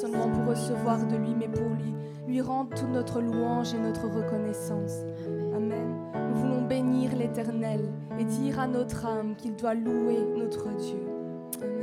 seulement pour recevoir de lui, mais pour lui, lui rendre toute notre louange et notre reconnaissance. Amen. Nous voulons bénir l'Éternel et dire à notre âme qu'il doit louer notre Dieu. Amen.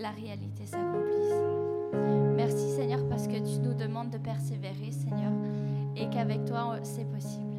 la réalité s'accomplisse. Merci Seigneur parce que tu nous demandes de persévérer Seigneur et qu'avec toi c'est possible.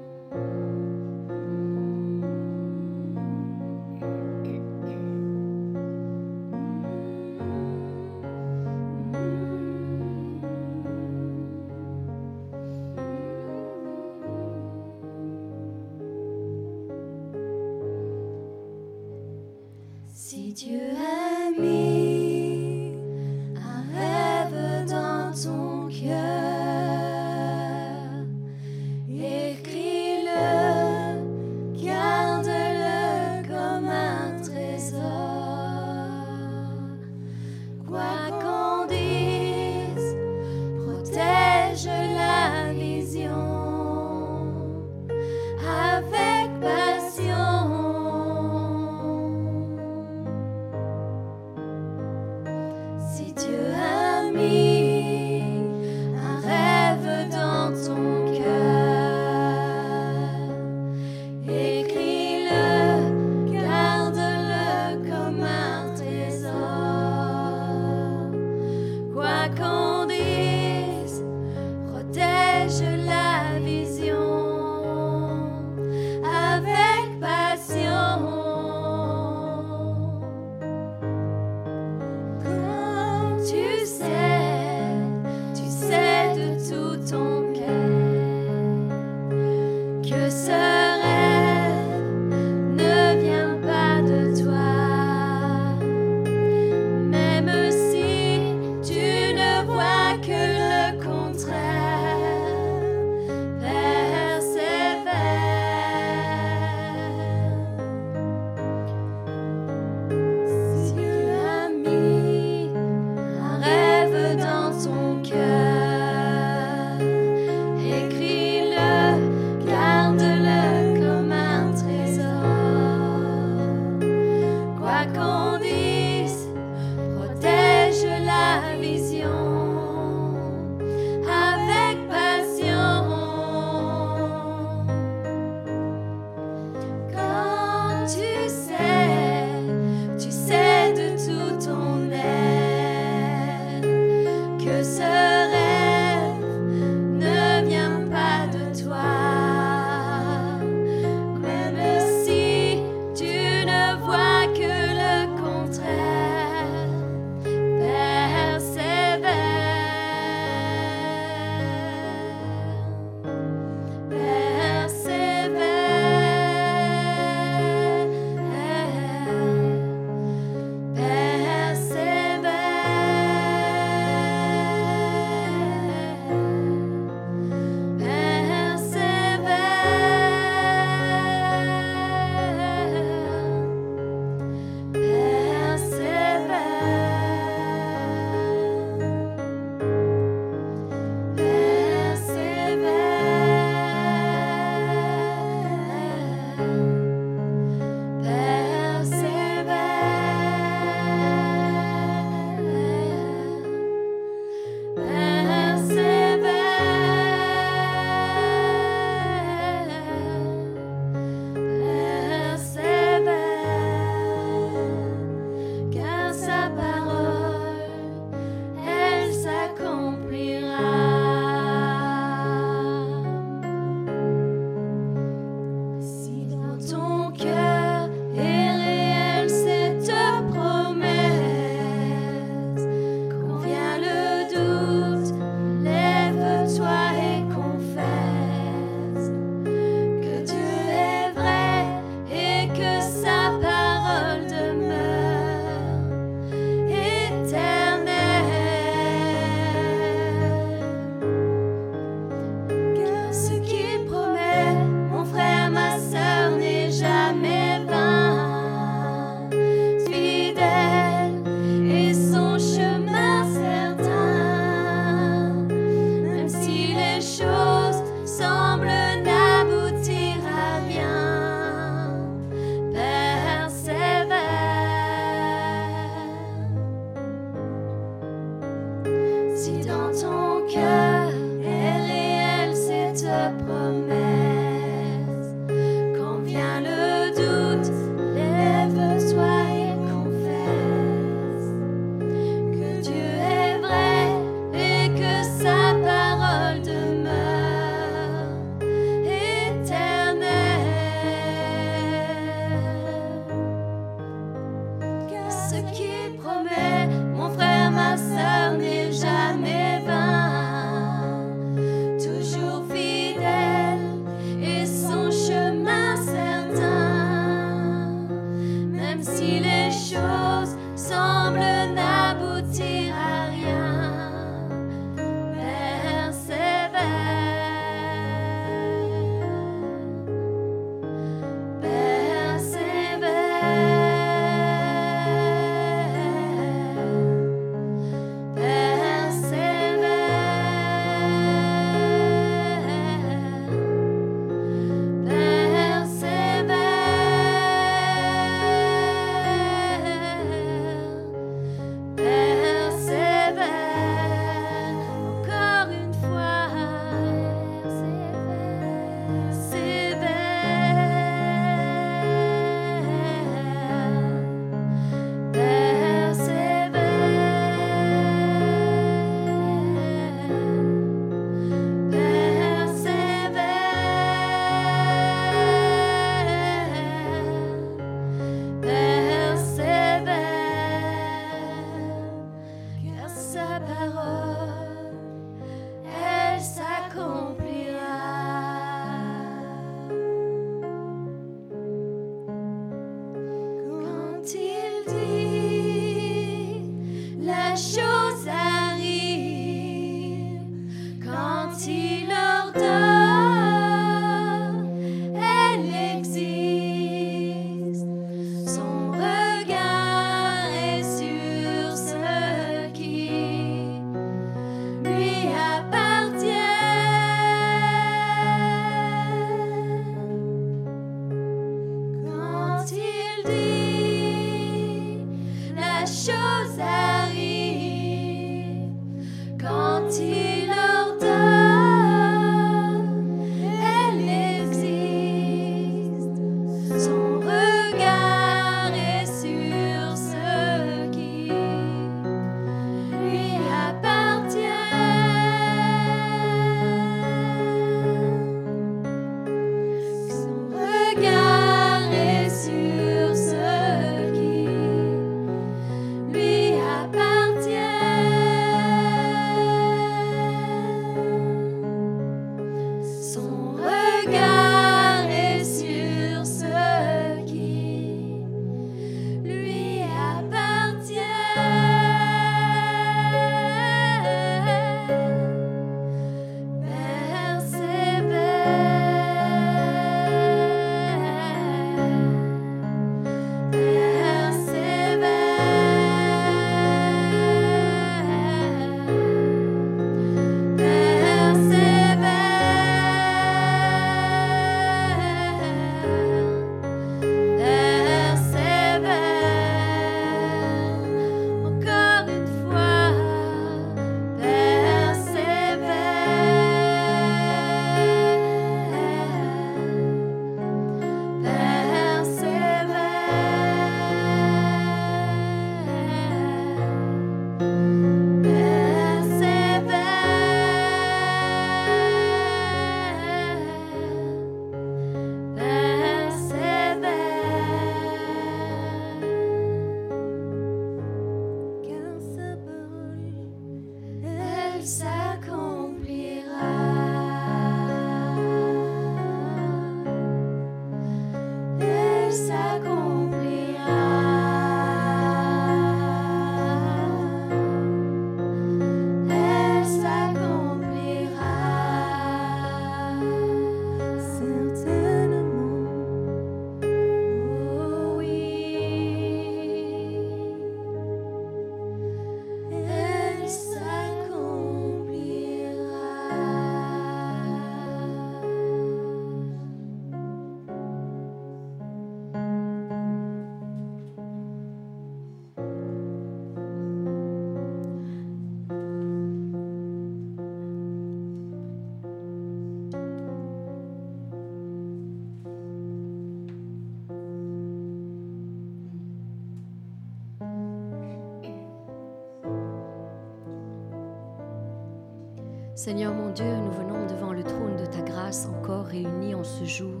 Seigneur mon Dieu, nous venons devant le trône de ta grâce encore réunis en ce jour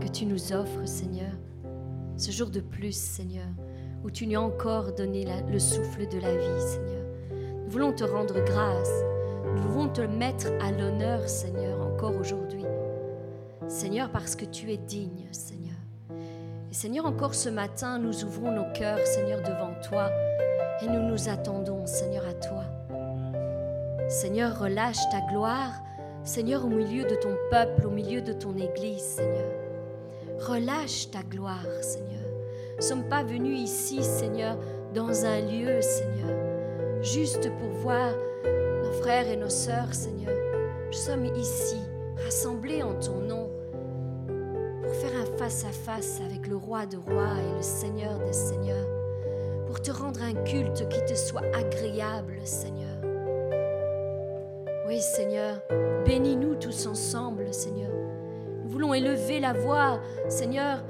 que tu nous offres, Seigneur. Ce jour de plus, Seigneur, où tu nous as encore donné le souffle de la vie, Seigneur. Nous voulons te rendre grâce. Nous voulons te mettre à l'honneur, Seigneur, encore aujourd'hui. Seigneur, parce que tu es digne, Seigneur. Et Seigneur, encore ce matin, nous ouvrons nos cœurs, Seigneur, devant toi. Et nous nous attendons, Seigneur, à toi. Seigneur, relâche ta gloire, Seigneur, au milieu de ton peuple, au milieu de ton Église, Seigneur. Relâche ta gloire, Seigneur. Nous ne sommes pas venus ici, Seigneur, dans un lieu, Seigneur, juste pour voir nos frères et nos sœurs, Seigneur. Nous sommes ici, rassemblés en ton nom, pour faire un face-à-face avec le roi de rois et le Seigneur des seigneurs, pour te rendre un culte qui te soit agréable, Seigneur. Oui, Seigneur, bénis-nous tous ensemble, Seigneur. Nous voulons élever la voix, Seigneur,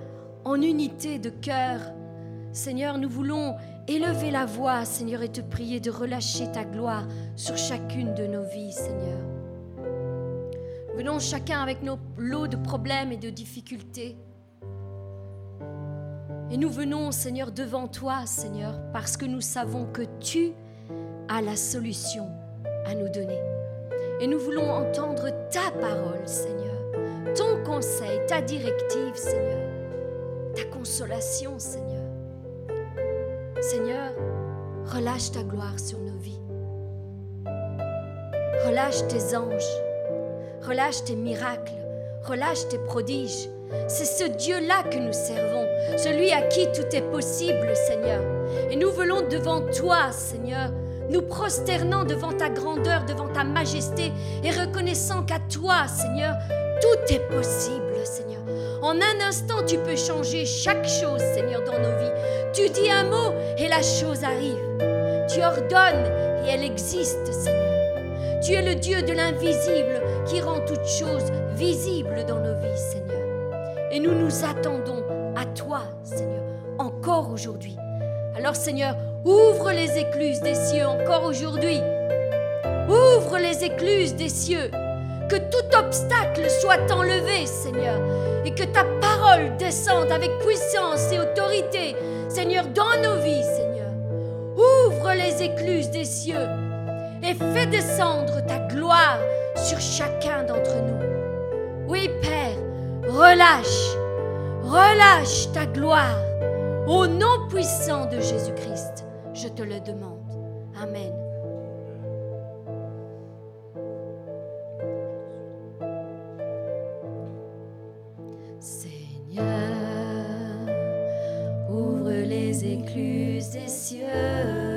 en unité de cœur. Seigneur, nous voulons élever la voix, Seigneur, et te prier de relâcher ta gloire sur chacune de nos vies, Seigneur. Venons chacun avec nos lots de problèmes et de difficultés. Et nous venons, Seigneur, devant toi, Seigneur, parce que nous savons que tu as la solution à nous donner. Et nous voulons entendre ta parole, Seigneur, ton conseil, ta directive, Seigneur, ta consolation, Seigneur. Seigneur, relâche ta gloire sur nos vies. Relâche tes anges, relâche tes miracles, relâche tes prodiges. C'est ce Dieu-là que nous servons, celui à qui tout est possible, Seigneur. Et nous voulons devant toi, Seigneur, nous prosternant devant ta grandeur, devant ta majesté et reconnaissant qu'à toi, Seigneur, tout est possible, Seigneur. En un instant, tu peux changer chaque chose, Seigneur, dans nos vies. Tu dis un mot et la chose arrive. Tu ordonnes et elle existe, Seigneur. Tu es le Dieu de l'invisible qui rend toutes choses visibles dans nos vies, Seigneur. Et nous nous attendons à toi, Seigneur, encore aujourd'hui. Alors, Seigneur, Ouvre les écluses des cieux encore aujourd'hui. Ouvre les écluses des cieux. Que tout obstacle soit enlevé, Seigneur. Et que ta parole descende avec puissance et autorité, Seigneur, dans nos vies, Seigneur. Ouvre les écluses des cieux et fais descendre ta gloire sur chacun d'entre nous. Oui, Père, relâche, relâche ta gloire au nom puissant de Jésus-Christ je te le demande. Amen. Seigneur, ouvre les écluses des cieux.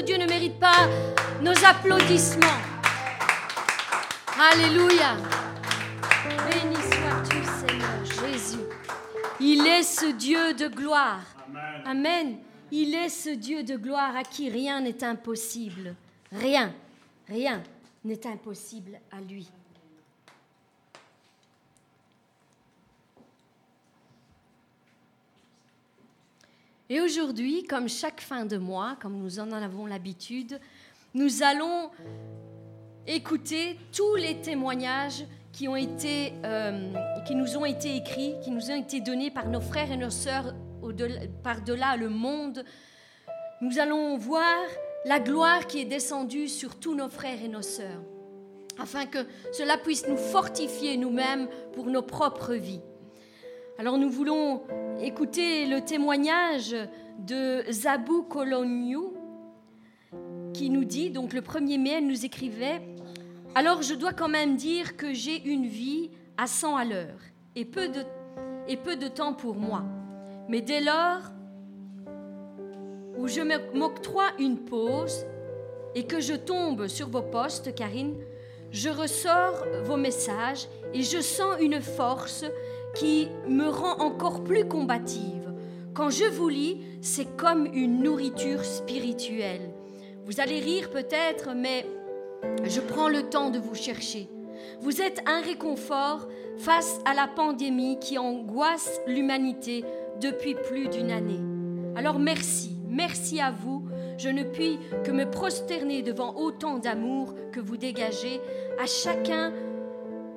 Notre Dieu ne mérite pas nos applaudissements Alléluia. Béni sois-tu, Seigneur Jésus. Il est ce Dieu de gloire. Amen. Il est ce Dieu de gloire à qui rien n'est impossible. Rien, rien n'est impossible à lui. Aujourd'hui, comme chaque fin de mois, comme nous en avons l'habitude, nous allons écouter tous les témoignages qui, ont été, euh, qui nous ont été écrits, qui nous ont été donnés par nos frères et nos sœurs par-delà le monde. Nous allons voir la gloire qui est descendue sur tous nos frères et nos sœurs, afin que cela puisse nous fortifier nous-mêmes pour nos propres vies. Alors nous voulons écouter le témoignage de Zabou Koloniou qui nous dit, donc le 1er mai, elle nous écrivait, Alors je dois quand même dire que j'ai une vie à 100 à l'heure et peu de, et peu de temps pour moi. Mais dès lors où je m'octroie une pause et que je tombe sur vos postes, Karine, je ressors vos messages et je sens une force qui me rend encore plus combative. Quand je vous lis, c'est comme une nourriture spirituelle. Vous allez rire peut-être, mais je prends le temps de vous chercher. Vous êtes un réconfort face à la pandémie qui angoisse l'humanité depuis plus d'une année. Alors merci, merci à vous. Je ne puis que me prosterner devant autant d'amour que vous dégagez à chacun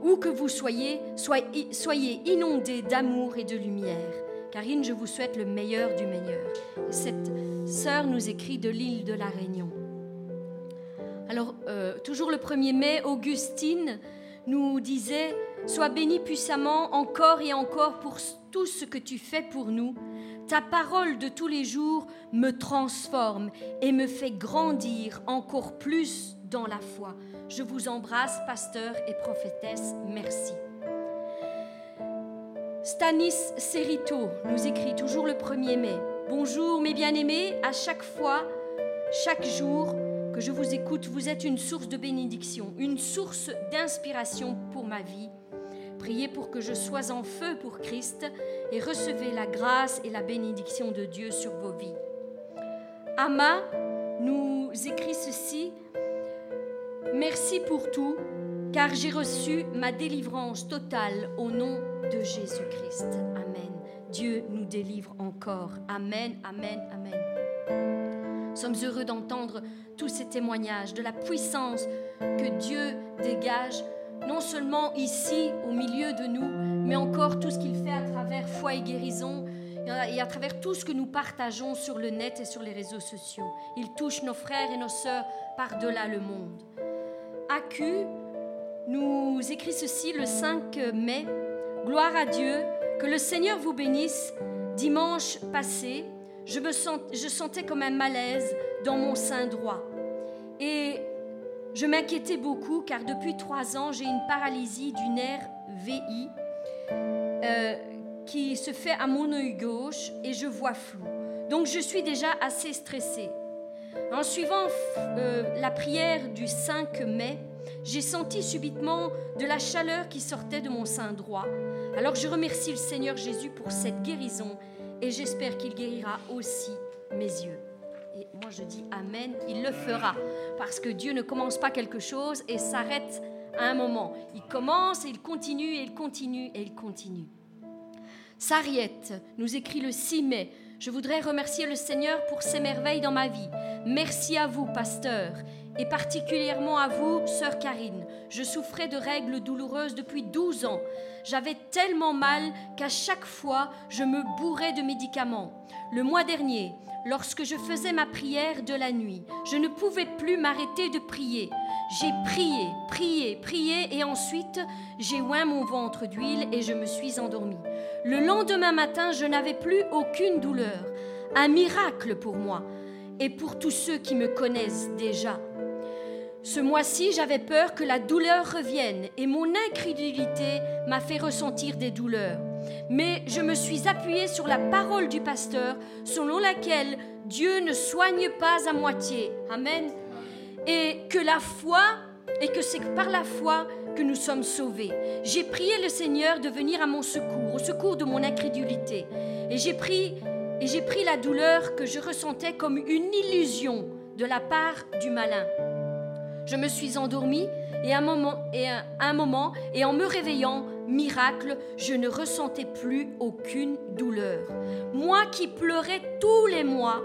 où que vous soyez, soyez inondés d'amour et de lumière. Karine, je vous souhaite le meilleur du meilleur. Cette sœur nous écrit de l'île de la Réunion. Alors, euh, toujours le 1er mai, Augustine nous disait Sois béni puissamment encore et encore pour tout ce que tu fais pour nous. Ta parole de tous les jours me transforme et me fait grandir encore plus dans la foi. Je vous embrasse, pasteur et prophétesse. Merci. Stanis Serito nous écrit toujours le 1er mai. Bonjour mes bien-aimés, à chaque fois, chaque jour que je vous écoute, vous êtes une source de bénédiction, une source d'inspiration pour ma vie. Priez pour que je sois en feu pour Christ et recevez la grâce et la bénédiction de Dieu sur vos vies. Ama nous écrit ceci. Merci pour tout, car j'ai reçu ma délivrance totale au nom de Jésus-Christ. Amen. Dieu nous délivre encore. Amen, amen, amen. Sommes heureux d'entendre tous ces témoignages de la puissance que Dieu dégage non seulement ici, au milieu de nous, mais encore tout ce qu'il fait à travers foi et guérison et à travers tout ce que nous partageons sur le net et sur les réseaux sociaux. Il touche nos frères et nos sœurs par-delà le monde. Acu nous écrit ceci le 5 mai. Gloire à Dieu, que le Seigneur vous bénisse. Dimanche passé, je, me je sentais comme un malaise dans mon sein droit. Et je m'inquiétais beaucoup car depuis trois ans, j'ai une paralysie du nerf VI euh, qui se fait à mon œil gauche et je vois flou. Donc je suis déjà assez stressée. En suivant euh, la prière du 5 mai, j'ai senti subitement de la chaleur qui sortait de mon sein droit. Alors je remercie le Seigneur Jésus pour cette guérison et j'espère qu'il guérira aussi mes yeux. Et moi je dis Amen, il le fera. Parce que Dieu ne commence pas quelque chose et s'arrête à un moment. Il commence et il continue et il continue et il continue. Sariette nous écrit le 6 mai. Je voudrais remercier le Seigneur pour ses merveilles dans ma vie. Merci à vous, pasteur, et particulièrement à vous, sœur Karine. Je souffrais de règles douloureuses depuis 12 ans. J'avais tellement mal qu'à chaque fois, je me bourrais de médicaments. Le mois dernier, lorsque je faisais ma prière de la nuit. Je ne pouvais plus m'arrêter de prier. J'ai prié, prié, prié et ensuite j'ai oint mon ventre d'huile et je me suis endormie. Le lendemain matin, je n'avais plus aucune douleur. Un miracle pour moi et pour tous ceux qui me connaissent déjà. Ce mois-ci, j'avais peur que la douleur revienne et mon incrédulité m'a fait ressentir des douleurs mais je me suis appuyée sur la parole du pasteur selon laquelle Dieu ne soigne pas à moitié. Amen. Et que la foi, et que c'est par la foi que nous sommes sauvés. J'ai prié le Seigneur de venir à mon secours, au secours de mon incrédulité. Et j'ai pris, et j'ai pris la douleur que je ressentais comme une illusion de la part du malin. Je me suis endormie et un moment, et un moment, et en me réveillant, miracle, je ne ressentais plus aucune douleur. Moi qui pleurais tous les mois,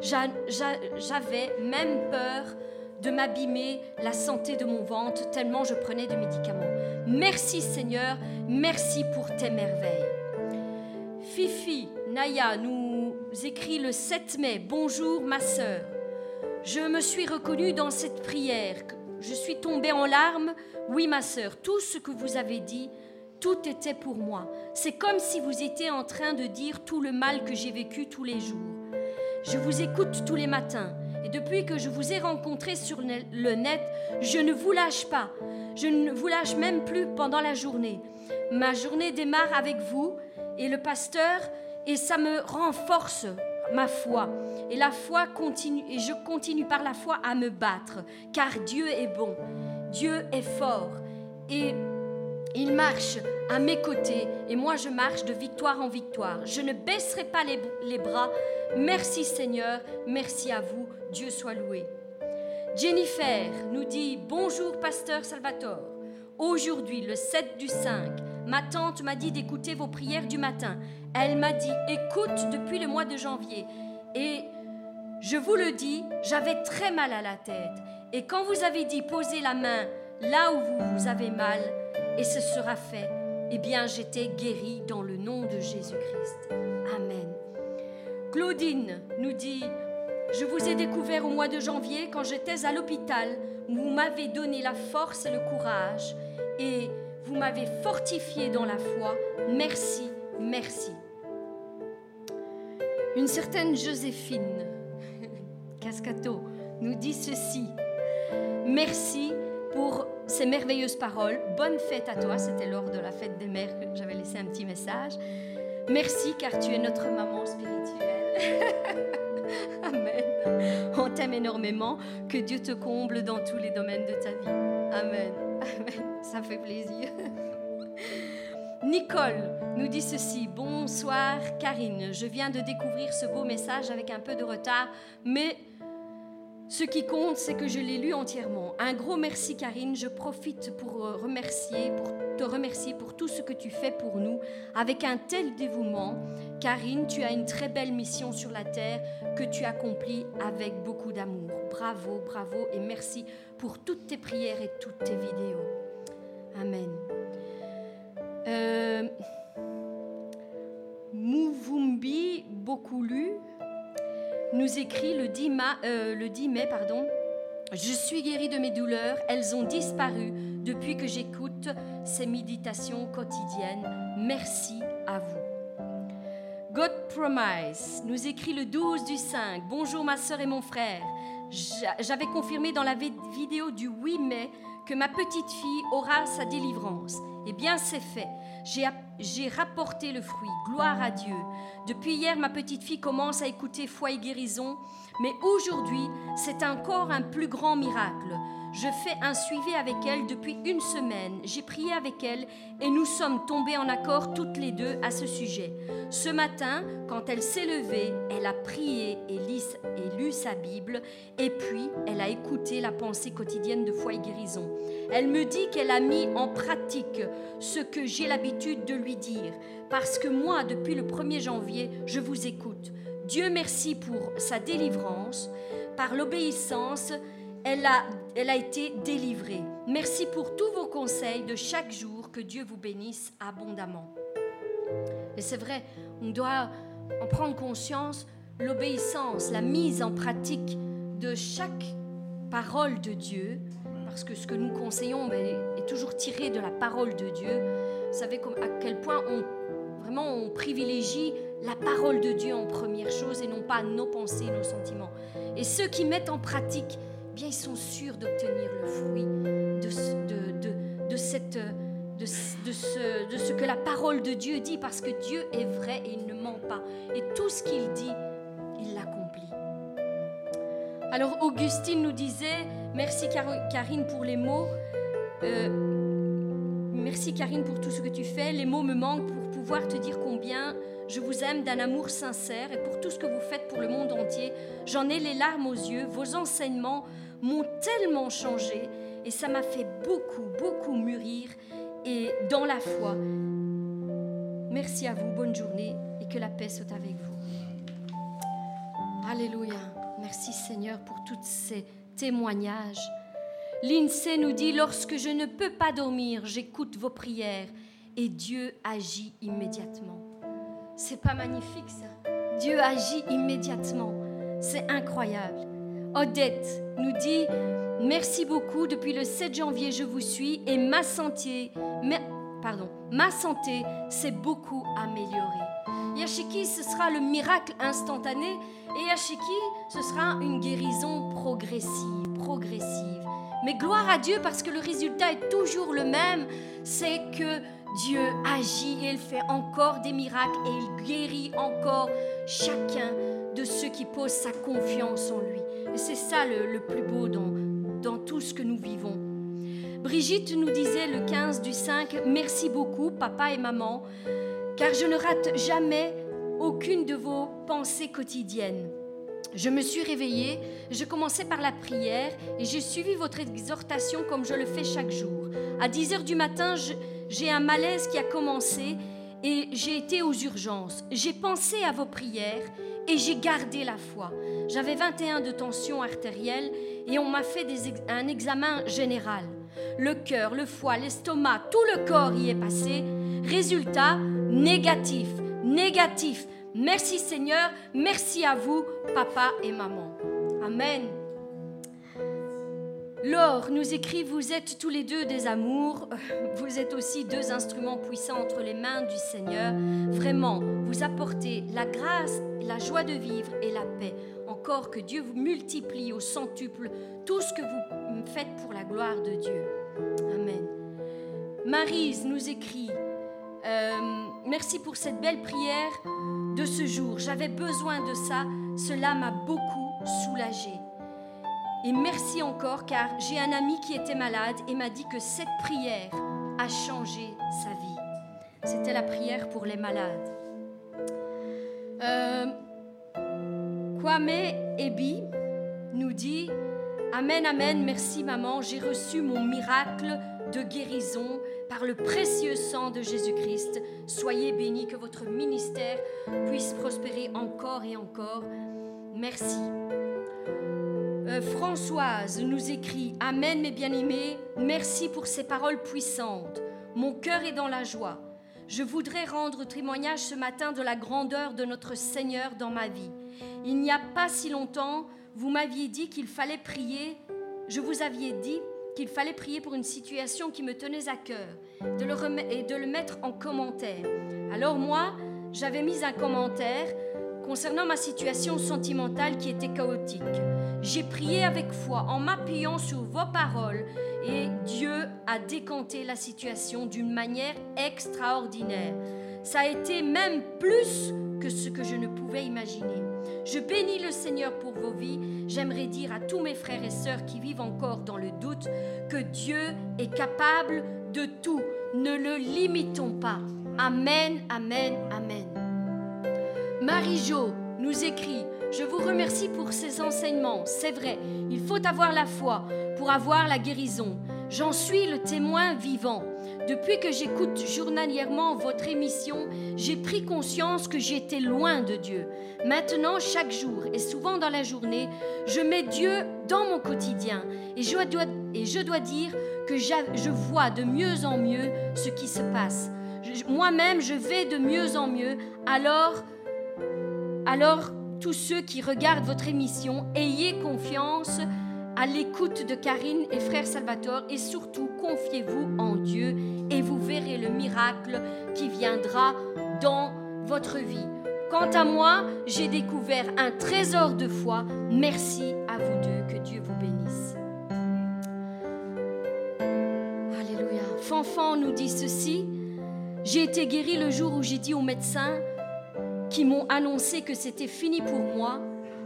j'avais même peur de m'abîmer la santé de mon ventre tellement je prenais de médicaments. Merci Seigneur, merci pour tes merveilles. Fifi Naya nous écrit le 7 mai, Bonjour ma sœur. Je me suis reconnue dans cette prière. Je suis tombée en larmes. Oui ma sœur, tout ce que vous avez dit, tout était pour moi. C'est comme si vous étiez en train de dire tout le mal que j'ai vécu tous les jours. Je vous écoute tous les matins. Et depuis que je vous ai rencontré sur le net, je ne vous lâche pas. Je ne vous lâche même plus pendant la journée. Ma journée démarre avec vous et le pasteur et ça me renforce ma foi. Et la foi continue et je continue par la foi à me battre car Dieu est bon. Dieu est fort et il marche à mes côtés et moi je marche de victoire en victoire. Je ne baisserai pas les, bras. Merci Seigneur, merci à vous. Dieu soit loué. Jennifer nous dit Bonjour, pasteur Salvatore. Aujourd'hui, le 7 du 5, ma tante m'a dit d'écouter vos prières du matin. Elle m'a dit Écoute depuis le mois de janvier. Et je vous le dis, j'avais très mal à la tête. Et quand vous avez dit Posez la main là où vous, vous avez mal, et ce sera fait, eh bien j'étais guérie dans le nom de Jésus-Christ. Amen. Claudine nous dit je vous ai découvert au mois de janvier quand j'étais à l'hôpital. Vous m'avez donné la force et le courage et vous m'avez fortifié dans la foi. Merci, merci. Une certaine Joséphine Cascato nous dit ceci. Merci pour ces merveilleuses paroles. Bonne fête à toi. C'était lors de la fête des mères que j'avais laissé un petit message. Merci car tu es notre maman spirituelle. Amen. On t'aime énormément. Que Dieu te comble dans tous les domaines de ta vie. Amen. Amen. Ça fait plaisir. Nicole nous dit ceci. Bonsoir Karine. Je viens de découvrir ce beau message avec un peu de retard, mais ce qui compte, c'est que je l'ai lu entièrement. Un gros merci Karine. Je profite pour euh, pour te remercier pour tout ce que tu fais pour nous avec un tel dévouement. Karine, tu as une très belle mission sur la terre que tu accomplis avec beaucoup d'amour. Bravo, bravo et merci pour toutes tes prières et toutes tes vidéos. Amen. Euh, Mouvumbi, beaucoup lu, nous écrit le 10, euh, le 10 mai, pardon, Je suis guérie de mes douleurs, elles ont disparu depuis que j'écoute ces méditations quotidiennes. Merci à vous. God Promise nous écrit le 12 du 5. Bonjour ma soeur et mon frère. J'avais confirmé dans la vidéo du 8 mai que ma petite fille aura sa délivrance. Eh bien, c'est fait. J'ai rapporté le fruit. Gloire à Dieu. Depuis hier, ma petite fille commence à écouter foi et guérison. Mais aujourd'hui, c'est encore un plus grand miracle. Je fais un suivi avec elle depuis une semaine. J'ai prié avec elle et nous sommes tombés en accord toutes les deux à ce sujet. Ce matin, quand elle s'est levée, elle a prié et, et lu sa Bible et puis elle a écouté la pensée quotidienne de foi et guérison. Elle me dit qu'elle a mis en pratique ce que j'ai l'habitude de lui dire parce que moi, depuis le 1er janvier, je vous écoute. Dieu merci pour sa délivrance. Par l'obéissance, elle a, elle a été délivrée. Merci pour tous vos conseils de chaque jour. Que Dieu vous bénisse abondamment. Et c'est vrai, on doit en prendre conscience, l'obéissance, la mise en pratique de chaque parole de Dieu, parce que ce que nous conseillons ben, est toujours tiré de la parole de Dieu. Vous savez à quel point on, vraiment on privilégie la parole de Dieu en première chose et non pas nos pensées, nos sentiments. Et ceux qui mettent en pratique ils sont sûrs d'obtenir le fruit de, de, cette, de, ce, de ce que la parole de Dieu dit, parce que Dieu est vrai et il ne ment pas. Et tout ce qu'il dit, il l'accomplit. Alors Augustine nous disait, merci Karine pour les mots. Euh, merci Karine pour tout ce que tu fais. Les mots me manquent pour pouvoir te dire combien je vous aime d'un amour sincère et pour tout ce que vous faites pour le monde entier. J'en ai les larmes aux yeux. Vos enseignements m'ont tellement changé et ça m'a fait beaucoup, beaucoup mûrir et dans la foi. Merci à vous, bonne journée et que la paix soit avec vous. Alléluia. Merci Seigneur pour tous ces témoignages. L'INSEE nous dit, lorsque je ne peux pas dormir, j'écoute vos prières et Dieu agit immédiatement. C'est pas magnifique ça? Dieu agit immédiatement. C'est incroyable. Odette nous dit Merci beaucoup, depuis le 7 janvier je vous suis et ma santé, s'est beaucoup améliorée. Yashiki, ce sera le miracle instantané et Yashiki, ce sera une guérison progressive, progressive. Mais gloire à Dieu parce que le résultat est toujours le même, c'est que Dieu agit et il fait encore des miracles et il guérit encore chacun de ceux qui posent sa confiance en lui. C'est ça le, plus beau dans, dans tout ce que nous vivons. Brigitte nous disait le 15 du 5, merci beaucoup papa et maman, car je ne rate jamais aucune de vos pensées quotidiennes. Je me suis réveillée, je commençais par la prière et j'ai suivi votre exhortation comme je le fais chaque jour. À 10 heures du matin, j'ai un malaise qui a commencé et j'ai été aux urgences. J'ai pensé à vos prières et j'ai gardé la foi. J'avais 21 de tension artérielle et on m'a fait un examen général. Le cœur, le foie, l'estomac, tout le corps y est passé. Résultat, négatif, négatif. Merci Seigneur, merci à vous, papa et maman. Amen. Laure nous écrit, vous êtes tous les deux des amours, vous êtes aussi deux instruments puissants entre les mains du Seigneur. Vraiment, vous apportez la grâce, la joie de vivre et la paix. Encore que Dieu vous multiplie au centuple tout ce que vous faites pour la gloire de Dieu. Amen. Marise nous écrit, euh, merci pour cette belle prière de ce jour. J'avais besoin de ça. Cela m'a beaucoup soulagée. Et merci encore car j'ai un ami qui était malade et m'a dit que cette prière a changé sa vie. C'était la prière pour les malades. Euh, Kwame Ebi nous dit Amen, Amen, merci maman, j'ai reçu mon miracle de guérison par le précieux sang de Jésus-Christ. Soyez bénis, que votre ministère puisse prospérer encore et encore. Merci. Euh, Françoise nous écrit Amen, mes bien-aimés, merci pour ces paroles puissantes. Mon cœur est dans la joie. Je voudrais rendre témoignage ce matin de la grandeur de notre Seigneur dans ma vie. Il n'y a pas si longtemps, vous m'aviez dit qu'il fallait prier, je vous aviez dit qu'il fallait prier pour une situation qui me tenait à cœur de le et de le mettre en commentaire. Alors moi, j'avais mis un commentaire concernant ma situation sentimentale qui était chaotique. J'ai prié avec foi en m'appuyant sur vos paroles et Dieu a décanté la situation d'une manière extraordinaire. Ça a été même plus que ce que je ne pouvais imaginer. Je bénis le Seigneur pour vos vies. J'aimerais dire à tous mes frères et sœurs qui vivent encore dans le doute que Dieu est capable de tout. Ne le limitons pas. Amen, amen, amen. Marie-Jo nous écrit Je vous remercie pour ces enseignements. C'est vrai, il faut avoir la foi pour avoir la guérison. J'en suis le témoin vivant. Depuis que j'écoute journalièrement votre émission, j'ai pris conscience que j'étais loin de Dieu. Maintenant, chaque jour et souvent dans la journée, je mets Dieu dans mon quotidien et je dois, et je dois dire que je vois de mieux en mieux ce qui se passe. Moi-même, je vais de mieux en mieux. Alors, alors, tous ceux qui regardent votre émission, ayez confiance à l'écoute de Karine et frère Salvatore et surtout confiez-vous en Dieu et vous verrez le miracle qui viendra dans votre vie. Quant à moi, j'ai découvert un trésor de foi. Merci à vous deux, que Dieu vous bénisse. Alléluia. Fanfan nous dit ceci. J'ai été guéri le jour où j'ai dit aux médecins qui m'ont annoncé que c'était fini pour moi.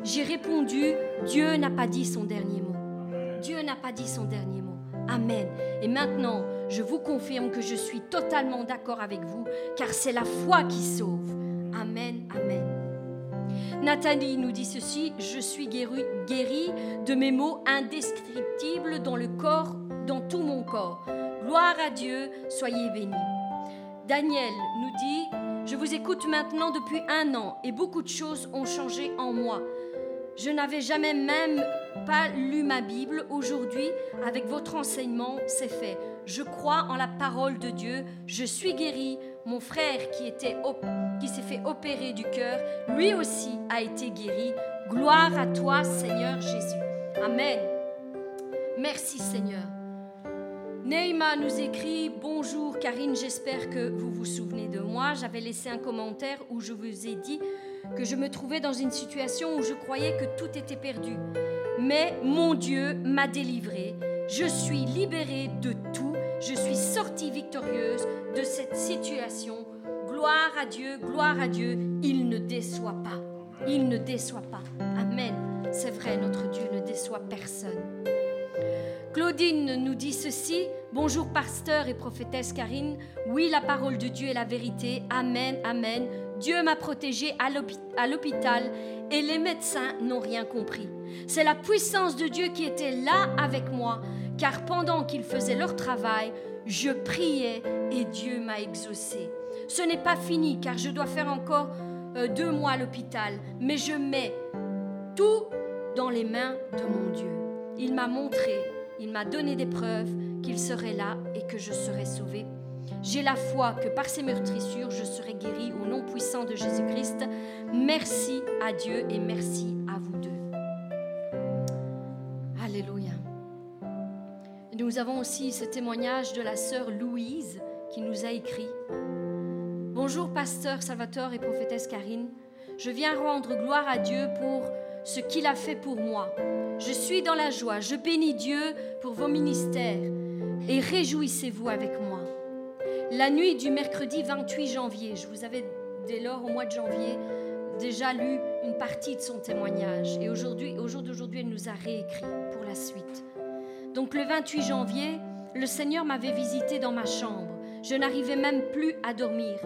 J'ai répondu, Dieu n'a pas dit son dernier mot. Dieu n'a pas dit son dernier mot. Amen. Et maintenant, je vous confirme que je suis totalement d'accord avec vous, car c'est la foi qui sauve. Amen, amen. Nathalie nous dit ceci, je suis guérie, de mes maux indescriptibles dans le corps, dans tout mon corps. Gloire à Dieu, soyez bénis. Daniel nous dit, je vous écoute maintenant depuis un an et beaucoup de choses ont changé en moi. Je n'avais jamais même pas lu ma Bible. Aujourd'hui, avec votre enseignement, c'est fait. Je crois en la parole de Dieu. Je suis guéri. Mon frère qui, était qui s'est fait opérer du cœur, lui aussi a été guéri. Gloire à toi, Seigneur Jésus. Amen. Merci, Seigneur. Neymar nous écrit Bonjour Karine, j'espère que vous vous souvenez de moi. J'avais laissé un commentaire où je vous ai dit que je me trouvais dans une situation où je croyais que tout était perdu. Mais mon Dieu m'a délivrée. Je suis libérée de tout. Je suis sortie victorieuse de cette situation. Gloire à Dieu, gloire à Dieu. Il ne déçoit pas. Il ne déçoit pas. Amen. C'est vrai, notre Dieu ne déçoit personne. Claudine nous dit ceci. Bonjour pasteur et prophétesse Karine. Oui, la parole de Dieu est la vérité. Amen, amen. Dieu m'a protégé à l'hôpital et les médecins n'ont rien compris. C'est la puissance de Dieu qui était là avec moi, car pendant qu'ils faisaient leur travail, je priais et Dieu m'a exaucé. Ce n'est pas fini, car je dois faire encore euh, deux mois à l'hôpital, mais je mets tout dans les mains de mon Dieu. Il m'a montré, il m'a donné des preuves qu'il serait là et que je serais sauvé. J'ai la foi que par ces meurtrissures, je serai guéri au nom puissant de Jésus-Christ. Merci à Dieu et merci à vous deux. Alléluia. Nous avons aussi ce témoignage de la sœur Louise qui nous a écrit. Bonjour pasteur Salvatore et prophétesse Karine. Je viens rendre gloire à Dieu pour ce qu'il a fait pour moi. Je suis dans la joie. Je bénis Dieu pour vos ministères et réjouissez-vous avec moi. La nuit du mercredi 28 janvier, je vous avais dès lors au mois de janvier déjà lu une partie de son témoignage et aujourd'hui, au jour d'aujourd'hui, elle nous a réécrit pour la suite. Donc le 28 janvier, le Seigneur m'avait visité dans ma chambre. Je n'arrivais même plus à dormir.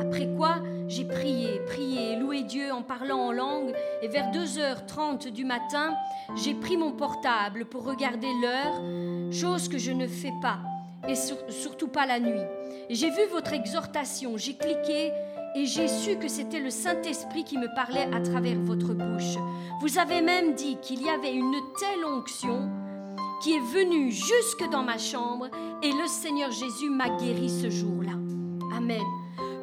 Après quoi, j'ai prié, prié, loué Dieu en parlant en langue et vers 2h30 du matin, j'ai pris mon portable pour regarder l'heure, chose que je ne fais pas et surtout pas la nuit. J'ai vu votre exhortation, j'ai cliqué et j'ai su que c'était le Saint-Esprit qui me parlait à travers votre bouche. Vous avez même dit qu'il y avait une telle onction qui est venue jusque dans ma chambre et le Seigneur Jésus m'a guéri ce jour-là. Amen.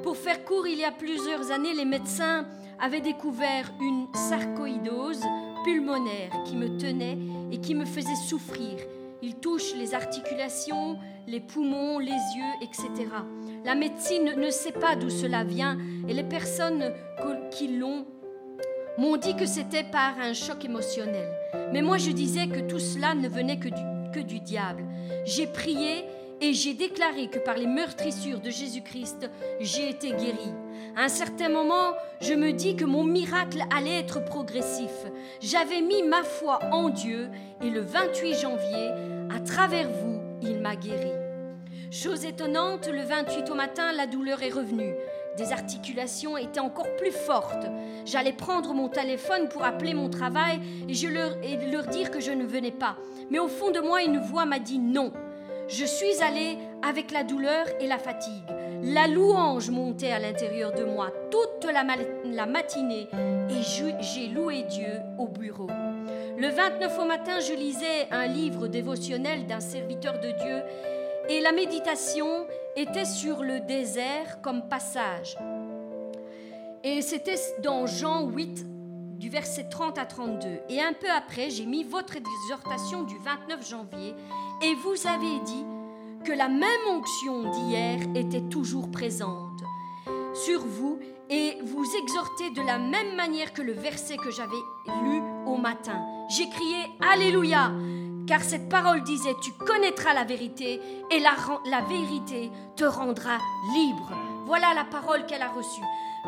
Pour faire court, il y a plusieurs années, les médecins avaient découvert une sarcoïdose pulmonaire qui me tenait et qui me faisait souffrir. Il touche les articulations, les poumons, les yeux, etc. La médecine ne sait pas d'où cela vient et les personnes qui l'ont m'ont dit que c'était par un choc émotionnel. Mais moi je disais que tout cela ne venait que du, que du diable. J'ai prié et j'ai déclaré que par les meurtrissures de Jésus-Christ, j'ai été guéri. À un certain moment, je me dis que mon miracle allait être progressif. J'avais mis ma foi en Dieu et le 28 janvier, à travers vous, il m'a guéri. Chose étonnante, le 28 au matin, la douleur est revenue. Des articulations étaient encore plus fortes. J'allais prendre mon téléphone pour appeler mon travail et, leur dire que je ne venais pas. Mais au fond de moi, une voix m'a dit non. Je suis allée avec la douleur et la fatigue. La louange montait à l'intérieur de moi toute la, la matinée et j'ai loué Dieu au bureau. Le 29 au matin, je lisais un livre dévotionnel d'un serviteur de Dieu et la méditation était sur le désert comme passage. Et c'était dans Jean 8, du verset 30 à 32. Et un peu après, j'ai mis votre exhortation du 29 janvier et vous avez dit que la même onction d'hier était toujours présente sur vous et vous exhortez de la même manière que le verset que j'avais lu au matin. J'ai crié Alléluia car cette parole disait, tu connaîtras la vérité et la, la vérité te rendra libre. Voilà la parole qu'elle a reçue.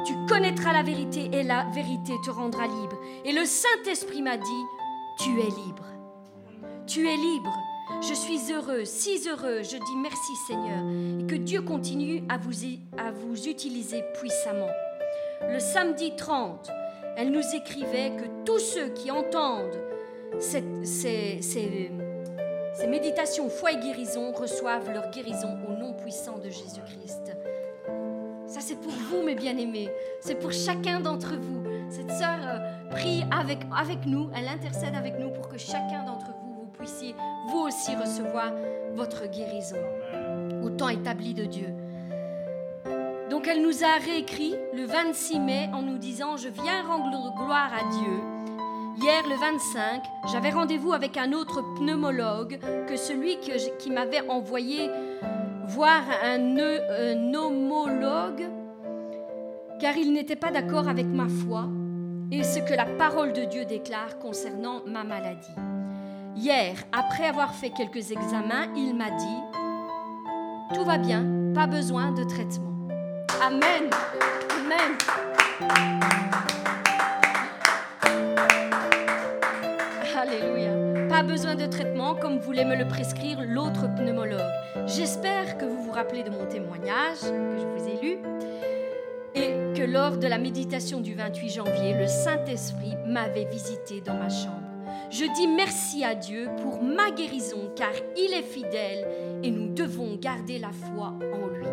Tu connaîtras la vérité et la vérité te rendra libre. Et le Saint-Esprit m'a dit, tu es libre. Tu es libre. Je suis heureux, si heureux. Je dis merci Seigneur. Et que Dieu continue à vous, à vous utiliser puissamment. Le samedi 30, elle nous écrivait que tous ceux qui entendent ces, méditations foi et guérison reçoivent leur guérison au nom puissant de Jésus-Christ. Ça, c'est pour vous, mes bien-aimés. C'est pour chacun d'entre vous. Cette sœur euh, prie avec, avec nous, elle intercède avec nous pour que chacun d'entre vous, vous puissiez vous aussi recevoir votre guérison au temps établi de Dieu. Donc elle nous a réécrit le 26 mai en nous disant, je viens rendre gloire à Dieu Hier, le 25, j'avais rendez-vous avec un autre pneumologue que celui qui m'avait envoyé voir un, homologue, car il n'était pas d'accord avec ma foi et ce que la parole de Dieu déclare concernant ma maladie. Hier, après avoir fait quelques examens, il m'a dit, tout va bien, pas besoin de traitement. Amen. Amen. Pas besoin de traitement comme voulait me le prescrire l'autre pneumologue. J'espère que vous vous rappelez de mon témoignage que je vous ai lu et que lors de la méditation du 28 janvier, le Saint-Esprit m'avait visité dans ma chambre. Je dis merci à Dieu pour ma guérison car il est fidèle et nous devons garder la foi en lui.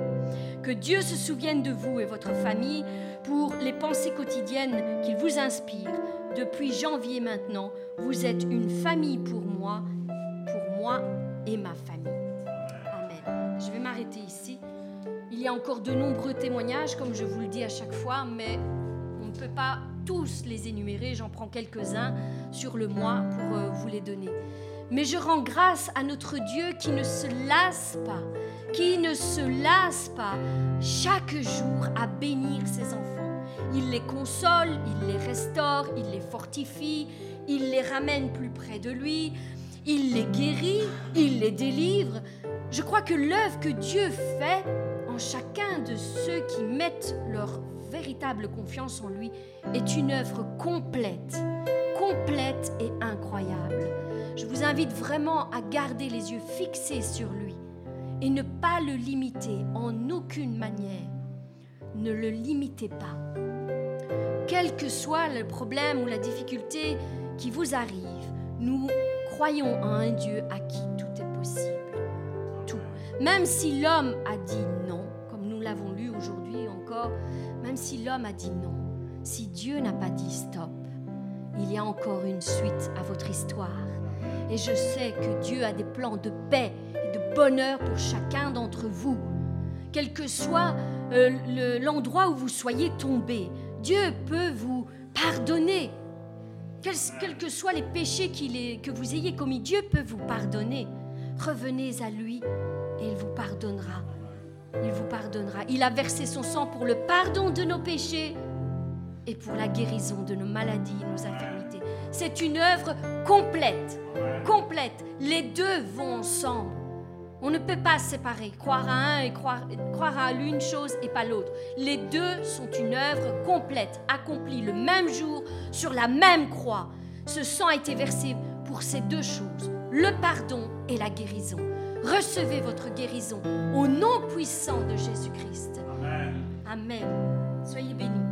Que Dieu se souvienne de vous et votre famille pour les pensées quotidiennes qu'il vous inspire. Depuis janvier maintenant, vous êtes une famille pour moi, pour moi et ma famille. Amen. Je vais m'arrêter ici. Il y a encore de nombreux témoignages, comme je vous le dis à chaque fois, mais on ne peut pas tous les énumérer. J'en prends quelques-uns sur le mois pour euh, vous les donner. Mais je rends grâce à notre Dieu qui ne se lasse pas, qui ne se lasse pas chaque jour à bénir ses enfants. Il les console, il les restaure, il les fortifie, il les ramène plus près de lui, il les guérit, il les délivre. Je crois que l'œuvre que Dieu fait en chacun de ceux qui mettent leur véritable confiance en lui est une œuvre complète, complète et incroyable. Je vous invite vraiment à garder les yeux fixés sur lui et ne pas le limiter en aucune manière. Ne le limitez pas. Quel que soit le problème ou la difficulté qui vous arrive, nous croyons en un Dieu à qui tout est possible. Tout. Même si l'homme a dit non, comme nous l'avons lu aujourd'hui encore, même si l'homme a dit non, si Dieu n'a pas dit stop, il y a encore une suite à votre histoire. Et je sais que Dieu a des plans de paix et de bonheur pour chacun d'entre vous. Quel que soit euh, l'endroit où vous soyez tombé, Dieu peut vous pardonner. Quels, que soient les péchés que vous ayez commis, Dieu peut vous pardonner. Revenez à lui et il vous pardonnera. Il vous pardonnera. Il a versé son sang pour le pardon de nos péchés et pour la guérison de nos maladies, nos infirmités. C'est une œuvre complète, complète. Les deux vont ensemble. On ne peut pas séparer, croire à un et croire, croire à l'une chose et pas l'autre. Les deux sont une œuvre complète, accomplie le même jour sur la même croix. Ce sang a été versé pour ces deux choses, le pardon et la guérison. Recevez votre guérison au nom puissant de Jésus-Christ. Amen. Amen. Soyez bénis.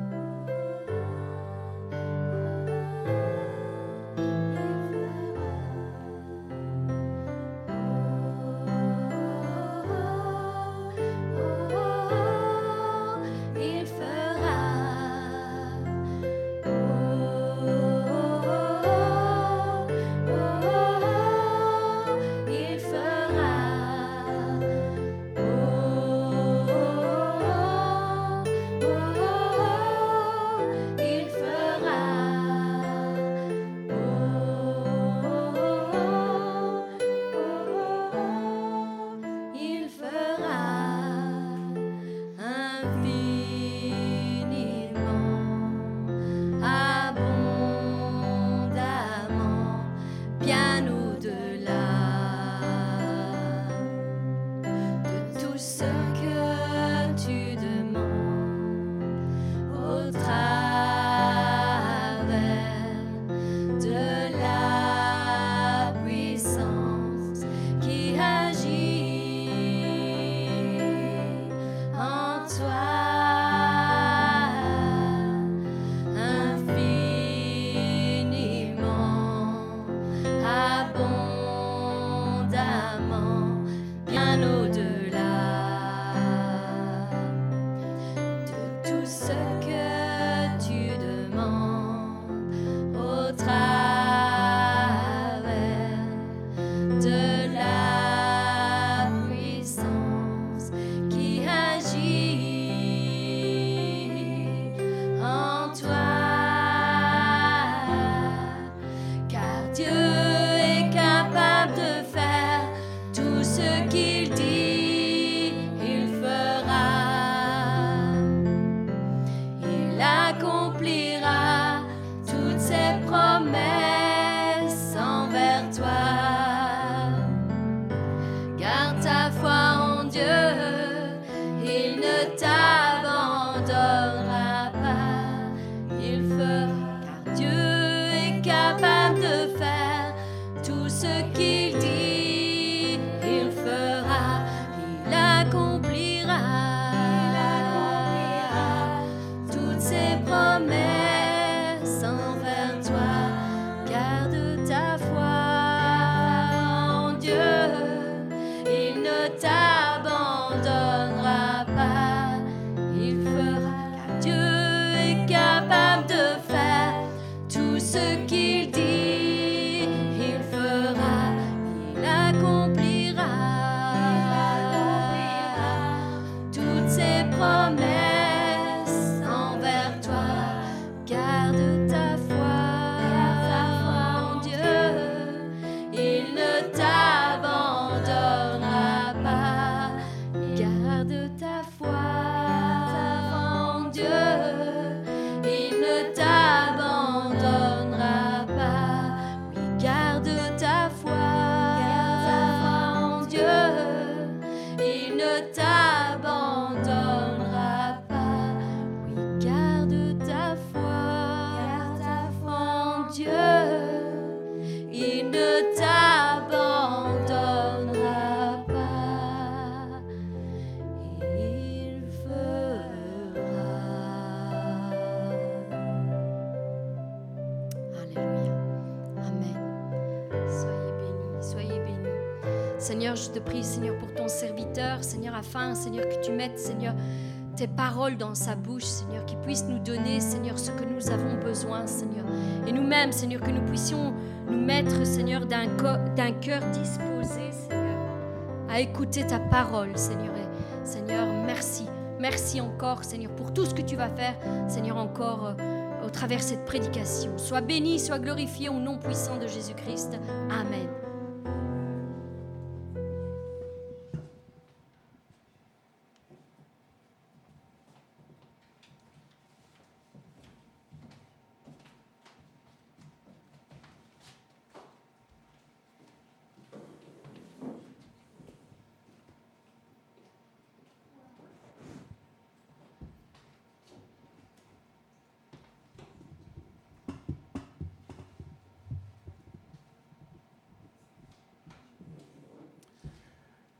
Je te prie, Seigneur, pour serviteur, Seigneur, afin, Seigneur, que tu mettes, Seigneur, tes paroles dans sa bouche, Seigneur, qu'il puisse nous donner, Seigneur, ce que nous avons besoin, Seigneur. Et nous-mêmes, Seigneur, que nous puissions nous mettre, Seigneur, d'un cœur disposé, Seigneur, à écouter ta parole, Seigneur. Et, Seigneur, merci. Merci encore, Seigneur, pour tout ce que tu vas faire, Seigneur, encore euh, au travers de cette prédication. Sois béni, sois glorifié au nom puissant de Jésus-Christ. Amen.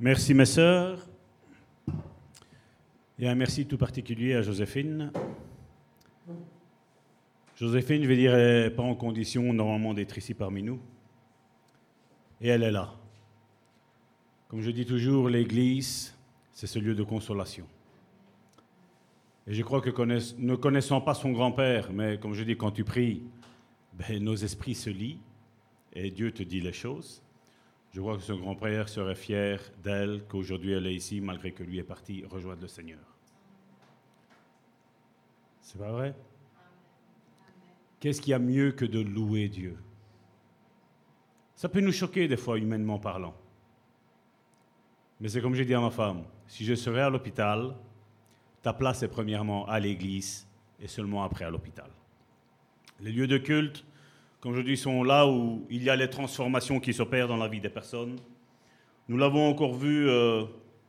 Merci mes sœurs. Et un merci tout particulier à Joséphine. Joséphine, je vais dire, n'est pas en condition normalement d'être ici parmi nous. Et elle est là. Comme je dis toujours, l'Église, c'est ce lieu de consolation. Et je crois que ne connaissant pas son grand-père, mais comme je dis, quand tu pries, ben, nos esprits se lient et Dieu te dit les choses. Je crois que son grand-père serait fier d'elle, qu'aujourd'hui elle est ici, malgré que lui est parti rejoindre le Seigneur. C'est pas vrai? Qu'est-ce qu'il y a mieux que de louer Dieu? Ça peut nous choquer des fois, humainement parlant. Mais c'est comme j'ai dit à ma femme, si je serais à l'hôpital, ta place est premièrement à l'église et seulement après à l'hôpital. Les lieux de culte, comme je dis, sont là où il y a les transformations qui s'opèrent dans la vie des personnes. Nous l'avons encore vu euh,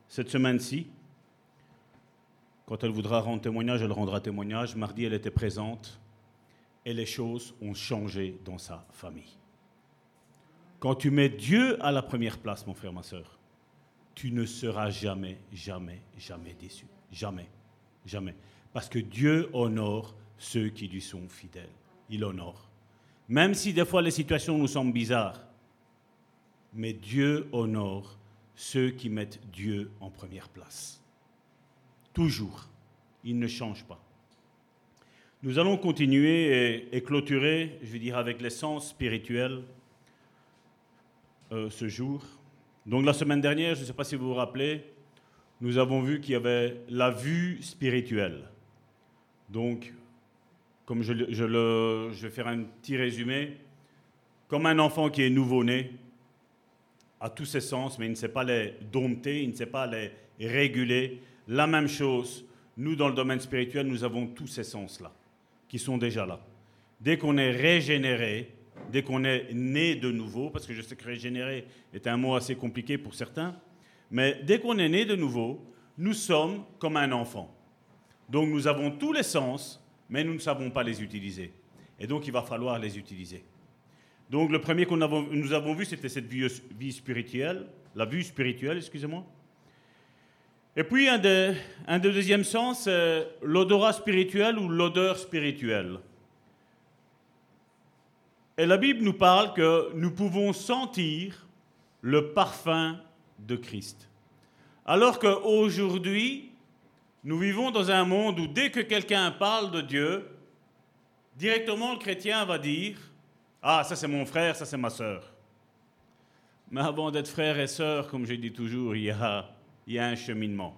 cette semaine-ci. Quand elle voudra rendre témoignage, elle rendra témoignage. Mardi, elle était présente et les choses ont changé dans sa famille. Quand tu mets Dieu à la première place, mon frère, ma soeur, tu ne seras jamais, jamais, jamais déçu. Jamais, jamais. Parce que Dieu honore ceux qui lui sont fidèles. Il honore. Même si des fois les situations nous semblent bizarres. Mais Dieu honore ceux qui mettent Dieu en première place. Toujours. Il ne change pas. Nous allons continuer et, clôturer, je vais dire, avec l'essence spirituelle euh, ce jour. Donc la semaine dernière, je ne sais pas si vous vous rappelez, nous avons vu qu'il y avait la vue spirituelle. Donc comme je, le, vais faire un petit résumé, comme un enfant qui est nouveau-né, à tous ses sens, mais il ne sait pas les dompter, il ne sait pas les réguler. La même chose, nous, dans le domaine spirituel, nous avons tous ces sens-là, qui sont déjà là. Dès qu'on est régénéré, dès qu'on est né de nouveau, parce que je sais que régénérer est un mot assez compliqué pour certains, mais dès qu'on est né de nouveau, nous sommes comme un enfant. Donc nous avons tous les sens mais nous ne savons pas les utiliser. Et donc il va falloir les utiliser. Donc le premier que nous avons vu, c'était cette vie, spirituelle, la vue spirituelle, excusez-moi. Et puis un, de, deuxième sens, l'odorat spirituel ou l'odeur spirituelle. Et la Bible nous parle que nous pouvons sentir le parfum de Christ. Alors qu'aujourd'hui, nous vivons dans un monde où dès que quelqu'un parle de Dieu, directement le chrétien va dire Ah, ça c'est mon frère, ça c'est ma sœur. Mais avant d'être frère et sœur, comme je dis toujours, il y a, il y a un cheminement.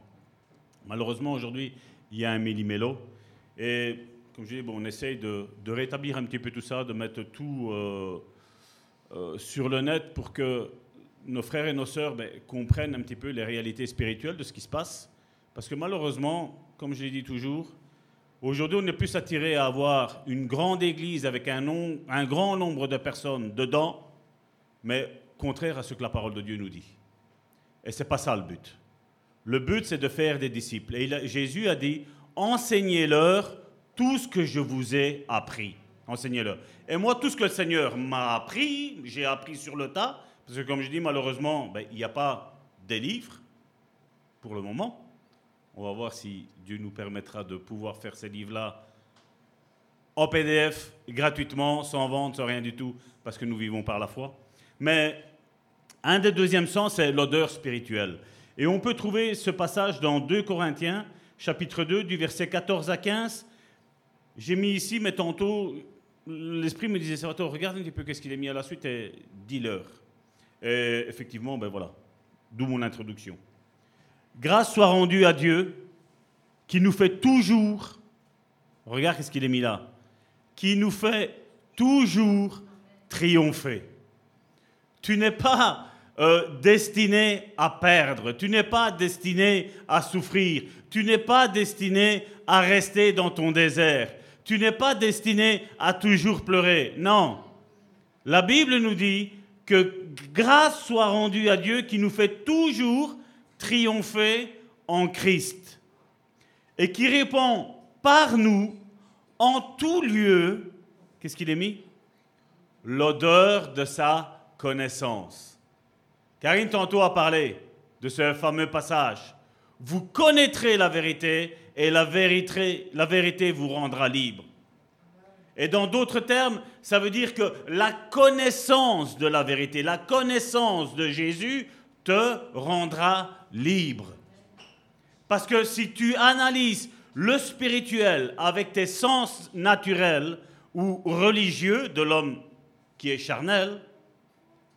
Malheureusement, aujourd'hui, il y a un millimélo. Et comme je dis, bon, on essaye de, de, rétablir un petit peu tout ça, de mettre tout euh, euh, sur le net pour que nos frères et nos sœurs ben, comprennent un petit peu les réalités spirituelles de ce qui se passe. Parce que malheureusement, comme je l'ai dit toujours, aujourd'hui, on est plus attiré à avoir une grande église avec un grand nombre de personnes dedans, mais contraire à ce que la parole de Dieu nous dit. Et ce n'est pas ça le but. Le but, c'est de faire des disciples. Et Jésus a dit, enseignez-leur tout ce que je vous ai appris. Enseignez-leur. Et moi, tout ce que le Seigneur m'a appris, j'ai appris sur le tas, parce que comme je dis, malheureusement, ben, il n'y a pas des livres pour le moment. On va voir si Dieu nous permettra de pouvoir faire ces livres-là en PDF, gratuitement, sans vente, sans rien du tout, parce que nous vivons par la foi. Mais un des deuxièmes sens, c'est l'odeur spirituelle. Et on peut trouver ce passage dans 2 Corinthiens, chapitre 2, du verset 14 à 15. J'ai mis ici, mais tantôt, l'Esprit me disait, Salvatore, regarde un petit peu qu'est-ce qu'il a mis à la suite et dis-leur. Et effectivement, ben voilà, d'où mon introduction. Grâce soit rendue à Dieu qui nous fait toujours, regarde ce qu'il est mis là, qui nous fait toujours triompher. Tu n'es pas euh, destiné à perdre, tu n'es pas destiné à souffrir, tu n'es pas destiné à rester dans ton désert, tu n'es pas destiné à toujours pleurer. Non. La Bible nous dit que grâce soit rendue à Dieu qui nous fait toujours triompher en Christ et qui répond par nous en tout lieu, qu'est-ce qu'il est mis? L'odeur de sa connaissance. Karine tantôt a parlé de ce fameux passage. Vous connaîtrez la vérité et la vérité, la vérité vous rendra libre. Et dans d'autres termes, ça veut dire que la connaissance de la vérité, la connaissance de Jésus te rendra libre. Parce que si tu analyses le spirituel avec tes sens naturels ou religieux de l'homme qui est charnel,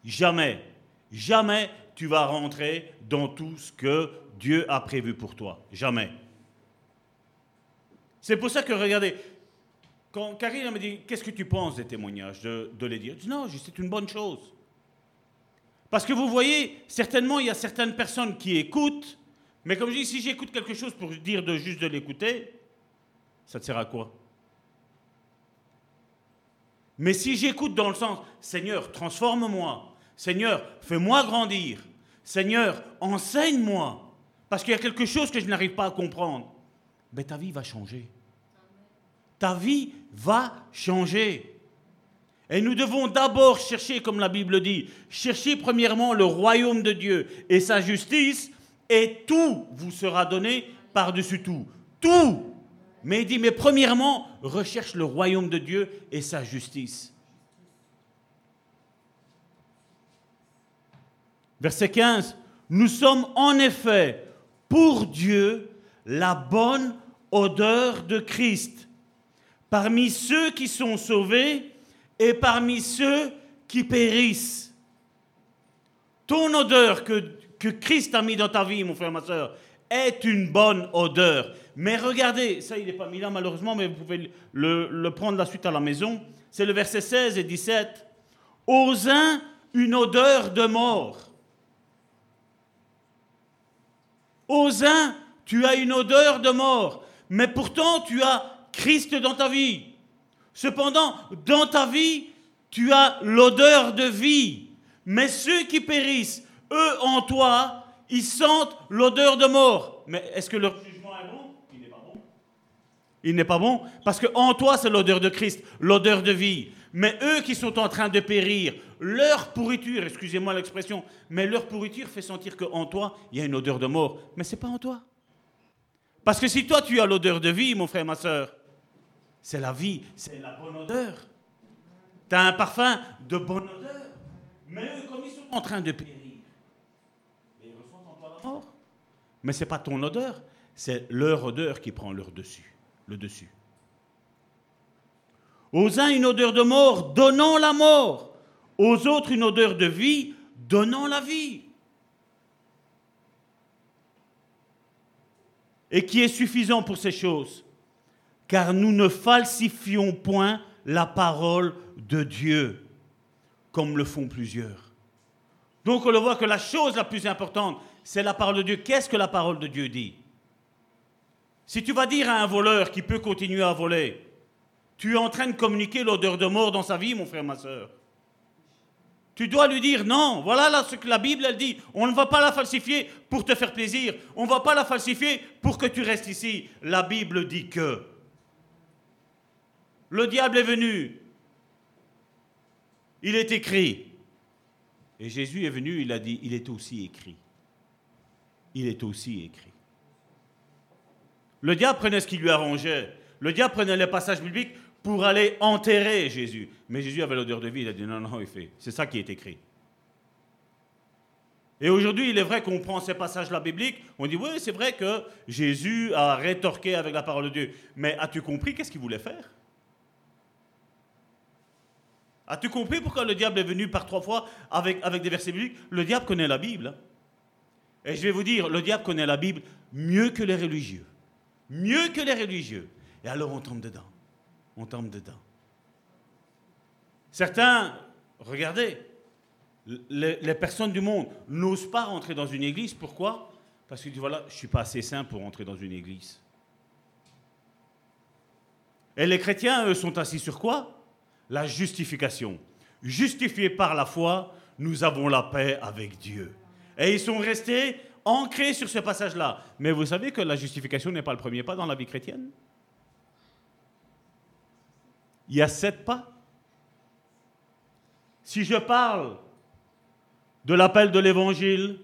jamais, jamais tu vas rentrer dans tout ce que Dieu a prévu pour toi. Jamais. C'est pour ça que, regardez, quand Karine me dit Qu'est-ce que tu penses des témoignages de, les dire Je dis Non, c'est une bonne chose. Parce que vous voyez, certainement, il y a certaines personnes qui écoutent, mais comme je dis, si j'écoute quelque chose pour dire de juste de l'écouter, ça te sert à quoi? Mais si j'écoute dans le sens Seigneur, transforme-moi, Seigneur, fais-moi grandir, Seigneur, enseigne-moi, parce qu'il y a quelque chose que je n'arrive pas à comprendre, ben ta vie va changer ta vie va changer. Et nous devons d'abord chercher, comme la Bible dit, chercher premièrement le royaume de Dieu et sa justice, et tout vous sera donné par-dessus tout. Tout. Mais il dit, mais premièrement, recherche le royaume de Dieu et sa justice. Verset 15, nous sommes en effet pour Dieu la bonne odeur de Christ parmi ceux qui sont sauvés et parmi ceux qui périssent. Ton odeur que, que Christ a mis dans ta vie, mon frère, ma soeur, est une bonne odeur. Mais regardez, ça il n'est pas mis là malheureusement, mais vous pouvez le, le prendre la suite à la maison. C'est le verset 16 et 17. Aux uns, une odeur de mort. Aux uns, tu as une odeur de mort. Mais pourtant, tu as Christ dans ta vie. Cependant, dans ta vie, tu as l'odeur de vie. Mais ceux qui périssent, eux en toi, ils sentent l'odeur de mort. Mais est-ce que leur jugement est bon? Il n'est pas bon. Il n'est pas bon parce qu'en toi, c'est l'odeur de Christ, l'odeur de vie. Mais eux qui sont en train de périr, leur pourriture, excusez-moi l'expression, mais leur pourriture fait sentir qu'en toi, il y a une odeur de mort. Mais ce n'est pas en toi. Parce que si toi, tu as l'odeur de vie, mon frère, ma soeur, c'est la vie, c'est la bonne odeur. Tu as un parfum de bonne odeur. Mais eux, comme ils sont en train de périr, ils ressentent la mort. Mais ce n'est pas ton odeur, c'est leur odeur qui prend leur dessus, le dessus. Aux uns une odeur de mort, donnant la mort. Aux autres une odeur de vie, donnant la vie. Et qui est suffisant pour ces choses? Car nous ne falsifions point la parole de Dieu, comme le font plusieurs. Donc on le voit que la chose la plus importante, c'est la parole de Dieu. Qu'est-ce que la parole de Dieu dit? Si tu vas dire à un voleur qui peut continuer à voler, tu es en train de communiquer l'odeur de mort dans sa vie, mon frère, ma soeur. Tu dois lui dire non, voilà là ce que la Bible elle dit. On ne va pas la falsifier pour te faire plaisir. On ne va pas la falsifier pour que tu restes ici. La Bible dit que le diable est venu. Il est écrit. Et Jésus est venu, il a dit, il est aussi écrit. Il est aussi écrit. Le diable prenait ce qui lui arrangeait. Le diable prenait les passages bibliques pour aller enterrer Jésus. Mais Jésus avait l'odeur de vie, il a dit non, non, il fait. C'est ça qui est écrit. Et aujourd'hui, il est vrai qu'on prend ces passages-là bibliques, on dit oui, c'est vrai que Jésus a rétorqué avec la parole de Dieu. Mais as-tu compris qu'est-ce qu'il voulait faire? As-tu compris pourquoi le diable est venu par trois fois avec, des versets bibliques? Le diable connaît la Bible. Et je vais vous dire, le diable connaît la Bible mieux que les religieux. Mieux que les religieux. Et alors on tombe dedans. On tombe dedans. Certains, regardez, les, personnes du monde n'osent pas rentrer dans une église. Pourquoi? Parce qu'ils disent, voilà, je ne suis pas assez saint pour rentrer dans une église. Et les chrétiens, eux, sont assis sur quoi? La justification. Justifiés par la foi, nous avons la paix avec Dieu. Et ils sont restés ancrés sur ce passage-là. Mais vous savez que la justification n'est pas le premier pas dans la vie chrétienne il y a sept pas. Si je parle de l'appel de l'évangile,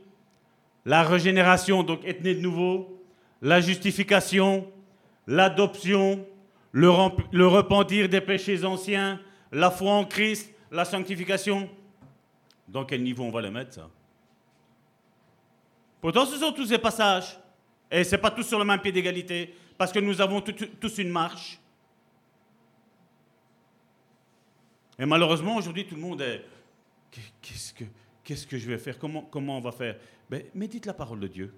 la régénération, donc être né de nouveau, la justification, l'adoption, le, le, repentir des péchés anciens, la foi en Christ, la sanctification, dans quel niveau on va les mettre ça? Pourtant, ce sont tous ces passages. Et ce n'est pas tous sur le même pied d'égalité, parce que nous avons tous une marche. Et malheureusement, aujourd'hui, tout le monde est qu'est-ce que, qu'est-ce que je vais faire? Comment, comment on va faire? Ben, Médite la parole de Dieu.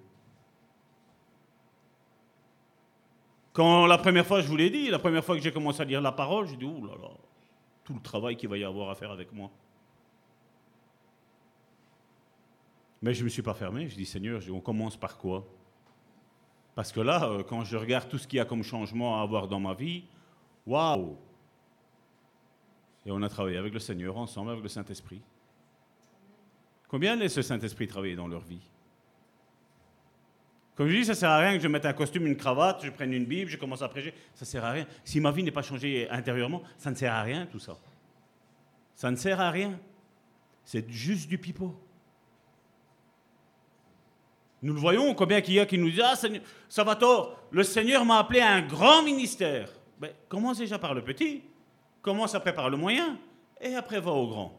Quand la première fois, je vous l'ai dit, la première fois que j'ai commencé à lire la parole, j'ai dit, oh là là, tout le travail qu'il va y avoir à faire avec moi. Mais je ne me suis pas fermé, je dis, Seigneur, on commence par quoi? Parce que là, euh, quand je regarde tout ce qu'il y a comme changement à avoir dans ma vie, waouh et on a travaillé avec le Seigneur, ensemble, avec le Saint-Esprit. Combien laissent le Saint-Esprit travailler dans leur vie? Comme je dis, ça ne sert à rien que je mette un costume, une cravate, je prenne une Bible, je commence à prêcher. Ça ne sert à rien. Si ma vie n'est pas changée intérieurement, ça ne sert à rien tout ça. Ça ne sert à rien. C'est juste du pipeau. Nous le voyons, combien qu'il y a qui nous disent Ah, Seigneur, ça va tort, le Seigneur m'a appelé à un grand ministère. Mais commence déjà par le petit. Commence après par le moyen et après va au grand.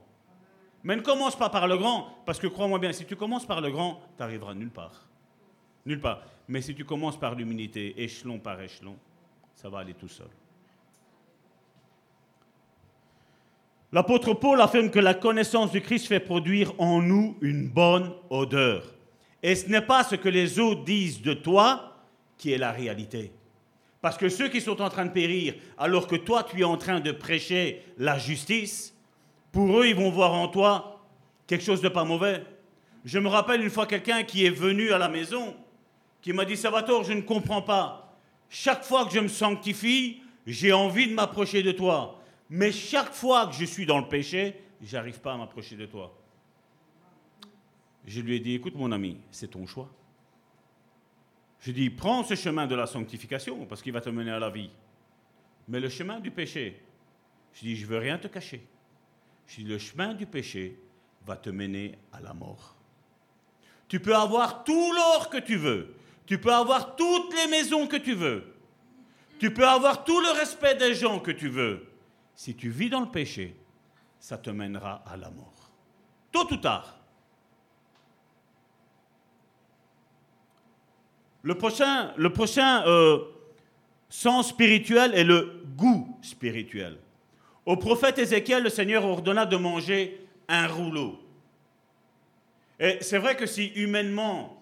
Mais ne commence pas par le grand, parce que crois-moi bien, si tu commences par le grand, tu n'arriveras nulle part. Nulle part. Mais si tu commences par l'humilité, échelon par échelon, ça va aller tout seul. L'apôtre Paul affirme que la connaissance du Christ fait produire en nous une bonne odeur. Et ce n'est pas ce que les autres disent de toi qui est la réalité. Parce que ceux qui sont en train de périr, alors que toi tu es en train de prêcher la justice, pour eux ils vont voir en toi quelque chose de pas mauvais. Je me rappelle une fois quelqu'un qui est venu à la maison, qui m'a dit Salvatore, je ne comprends pas. Chaque fois que je me sanctifie, j'ai envie de m'approcher de toi. Mais chaque fois que je suis dans le péché, j'arrive pas à m'approcher de toi. Je lui ai dit, écoute mon ami, c'est ton choix. Je dis, prends ce chemin de la sanctification parce qu'il va te mener à la vie. Mais le chemin du péché, je dis, je veux rien te cacher. Je dis, le chemin du péché va te mener à la mort. Tu peux avoir tout l'or que tu veux. Tu peux avoir toutes les maisons que tu veux. Tu peux avoir tout le respect des gens que tu veux. Si tu vis dans le péché, ça te mènera à la mort. Tôt ou tard. Le prochain, euh, sens spirituel est le goût spirituel. Au prophète Ézéchiel, le Seigneur ordonna de manger un rouleau. Et c'est vrai que si humainement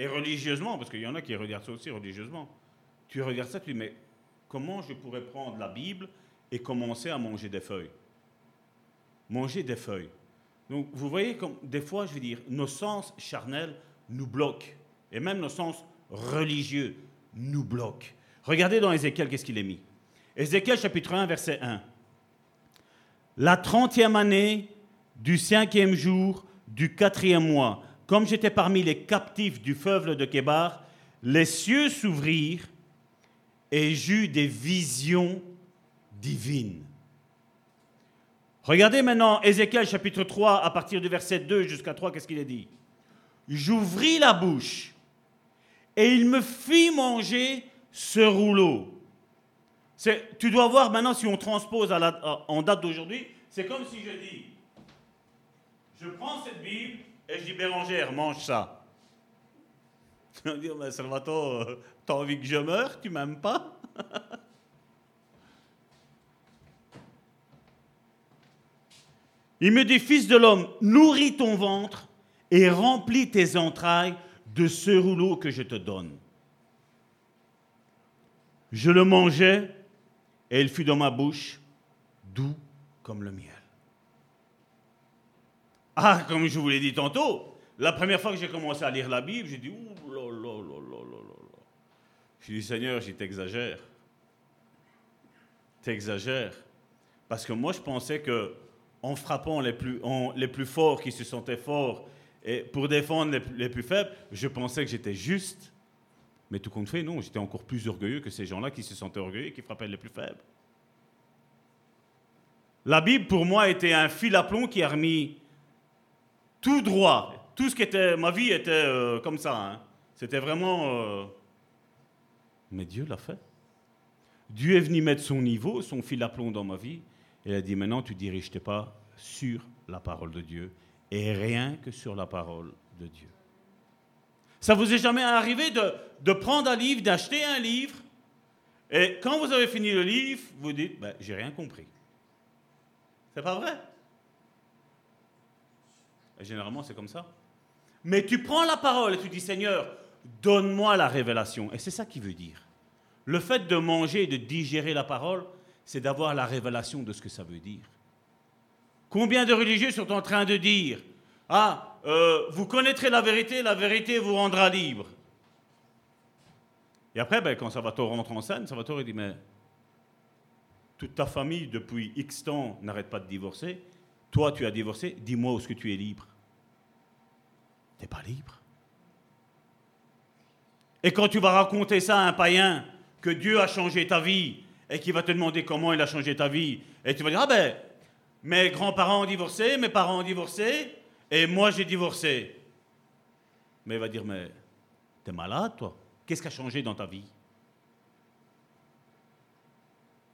et religieusement, parce qu'il y en a qui regardent ça aussi religieusement, tu regardes ça, tu dis, mais comment je pourrais prendre la Bible et commencer à manger des feuilles? Manger des feuilles. Donc vous voyez, comme des fois, je veux dire, nos sens charnels nous bloquent, et même nos sens religieux nous bloquent. Regardez dans Ézéchiel, qu'est-ce qu'il est mis? Ézéchiel chapitre 1, verset 1. La trentième année du cinquième jour du quatrième mois, comme j'étais parmi les captifs du feuve de Kébar, les cieux s'ouvrirent et j'eus des visions divines. Regardez maintenant Ézéchiel chapitre 3 à partir du verset 2 jusqu'à 3, qu'est-ce qu'il est dit? J'ouvris la bouche et il me fit manger ce rouleau. Tu dois voir maintenant si on transpose en date d'aujourd'hui, c'est comme si je dis, je prends cette Bible et je dis Bérangère, mange ça. Tu vas dire, mais Salvatore, t'as envie que je meure, tu m'aimes pas? Il me dit, fils de l'homme, nourris ton ventre et remplis tes entrailles de ce rouleau que je te donne. Je le mangeai et il fut dans ma bouche doux comme le miel. Ah, comme je vous l'ai dit tantôt, la première fois que j'ai commencé à lire la Bible, j'ai dit, ouh là là là. J'ai dit, Seigneur, j'ai t'exagère. T'exagères. Parce que moi, je pensais que en frappant les plus, les plus forts qui se sentaient forts et pour défendre les, les plus faibles, je pensais que j'étais juste. Mais tout compte fait, non, j'étais encore plus orgueilleux que ces gens-là qui se sentaient orgueilleux et qui frappaient les plus faibles. La Bible, pour moi, était un fil à plomb qui a remis tout droit. Tout ce qui était. Ma vie était euh, comme ça. Hein. C'était vraiment. Euh, mais Dieu l'a fait. Dieu est venu mettre son niveau, son fil à plomb dans ma vie. Il a dit maintenant, tu diriges tes pas sur la parole de Dieu et rien que sur la parole de Dieu. Ça vous est jamais arrivé de, de prendre un livre, d'acheter un livre, et quand vous avez fini le livre, vous dites, ben, j'ai rien compris. C'est pas vrai? Et Généralement, c'est comme ça. Mais tu prends la parole et tu dis, Seigneur, donne-moi la révélation. Et c'est ça qui veut dire. Le fait de manger et de digérer la parole, c'est d'avoir la révélation de ce que ça veut dire. Combien de religieux sont en train de dire Ah, euh, vous connaîtrez la vérité, la vérité vous rendra libre. Et après, ben, quand Salvatore rentre en scène, Salvatore dit Mais toute ta famille depuis X temps n'arrête pas de divorcer. Toi, tu as divorcé, dis-moi où est-ce que tu es libre. Tu pas libre. Et quand tu vas raconter ça à un païen, que Dieu a changé ta vie, et qu'il va te demander comment il a changé ta vie, et tu vas dire, ah ben, mes grands-parents ont divorcé, mes parents ont divorcé, et moi j'ai divorcé. Mais il va dire, mais t'es malade toi Qu'est-ce qui a changé dans ta vie?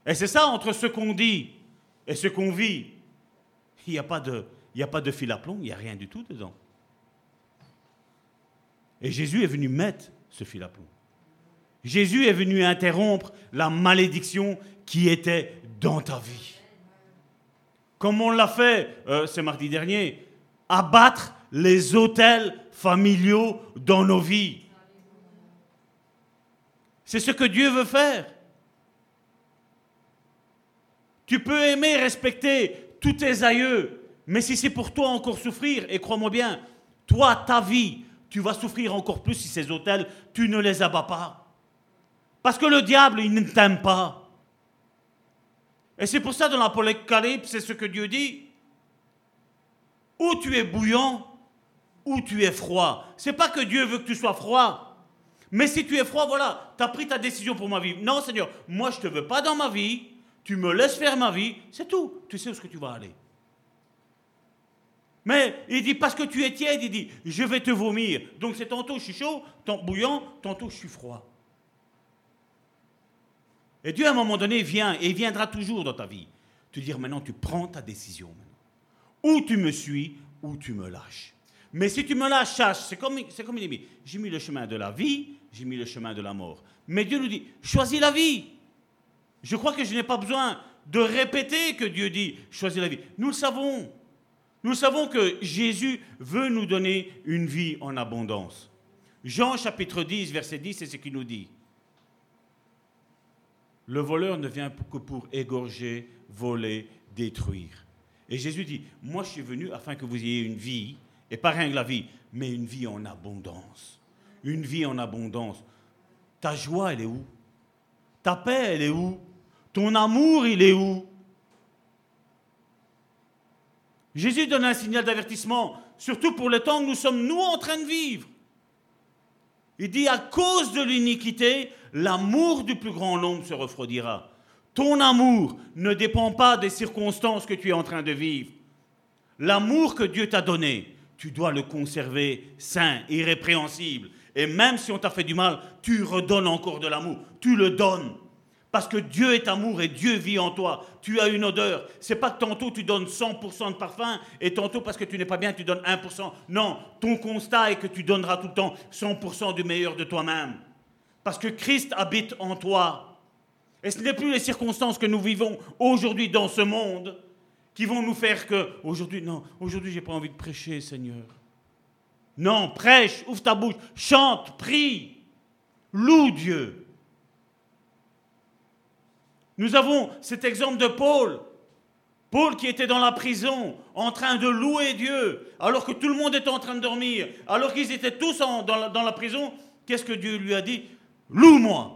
Et c'est ça, entre ce qu'on dit et ce qu'on vit, il n'y a pas de fil à plomb, il n'y a rien du tout dedans. Et Jésus est venu mettre ce fil à plomb. Jésus est venu interrompre la malédiction qui était dans ta vie. Comme on l'a fait euh, ce mardi dernier, abattre les hôtels familiaux dans nos vies. C'est ce que Dieu veut faire. Tu peux aimer, respecter tous tes aïeux, mais si c'est pour toi encore souffrir, et crois-moi bien, toi, ta vie, tu vas souffrir encore plus si ces hôtels, tu ne les abats pas. Parce que le diable, il ne t'aime pas. Et c'est pour ça dans l'Apocalypse, c'est ce que Dieu dit. Ou tu es bouillant, ou tu es froid. C'est pas que Dieu veut que tu sois froid. Mais si tu es froid, voilà, tu as pris ta décision pour ma vie. Non, Seigneur, moi je ne te veux pas dans ma vie. Tu me laisses faire ma vie, c'est tout. Tu sais où est-ce que tu vas aller. Mais il dit, parce que tu es tiède, il dit, je vais te vomir. Donc c'est tantôt je suis chaud, tantôt bouillant, tantôt je suis froid. Et Dieu, à un moment donné, vient et viendra toujours dans ta vie. Te dire maintenant, tu prends ta décision. Ou tu me suis, ou tu me lâches. Mais si tu me la cherches, c'est comme, c'est comme il dit, j'ai mis le chemin de la vie, j'ai mis le chemin de la mort. Mais Dieu nous dit, choisis la vie. Je crois que je n'ai pas besoin de répéter que Dieu dit, choisis la vie. Nous le savons. Nous savons que Jésus veut nous donner une vie en abondance. Jean chapitre 10, verset 10, c'est ce qu'il nous dit. Le voleur ne vient que pour égorger, voler, détruire. Et Jésus dit, moi je suis venu afin que vous ayez une vie, et pas rien que la vie, mais une vie en abondance. Une vie en abondance. Ta joie, elle est où? Ta paix, elle est où? Ton amour, il est où? Jésus donne un signal d'avertissement, surtout pour le temps que nous sommes, nous, en train de vivre. Il dit, à cause de l'iniquité, l'amour du plus grand nombre se refroidira. Ton amour ne dépend pas des circonstances que tu es en train de vivre. L'amour que Dieu t'a donné, tu dois le conserver sain, irrépréhensible. Et même si on t'a fait du mal, tu redonnes encore de l'amour. Tu le donnes. Parce que Dieu est amour et Dieu vit en toi. Tu as une odeur. C'est pas que tantôt tu donnes 100% de parfum et tantôt parce que tu n'es pas bien, tu donnes 1%. Non, ton constat est que tu donneras tout le temps 100% du meilleur de toi-même. Parce que Christ habite en toi. Et ce n'est plus les circonstances que nous vivons aujourd'hui dans ce monde qui vont nous faire que aujourd'hui non, aujourd'hui j'ai pas envie de prêcher, Seigneur. Non, prêche, ouvre ta bouche, chante, prie, loue Dieu. Nous avons cet exemple de Paul. Paul qui était dans la prison, en train de louer Dieu, alors que tout le monde était en train de dormir, alors qu'ils étaient tous dans, la, prison, qu'est-ce que Dieu lui a dit? Loue-moi.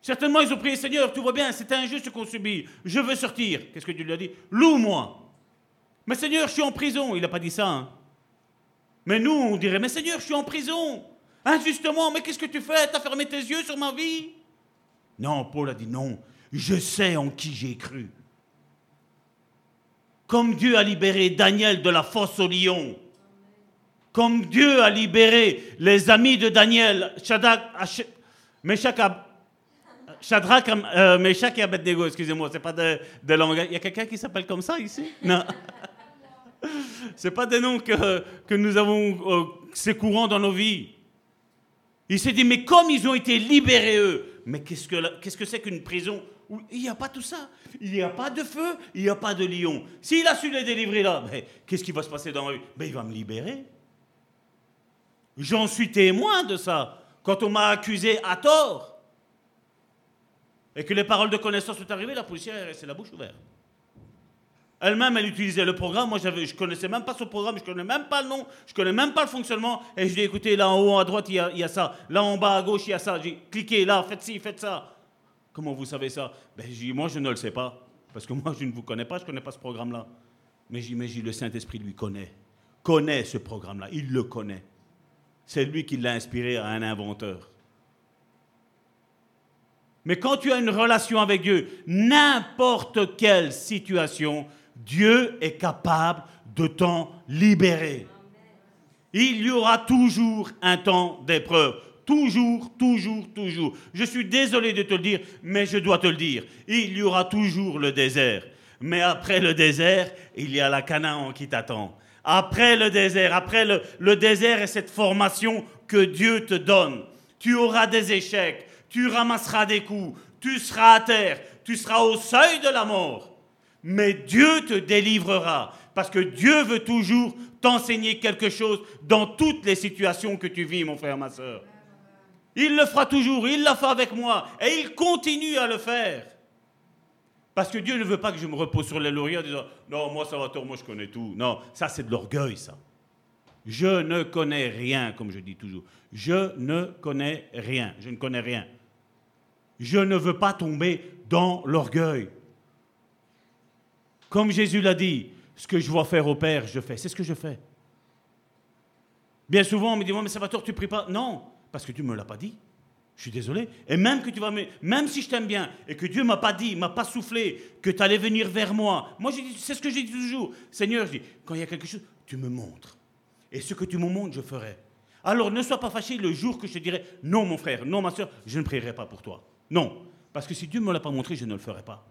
Certainement, ils ont prié, Seigneur, tout va bien, c'est injuste qu'on subit, je veux sortir. Qu'est-ce que Dieu lui a dit? Loue-moi. Mais Seigneur, je suis en prison. Il n'a pas dit ça. Hein. Mais nous, on dirait, mais Seigneur, je suis en prison. Injustement, mais qu'est-ce que tu fais? Tu as fermé tes yeux sur ma vie Non, Paul a dit non, je sais en qui j'ai cru. Comme Dieu a libéré Daniel de la fosse au lion, comme Dieu a libéré les amis de Daniel, Shadrach, Meshach, Shadrach, euh, et Abednego, excusez-moi, c'est pas de, de. Il y a quelqu'un qui s'appelle comme ça ici? Non. c'est pas des noms que, que nous avons, euh, dans nos vies. Il s'est dit, mais comme ils ont été libérés eux, mais qu'est-ce que qu'est-ce que c'est qu'une prison où il n'y a pas tout ça? Il n'y a pas de feu, il n'y a pas de lion. S'il a su les délivrer là, qu'est-ce qui va se passer dans la rue? Ben, Il va me libérer. J'en suis témoin de ça. Quand on m'a accusé à tort, et que les paroles de connaissance sont arrivées, la policière est restée la bouche ouverte. Elle-même, elle utilisait le programme. Moi, je connaissais même pas ce programme, je connais même pas le nom, je connais même pas le fonctionnement. Et je lui ai écouté, là en haut à droite, il y, a, ça. Là en bas à gauche, il y a ça. J'ai cliqué là, faites ci, faites ça. Comment vous savez ça? Ben, Moi, je ne le sais pas. Parce que moi, je ne vous connais pas, je ne connais pas ce programme-là. Mais j'imagine le Saint-Esprit lui connaît. Connaît ce programme-là. Il le connaît. C'est lui qui l'a inspiré à un inventeur. Mais quand tu as une relation avec Dieu, n'importe quelle situation, Dieu est capable de t'en libérer. Il y aura toujours un temps d'épreuve. Toujours, toujours, toujours. Je suis désolé de te le dire, mais je dois te le dire. Il y aura toujours le désert. Mais après le désert, il y a la Canaan qui t'attend. Après le désert, après le, le désert et cette formation que Dieu te donne, tu auras des échecs, tu ramasseras des coups, tu seras à terre, tu seras au seuil de la mort. Mais Dieu te délivrera, parce que Dieu veut toujours t'enseigner quelque chose dans toutes les situations que tu vis, mon frère, ma soeur. Il le fera toujours, il l'a fait avec moi, et il continue à le faire. Parce que Dieu ne veut pas que je me repose sur les lauriers en disant Non, moi ça va tort, moi je connais tout. Non, ça c'est de l'orgueil, ça. Je ne connais rien, comme je dis toujours. Je ne connais rien. Je ne connais rien. Je ne veux pas tomber dans l'orgueil. Comme Jésus l'a dit, ce que je vois faire au Père, je fais. C'est ce que je fais. Bien souvent, on me dit, mais ça va tort, tu pries pas. Non, parce que tu ne me l'as pas dit. Je suis désolé. Et même que tu vas, même si je t'aime bien et que Dieu m'a pas dit, m'a pas soufflé que tu allais venir vers moi. Moi, c'est ce que j'ai dit toujours. Seigneur, je dis, quand il y a quelque chose, tu me montres. Et ce que tu me montres, je ferai. Alors ne sois pas fâché le jour que je te dirai, non mon frère, non ma soeur, je ne prierai pas pour toi. Non, parce que si Dieu ne me l'a pas montré, je ne le ferai pas.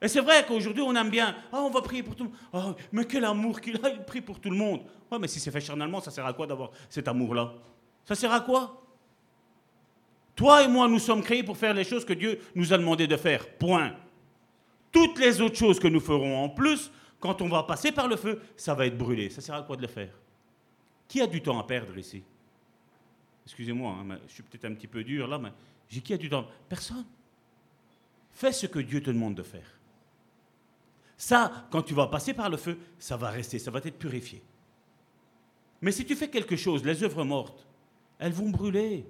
Et c'est vrai qu'aujourd'hui, on aime bien. Ah, on va prier pour tout le monde. Ah, mais quel amour qu'il a, il prie pour tout le monde. Ouais, mais si c'est fait charnellement, ça sert à quoi d'avoir cet amour-là? Ça sert à quoi? Toi et moi, nous sommes créés pour faire les choses que Dieu nous a demandé de faire. Point. Toutes les autres choses que nous ferons en plus, quand on va passer par le feu, ça va être brûlé. Ça sert à quoi de le faire? Qui a du temps à perdre ici? Excusez-moi, hein, je suis peut-être un petit peu dur là, mais j'ai qui a du temps? Personne. Fais ce que Dieu te demande de faire. Ça, quand tu vas passer par le feu, ça va rester, ça va être purifié. Mais si tu fais quelque chose, les œuvres mortes, elles vont brûler.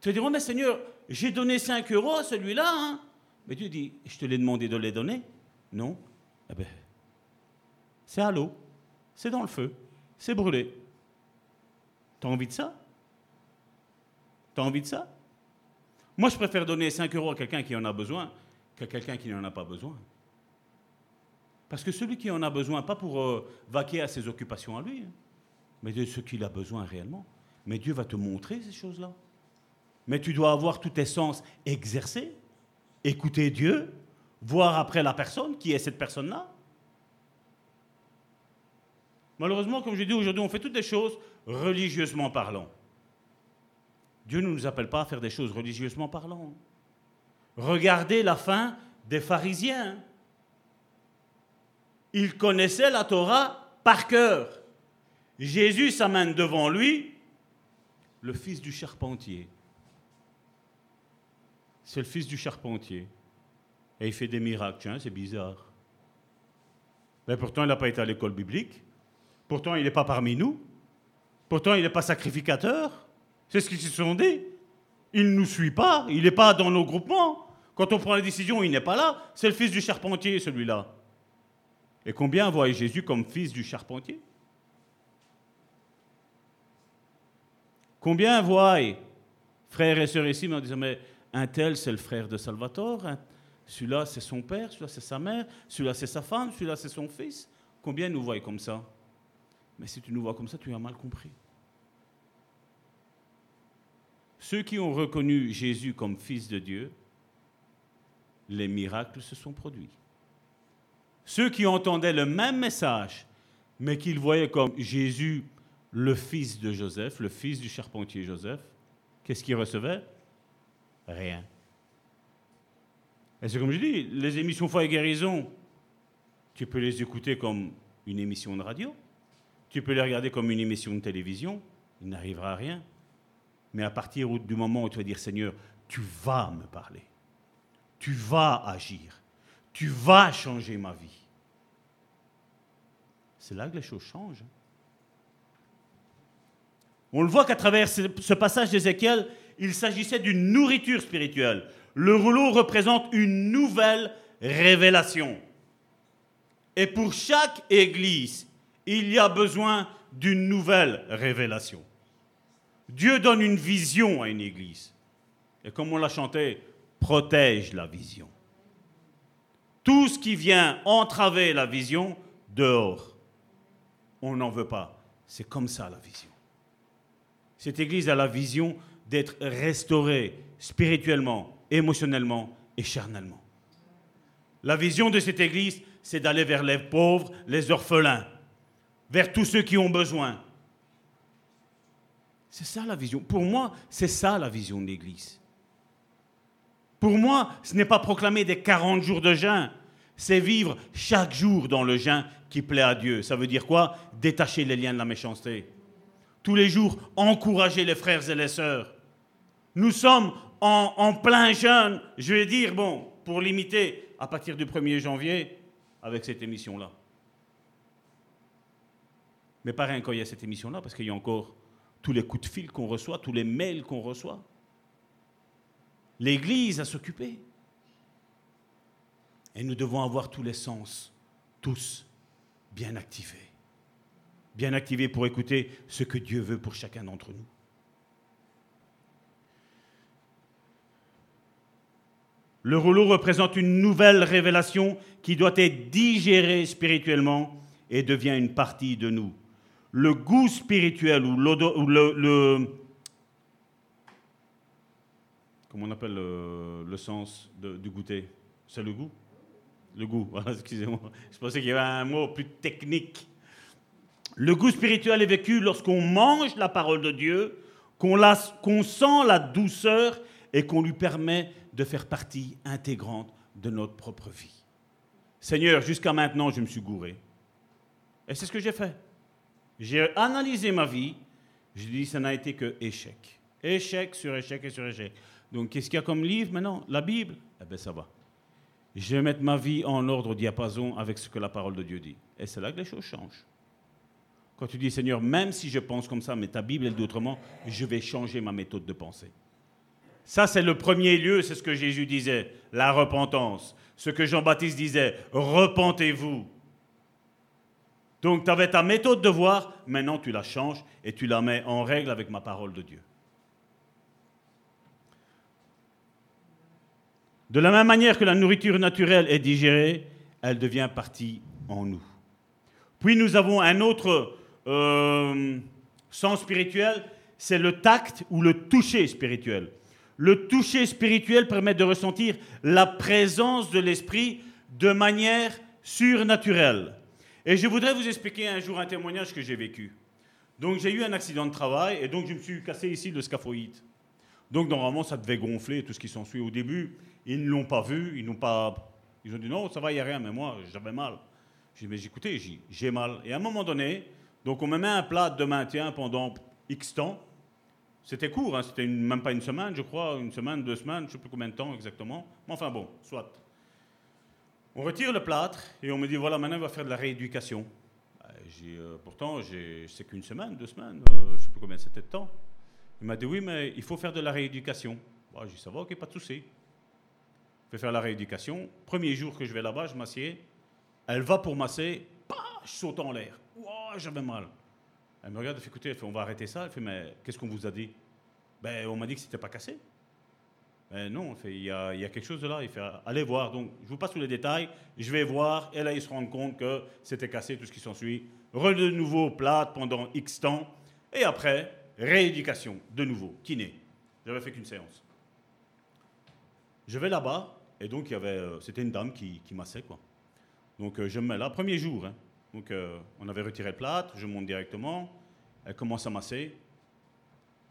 Tu vas dire, oh mais Seigneur, j'ai donné 5 euros à celui-là. Hein. Mais Dieu dit, je te l'ai demandé de les donner. Non. Eh ben, c'est à l'eau, c'est dans le feu, c'est brûlé. T'as envie de ça? T'as envie de ça? Moi, je préfère donner 5 euros à quelqu'un qui en a besoin qu'à quelqu'un qui n'en a pas besoin. Parce que celui qui en a besoin, pas pour euh, vaquer à ses occupations à lui, hein, mais de ce qu'il a besoin réellement. Mais Dieu va te montrer ces choses-là. Mais tu dois avoir tous tes sens exercés, écouter Dieu, voir après la personne, qui est cette personne-là. Malheureusement, comme je dis aujourd'hui, on fait toutes des choses religieusement parlant. Dieu ne nous appelle pas à faire des choses religieusement parlant. Regardez la fin des pharisiens. Ils connaissaient la Torah par cœur. Jésus s'amène devant lui le fils du charpentier. C'est le fils du charpentier. Et il fait des miracles. c'est bizarre. Mais pourtant, il n'a pas été à l'école biblique. Pourtant, il n'est pas parmi nous. Pourtant, il n'est pas sacrificateur. C'est ce qu'ils se sont dit. Il ne nous suit pas. Il n'est pas dans nos groupements. Quand on prend la décision, il n'est pas là. C'est le fils du charpentier, celui-là. Et combien voient Jésus comme fils du charpentier Combien voient frères et sœurs ici en disant Mais un tel, c'est le frère de Salvatore, celui-là, c'est son père, celui-là, c'est sa mère, celui-là, c'est sa femme, celui-là, c'est son fils. Combien nous voient comme ça? Mais si tu nous vois comme ça, tu as mal compris. Ceux qui ont reconnu Jésus comme fils de Dieu, les miracles se sont produits. Ceux qui entendaient le même message, mais qu'ils voyaient comme Jésus, le fils de Joseph, le fils du charpentier Joseph, qu'est-ce qu'ils recevaient? Rien. Et c'est comme je dis, les émissions Foi et Guérison, tu peux les écouter comme une émission de radio, tu peux les regarder comme une émission de télévision, il n'arrivera à rien. Mais à partir du moment où tu vas dire Seigneur, tu vas me parler, tu vas agir, tu vas changer ma vie. C'est là que les choses changent. On le voit qu'à travers ce passage d'Ézéchiel, il s'agissait d'une nourriture spirituelle. Le rouleau représente une nouvelle révélation. Et pour chaque église, il y a besoin d'une nouvelle révélation. Dieu donne une vision à une église. Et comme on l'a chanté, protège la vision. Tout ce qui vient entraver la vision, dehors. On n'en veut pas. C'est comme ça la vision. Cette église a la vision d'être restaurée spirituellement, émotionnellement et charnellement. La vision de cette église, c'est d'aller vers les pauvres, les orphelins, vers tous ceux qui ont besoin. C'est ça la vision. Pour moi, c'est ça la vision de l'église. Pour moi, ce n'est pas proclamer des 40 jours de jeûne, c'est vivre chaque jour dans le jeûne qui plaît à Dieu. Ça veut dire quoi? Détacher les liens de la méchanceté. Tous les jours, encourager les frères et les sœurs. Nous sommes en, plein jeûne, je vais dire, bon, pour limiter à partir du 1er janvier avec cette émission-là. Mais pas rien quand il y a cette émission-là, parce qu'il y a encore tous les coups de fil qu'on reçoit, tous les mails qu'on reçoit. L'Église a s'occuper. Et nous devons avoir tous les sens, tous, bien activés. Bien activés pour écouter ce que Dieu veut pour chacun d'entre nous. Le rouleau représente une nouvelle révélation qui doit être digérée spirituellement et devient une partie de nous. Le goût spirituel ou, le, comment on appelle le, sens du goûter C'est le goût? Le goût, voilà, excusez-moi. Je pensais qu'il y avait un mot plus technique. Le goût spirituel est vécu lorsqu'on mange la parole de Dieu, qu'on sent la douceur et qu'on lui permet de faire partie intégrante de notre propre vie. Seigneur, jusqu'à maintenant, je me suis gouré. Et c'est ce que j'ai fait. J'ai analysé ma vie. J'ai dit, ça n'a été que échec. Échec sur échec et sur échec. Donc, qu'est-ce qu'il y a comme livre maintenant? La Bible? Eh bien, ça va. Je vais mettre ma vie en ordre au diapason avec ce que la parole de Dieu dit. Et c'est là que les choses changent. Quand tu dis, Seigneur, même si je pense comme ça, mais ta Bible, elle dit autrement, je vais changer ma méthode de pensée. Ça, c'est le premier lieu, c'est ce que Jésus disait, la repentance. Ce que Jean-Baptiste disait, repentez-vous. Donc, tu avais ta méthode de voir, maintenant tu la changes et tu la mets en règle avec ma parole de Dieu. De la même manière que la nourriture naturelle est digérée, elle devient partie en nous. Puis nous avons un autre euh, sens spirituel, c'est le tact ou le toucher spirituel. Le toucher spirituel permet de ressentir la présence de l'esprit de manière surnaturelle. Et je voudrais vous expliquer un jour un témoignage que j'ai vécu. Donc j'ai eu un accident de travail et donc je me suis cassé ici le scaphoïde. Donc normalement ça devait gonfler tout ce qui s'ensuit. Au début, ils ne l'ont pas vu, ils n'ont pas... Ils ont dit non, ça va, il n'y a rien, mais moi j'avais mal. J'ai dit mais écoutez, j'ai mal. Et à un moment donné, donc on me met un plat de maintien pendant X temps. C'était court, hein, c'était même pas une semaine, je crois, une semaine, deux semaines, je ne sais plus combien de temps exactement. Mais enfin bon, soit. On retire le plâtre et on me dit voilà, maintenant on va faire de la rééducation. Euh, euh, pourtant, c'est qu'une semaine, deux semaines, euh, je ne sais plus combien c'était de temps. Il m'a dit oui, mais il faut faire de la rééducation. Bah, j'ai dit ça va, ok, pas de souci. Vais faire la rééducation. Premier jour que je vais là-bas, je m'assieds. Elle va pour masser, bah, je saute en l'air. j'avais mal. Elle me regarde, elle fait écoutez, on va arrêter ça. Elle fait mais qu'est-ce qu'on vous a dit? Ben on m'a dit que c'était pas cassé. Ben non, il y, a, quelque chose de là. Il fait allez voir. Donc je vous passe tous les détails. Je vais voir. Et là ils se rendent compte que c'était cassé, tout ce qui s'ensuit. Re de nouveau plate pendant X temps. Et après rééducation de nouveau, kiné. J'avais fait qu'une séance. Je vais là-bas et donc il y avait, euh, c'était une dame qui, massait quoi. Donc euh, je me mets là, premier jour. Hein. Donc euh, on avait retiré le plâtre, je monte directement, elle commence à masser.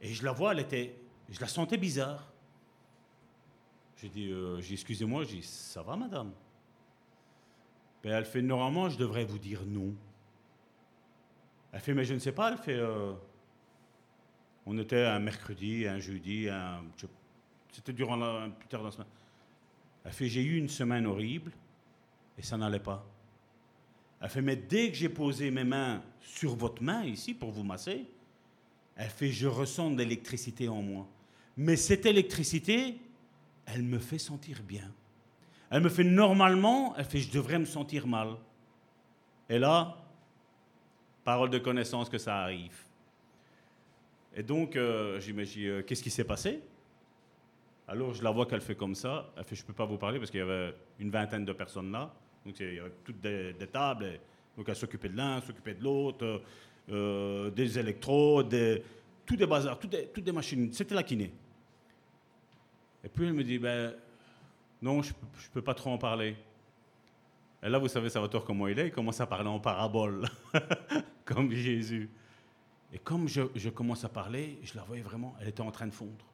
Et je la vois, elle était, je la sentais bizarre. J'ai dit, euh, excusez-moi, j'ai dit, ça va madame? Ben, Elle fait, normalement, je devrais vous dire non. Elle fait, mais je ne sais pas, elle fait, on était un mercredi, un jeudi, un, c'était durant la, plus tard dans la semaine. Elle fait, j'ai eu une semaine horrible. Et ça n'allait pas. Elle fait, mais dès que j'ai posé mes mains sur votre main ici pour vous masser, elle fait, je ressens de l'électricité en moi. Mais cette électricité, elle me fait sentir bien. Elle me fait normalement, elle fait, je devrais me sentir mal. Et là, parole de connaissance que ça arrive. Et donc, euh, j'imagine, euh, qu'est-ce qui s'est passé? Alors, je la vois qu'elle fait comme ça. Elle fait, je ne peux pas vous parler parce qu'il y avait une vingtaine de personnes là. Donc il y avait toutes des, tables. donc elle s'occupait de l'un, s'occupait de l'autre, euh, des électrodes, des, tout des bazars, toutes des, toutes des machines. C'était la kiné. Et puis elle me dit, ben non, je ne peux pas trop en parler. Et là, vous savez, Salvatore, comment il est, il commence à parler en parabole, comme Jésus. Et comme je, je, commence à parler, je la voyais vraiment, elle était en train de fondre.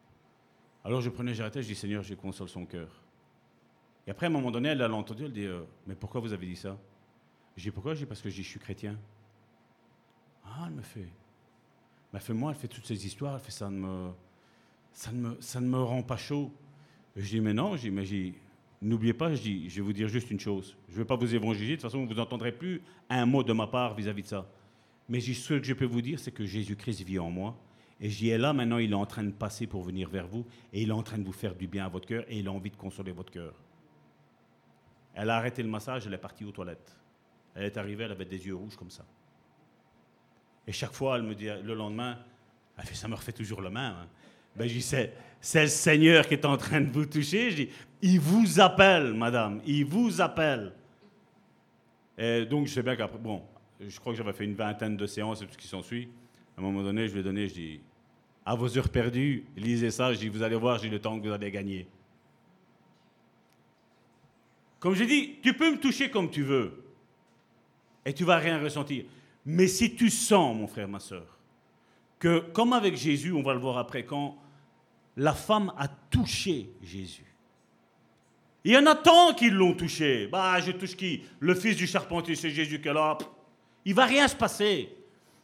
Alors je prenais, j'arrêtais, je dis, Seigneur, je console son cœur. Et après, à un moment donné, elle l'a entendu, elle dit euh, Mais pourquoi vous avez dit ça? Je dis Pourquoi? Je dis Parce que je, suis chrétien. Ah, elle me fait. Elle fait Moi, elle fait toutes ces histoires, elle fait Ça ne me, ça ne me, ça ne me rend pas chaud. je dis Mais non, je dis, N'oubliez pas, je dis, je vais vous dire juste une chose. Je ne vais pas vous évangéliser, de toute façon, vous n'entendrez plus un mot de ma part vis-à-vis de ça. Mais ce que je peux vous dire, c'est que Jésus-Christ vit en moi. Et j'y ai là, maintenant, il est en train de passer pour venir vers vous. Et il est en train de vous faire du bien à votre cœur. Et il a envie de consoler votre cœur. Elle a arrêté le massage, elle est partie aux toilettes. Elle est arrivée, elle avait des yeux rouges comme ça. Et chaque fois, elle me dit, le lendemain, elle fait, ça me refait toujours le même. Hein. Ben, je dis, c'est, le Seigneur qui est en train de vous toucher. Je dis, il vous appelle, madame, il vous appelle. Et donc, je sais bien qu'après, bon, je crois que j'avais fait une vingtaine de séances et tout ce qui s'ensuit. À un moment donné, je lui ai donné, je dis, à vos heures perdues, lisez ça. Je vous allez voir, j'ai le temps que vous allez gagner. Comme je dis, tu peux me toucher comme tu veux. Et tu vas rien ressentir. Mais si tu sens, mon frère, ma soeur, que comme avec Jésus, on va le voir après, quand la femme a touché Jésus. Il y en a tant qui l'ont touché. Bah, je touche qui? Le fils du charpentier, c'est Jésus qui est là. Il va rien se passer.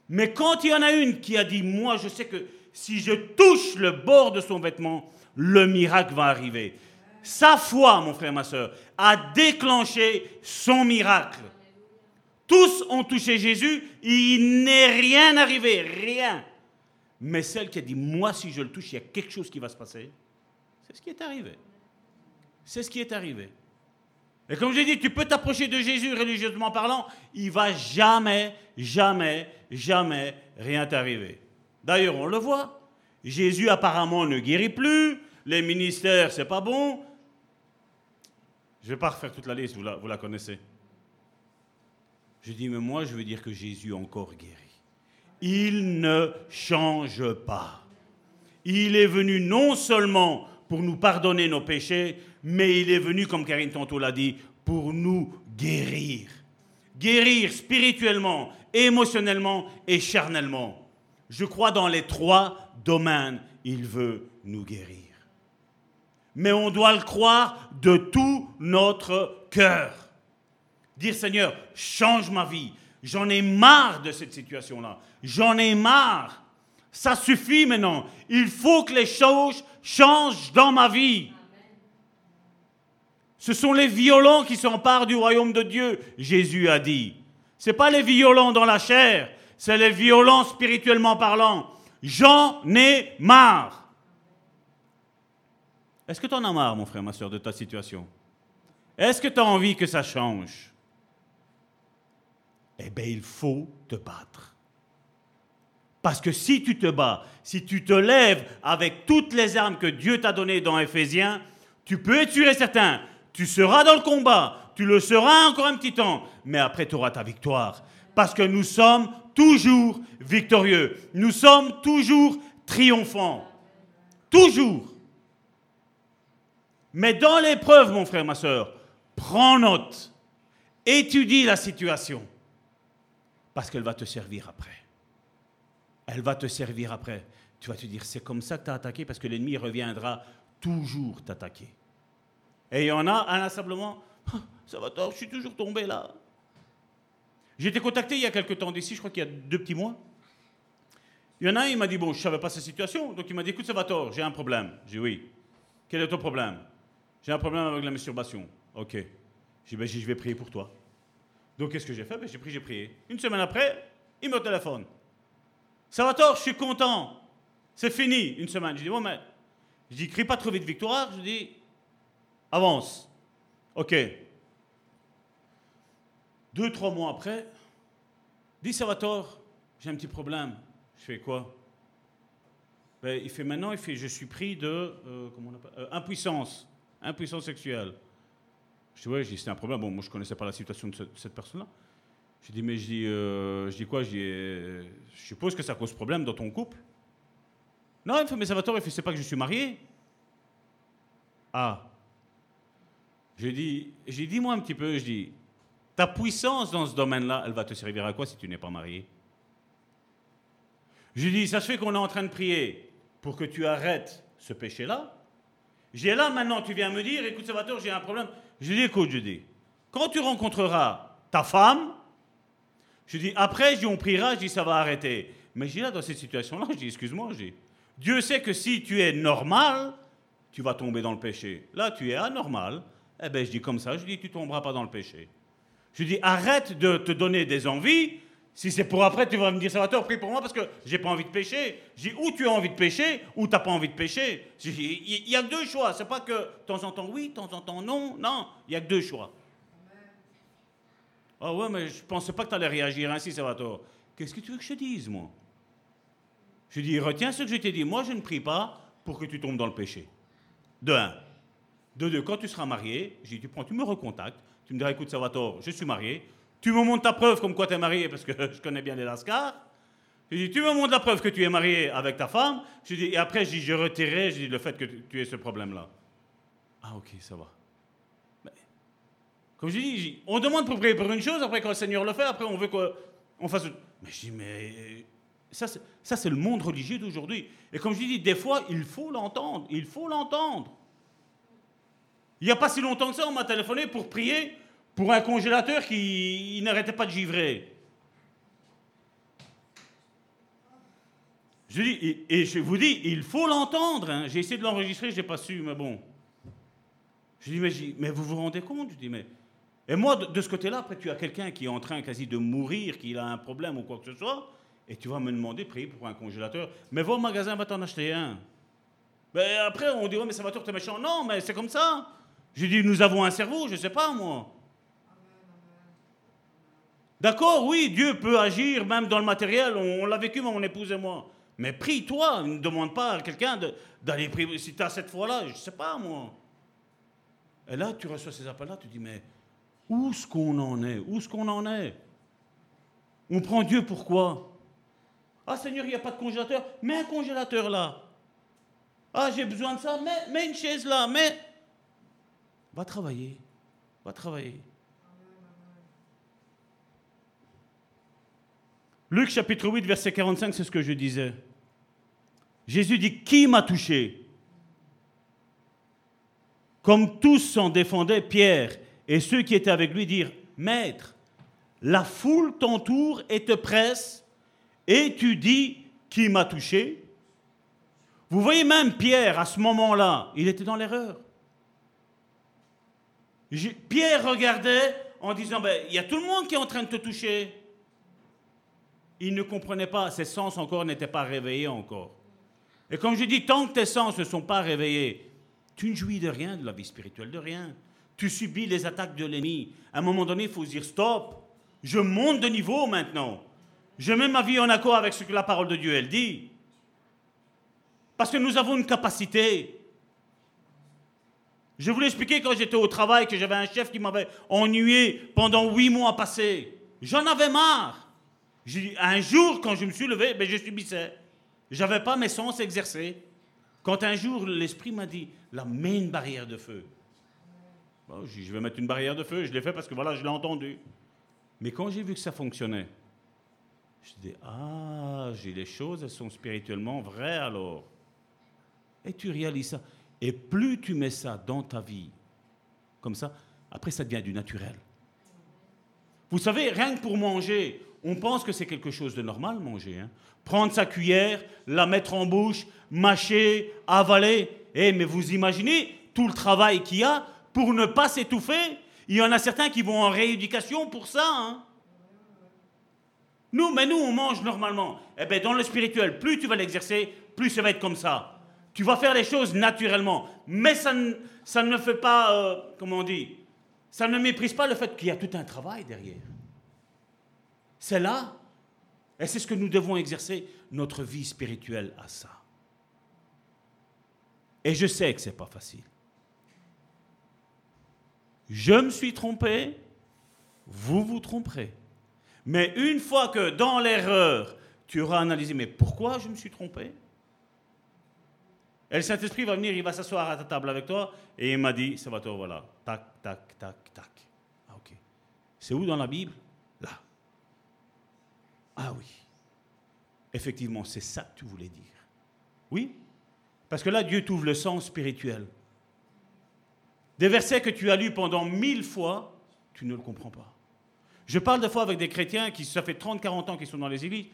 Mais quand il y en a une qui a dit, moi, je sais que si je touche le bord de son vêtement, le miracle va arriver. Sa foi, mon frère, ma soeur, a déclenché son miracle. Tous ont touché Jésus, il n'est rien arrivé, rien. Mais celle qui a dit, moi, si je le touche, il y a quelque chose qui va se passer, c'est ce qui est arrivé. C'est ce qui est arrivé. Et comme j'ai dit, tu peux t'approcher de Jésus religieusement parlant, il va jamais, jamais, jamais rien t'arriver. D'ailleurs, on le voit. Jésus apparemment ne guérit plus, les ministères, c'est pas bon. Je ne vais pas refaire toute la liste, vous la, connaissez. Je dis, mais moi, je veux dire que Jésus encore guéri. Il ne change pas. Il est venu non seulement pour nous pardonner nos péchés, mais il est venu, comme Karine tantôt l'a dit, pour nous guérir. Guérir spirituellement, émotionnellement et charnellement. Je crois dans les trois domaines, il veut nous guérir. Mais on doit le croire de tout notre cœur. Dire Seigneur, change ma vie. J'en ai marre de cette situation-là. J'en ai marre. Ça suffit maintenant. Il faut que les choses changent dans ma vie. Ce sont les violents qui s'emparent du royaume de Dieu, Jésus a dit. Ce n'est pas les violents dans la chair, c'est les violents spirituellement parlant. J'en ai marre. Est-ce que tu en as marre, mon frère, ma soeur, de ta situation? Est-ce que tu as envie que ça change? Eh bien, il faut te battre. Parce que si tu te bats, si tu te lèves avec toutes les armes que Dieu t'a données dans Éphésiens, tu peux être sûr et certain, tu seras dans le combat, tu le seras encore un petit temps, mais après tu auras ta victoire. Parce que nous sommes toujours victorieux, nous sommes toujours triomphants. Toujours. Mais dans l'épreuve, mon frère, ma soeur, prends note, étudie la situation, parce qu'elle va te servir après. Elle va te servir après. Tu vas te dire, c'est comme ça que tu as attaqué, parce que l'ennemi reviendra toujours t'attaquer. Et il y en a, inlassablement, ah, ça va je suis toujours tombé là. J'ai été contacté il y a quelques temps d'ici, je crois qu'il y a deux petits mois. Il y en a un, il m'a dit, bon, je ne savais pas sa situation, donc il m'a dit, écoute, ça va tort, j'ai un problème. J'ai dit, oui. Quel est ton problème? J'ai un problème avec la masturbation. Ok. J'ai dit, ben, je vais prier pour toi. Donc, qu'est-ce que j'ai fait? Ben, J'ai pris, j'ai prié. Une semaine après, il me téléphone. Ça va tort, je suis content. C'est fini, une semaine. Je dis, bon, mais. Je dis, crie pas trop vite victoire. Je dis, avance. Ok. Deux, trois mois après, va tort, j'ai un petit problème. Je fais quoi? Ben, Il fait maintenant, il fait, je suis pris de euh, comment on appelle, euh, impuissance impuissance sexuelle. Je dis, ouais, c'est un problème. Bon, moi, je ne connaissais pas la situation de, cette personne-là. Je dis, mais je dis, euh, je dis quoi? Je, dis, je suppose que ça cause problème dans ton couple. Non, il fait, mais ça va tort, il fait, c'est pas que je suis marié. Ah. Je dis, j'ai dit, moi, un petit peu, je dis, ta puissance dans ce domaine-là, elle va te servir à quoi si tu n'es pas marié? Je dis, ça se fait qu'on est en train de prier pour que tu arrêtes ce péché-là. J'ai là maintenant, tu viens me dire, écoute Salvatore, j'ai un problème. Je dis, écoute, je dis, quand tu rencontreras ta femme, je dis, après, je on priera, je dis, ça va arrêter. Mais dis là, dans cette situation-là, je dis, excuse-moi, je dis, Dieu sait que si tu es normal, tu vas tomber dans le péché. Là, tu es anormal. Eh bien, je dis comme ça, je dis, tu tomberas pas dans le péché. Je dis, arrête de te donner des envies si c'est pour après, tu vas me dire, Salvatore, prie pour moi parce que j'ai pas envie de pécher. J'ai ou tu as envie de pécher, ou tu n'as pas envie de pécher. Il y a deux choix. C'est pas que de temps en temps oui, de temps en temps non. Non, il y a que deux choix. Ah ouais, mais je pensais pas que tu allais réagir ainsi, Salvatore. Qu'est-ce que tu veux que je te dise, moi? Je dis, retiens ce que je t'ai dit. Moi, je ne prie pas pour que tu tombes dans le péché. De un. De deux, quand tu seras marié, je dis, tu tu me recontactes. Tu me diras, écoute, Salvatore, je suis marié tu me montres ta preuve comme quoi tu es marié, parce que je connais bien les lascars. Je dis, tu me montres la preuve que tu es marié avec ta femme. Je dis, et après, je, dis, je je dis, le fait que tu aies ce problème-là. Ah, ok, ça va. Comme je dis, on demande pour prier pour une chose, après quand le Seigneur le fait, après on veut qu'on fasse... Mais je dis, mais ça, c'est le monde religieux d'aujourd'hui. Et comme je dis, des fois, il faut l'entendre. Il faut l'entendre. Il n'y a pas si longtemps que ça, on m'a téléphoné pour prier pour un congélateur qui n'arrêtait pas de givrer. Je dis, et, je vous dis, il faut l'entendre. Hein. J'ai essayé de l'enregistrer, je n'ai pas su, mais bon. Je dis, mais, mais vous vous rendez compte? Je dis, mais. Et moi, de, ce côté-là, après, tu as quelqu'un qui est en train quasi de mourir, qui a un problème ou quoi que ce soit, et tu vas me demander de prier pour un congélateur. Mais va au magasin, va t'en acheter un. Mais après, on dit, ouais, mais va t'es méchant. Non, mais c'est comme ça. Je dis, nous avons un cerveau, je ne sais pas, moi. D'accord, oui, Dieu peut agir même dans le matériel. On, l'a vécu, mon épouse et moi. Mais prie-toi, ne demande pas à quelqu'un d'aller prier. Si tu as cette foi-là, je ne sais pas, moi. Et là, tu reçois ces appels-là, tu dis, mais où est-ce qu'on en est? Où est-ce qu'on en est? On prend Dieu pourquoi Ah Seigneur, il n'y a pas de congélateur. Mets un congélateur là. Ah, j'ai besoin de ça. Mets, mets une chaise là. Mais va travailler. Va travailler. Luc chapitre 8, verset 45, c'est ce que je disais. Jésus dit, qui m'a touché? Comme tous s'en défendaient, Pierre et ceux qui étaient avec lui dirent, Maître, la foule t'entoure et te presse, et tu dis, qui m'a touché? Vous voyez même Pierre, à ce moment-là, il était dans l'erreur. Pierre regardait en disant, ben, il y a tout le monde qui est en train de te toucher. Il ne comprenait pas, ses sens encore n'étaient pas réveillés encore. Et comme je dis, tant que tes sens ne sont pas réveillés, tu ne jouis de rien de la vie spirituelle, de rien. Tu subis les attaques de l'ennemi. À un moment donné, il faut dire stop. Je monte de niveau maintenant. Je mets ma vie en accord avec ce que la parole de Dieu, elle dit. Parce que nous avons une capacité. Je voulais expliquer quand j'étais au travail que j'avais un chef qui m'avait ennuyé pendant huit mois passés. J'en avais marre un jour, quand je me suis levé, ben, je subissais. Je n'avais pas mes sens exercés. Quand un jour, l'Esprit m'a dit, là, mets une barrière de feu. je vais mettre une barrière de feu. Je l'ai fait parce que voilà, je l'ai entendu. Mais quand j'ai vu que ça fonctionnait, je dis, ah, j'ai les choses, elles sont spirituellement vraies alors. Et tu réalises ça. Et plus tu mets ça dans ta vie, comme ça, après ça devient du naturel. Vous savez, rien que pour manger, on pense que c'est quelque chose de normal, manger. Hein. Prendre sa cuillère, la mettre en bouche, mâcher, avaler. Eh, mais vous imaginez tout le travail qu'il y a pour ne pas s'étouffer Il y en a certains qui vont en rééducation pour ça. Hein. Nous, mais nous, on mange normalement. Eh bien, dans le spirituel, plus tu vas l'exercer, plus ça va être comme ça. Tu vas faire les choses naturellement. Mais ça ne, ça fait pas, euh, comment on dit, ça ne méprise pas le fait qu'il y a tout un travail derrière. C'est là. Et c'est ce que nous devons exercer notre vie spirituelle à ça. Et je sais que ce n'est pas facile. Je me suis trompé, vous vous tromperez. Mais une fois que dans l'erreur, tu auras analysé, mais pourquoi je me suis trompé? Et le Saint-Esprit va venir, il va s'asseoir à ta table avec toi, et il m'a dit, ça va toi, voilà, tac, tac, tac, tac. Ah ok. C'est où dans la Bible? Ah oui, effectivement, c'est ça que tu voulais dire. Oui, parce que là, Dieu t'ouvre le sens spirituel. Des versets que tu as lus pendant mille fois, tu ne le comprends pas. Je parle des fois avec des chrétiens qui, ça fait 30-40 ans qu'ils sont dans les églises.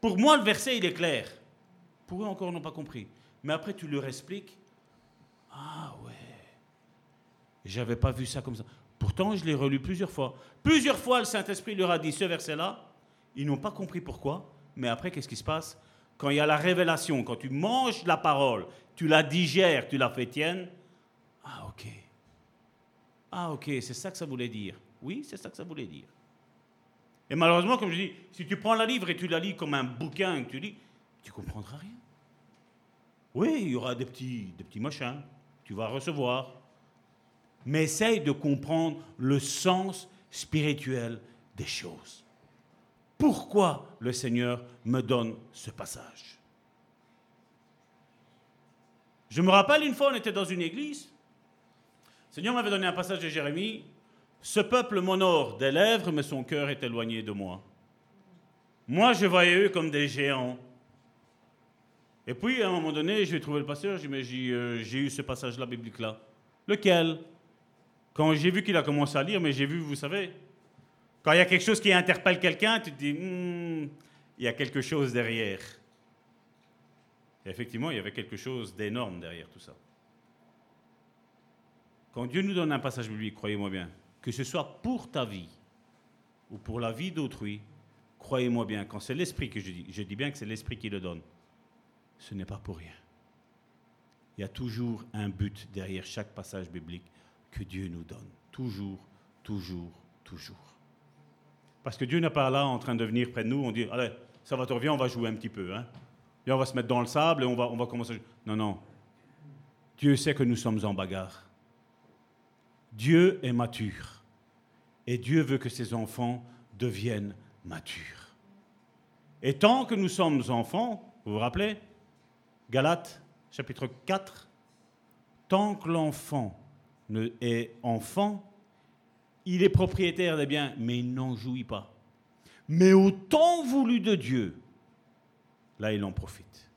Pour moi, le verset, il est clair. Pour eux, encore, n'ont pas compris. Mais après, tu leur expliques. Ah ouais. J'avais pas vu ça comme ça. Pourtant, je l'ai relu plusieurs fois. Plusieurs fois, le Saint-Esprit leur a dit ce verset-là. Ils n'ont pas compris pourquoi, mais après, qu'est-ce qui se passe? Quand il y a la révélation, quand tu manges la parole, tu la digères, tu la fais tienne, ah ok. Ah ok, c'est ça que ça voulait dire. Oui, c'est ça que ça voulait dire. Et malheureusement, comme je dis, si tu prends la livre et tu la lis comme un bouquin tu lis, tu comprendras rien. Oui, il y aura des petits, des petits machins, tu vas recevoir. Mais essaye de comprendre le sens spirituel des choses pourquoi le Seigneur me donne ce passage? Je me rappelle une fois, on était dans une église, Seigneur m'avait donné un passage de Jérémie. Ce peuple m'honore des lèvres, mais son cœur est éloigné de moi. Moi, je voyais eux comme des géants. Et puis, à un moment donné, je vais trouver le pasteur, euh, j'ai eu ce passage-là biblique-là. Lequel? Quand j'ai vu qu'il a commencé à lire, mais j'ai vu, vous savez, quand il y a quelque chose qui interpelle quelqu'un, tu te dis, hmm, il y a quelque chose derrière. Et effectivement, il y avait quelque chose d'énorme derrière tout ça. Quand Dieu nous donne un passage biblique, croyez-moi bien, que ce soit pour ta vie ou pour la vie d'autrui, croyez-moi bien, quand c'est l'esprit que je dis, je dis bien que c'est l'esprit qui le donne, ce n'est pas pour rien. Il y a toujours un but derrière chaque passage biblique que Dieu nous donne. Toujours, toujours, toujours. Parce que Dieu n'est pas là en train de venir près de nous, on dit, allez, ça va revenir, on va jouer un petit peu. Hein? On va se mettre dans le sable et on va, on va commencer. Non, non. Dieu sait que nous sommes en bagarre. Dieu est mature. Et Dieu veut que ses enfants deviennent matures. Et tant que nous sommes enfants, vous vous rappelez Galates chapitre 4, tant que l'enfant est enfant, il est propriétaire des biens, mais il n'en jouit pas. Mais au temps voulu de Dieu, là il en profite.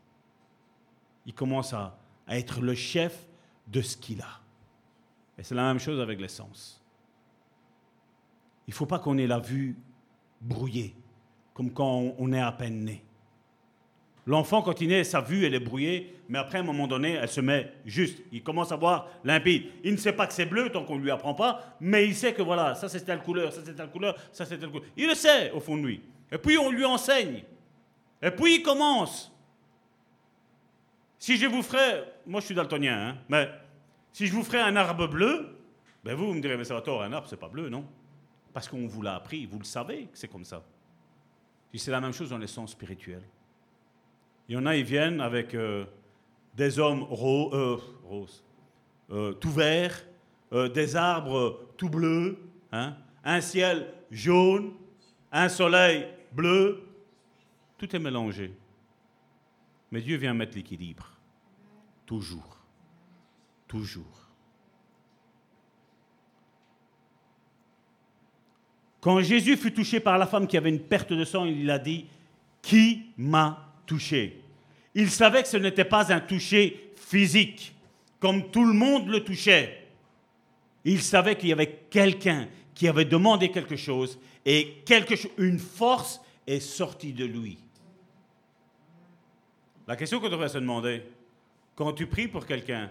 Il commence à, à être le chef de ce qu'il a. Et c'est la même chose avec l'essence. Il ne faut pas qu'on ait la vue brouillée, comme quand on est à peine né. L'enfant, quand il naît, sa vue, elle est brouillée, mais après, à un moment donné, elle se met juste. Il commence à voir limpide. Il ne sait pas que c'est bleu tant qu'on ne lui apprend pas, mais il sait que voilà, ça c'est telle couleur, ça c'est telle couleur, ça c'est telle couleur. Il le sait au fond de lui. Et puis on lui enseigne. Et puis il commence. Si je vous ferais, moi je suis daltonien, hein, mais si je vous ferais un arbre bleu, ben vous, vous me direz, mais ça va tort, un arbre c'est pas bleu, non? Parce qu'on vous l'a appris, vous le savez que c'est comme ça. C'est la même chose dans les sens spirituels. Il y en a, ils viennent avec euh, des hommes euh, roses, euh, tout verts, des arbres tout bleus, hein, un ciel jaune, un soleil bleu. Tout est mélangé. Mais Dieu vient mettre l'équilibre. Toujours. Toujours. Quand Jésus fut touché par la femme qui avait une perte de sang, il a dit, Qui m'a touché? Il savait que ce n'était pas un toucher physique, comme tout le monde le touchait. Il savait qu'il y avait quelqu'un qui avait demandé quelque chose et une force est sortie de lui. La question qu'on devrait se demander, quand tu pries pour quelqu'un,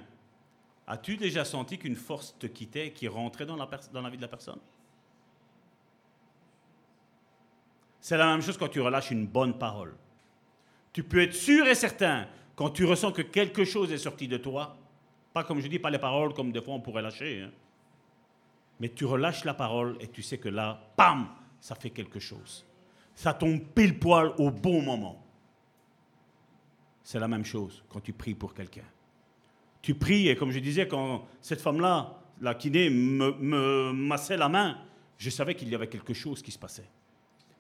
as-tu déjà senti qu'une force te quittait, qui rentrait dans la vie de la personne? C'est la même chose quand tu relâches une bonne parole. Tu peux être sûr et certain, quand tu ressens que quelque chose est sorti de toi, pas comme je dis, pas les paroles comme des fois on pourrait lâcher, hein, mais tu relâches la parole et tu sais que là, pam, ça fait quelque chose. Ça tombe pile poil au bon moment. C'est la même chose quand tu pries pour quelqu'un. Tu pries, et comme je disais, quand cette femme-là, la kiné, me, me massait la main, je savais qu'il y avait quelque chose qui se passait.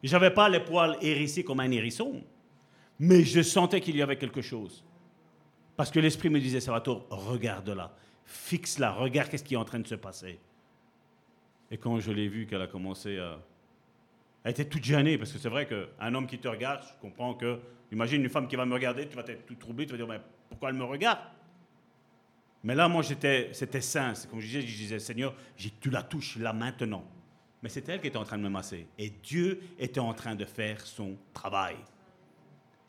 Je n'avais pas les poils hérissés comme un hérisson, mais je sentais qu'il y avait quelque chose. Parce que l'Esprit me disait, Salvatore, regarde-la, fixe-la, regarde qu'est-ce qui est en train de se passer. Et quand je l'ai vue qu'elle a commencé à... Elle était toute gênée, parce que c'est vrai qu'un homme qui te regarde, je comprends que... Imagine une femme qui va me regarder, tu vas être tout troublé, tu vas dire, mais pourquoi elle me regarde? Mais là, moi, j'étais, c'était sain. C'est comme je disais, je disais, Seigneur, tu la touches là maintenant. Mais c'était elle qui était en train de me masser. Et Dieu était en train de faire son travail.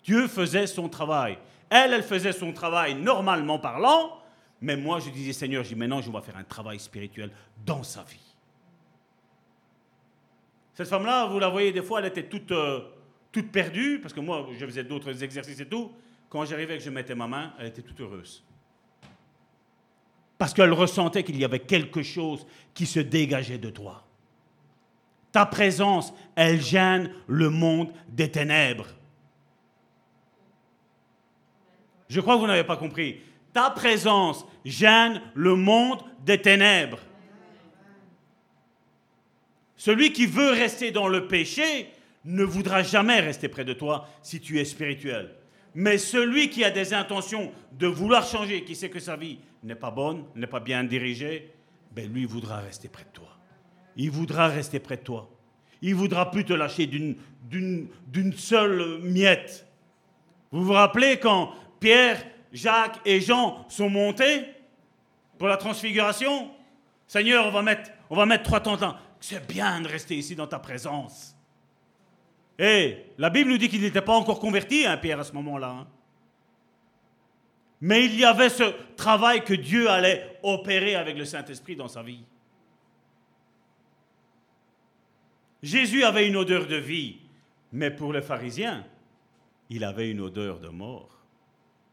Dieu faisait son travail. Elle, elle faisait son travail normalement parlant, mais moi je disais Seigneur, je dis maintenant je vais faire un travail spirituel dans sa vie. Cette femme-là, vous la voyez des fois, elle était toute, euh, toute perdue, parce que moi je faisais d'autres exercices et tout. Quand j'arrivais et que je mettais ma main, elle était toute heureuse. Parce qu'elle ressentait qu'il y avait quelque chose qui se dégageait de toi. Ta présence, elle gêne le monde des ténèbres. Je crois que vous n'avez pas compris. Ta présence gêne le monde des ténèbres. Celui qui veut rester dans le péché ne voudra jamais rester près de toi si tu es spirituel. Mais celui qui a des intentions de vouloir changer, qui sait que sa vie n'est pas bonne, n'est pas bien dirigée, ben lui voudra rester près de toi. Il voudra rester près de toi. Il voudra plus te lâcher d'une seule miette. Vous vous rappelez quand Pierre, Jacques et Jean sont montés pour la transfiguration Seigneur, on va mettre, on va mettre trois tentes C'est bien de rester ici dans ta présence. Et la Bible nous dit qu'il n'était pas encore converti, hein, Pierre, à ce moment-là. Hein. Mais il y avait ce travail que Dieu allait opérer avec le Saint-Esprit dans sa vie. Jésus avait une odeur de vie, mais pour les pharisiens, il avait une odeur de mort.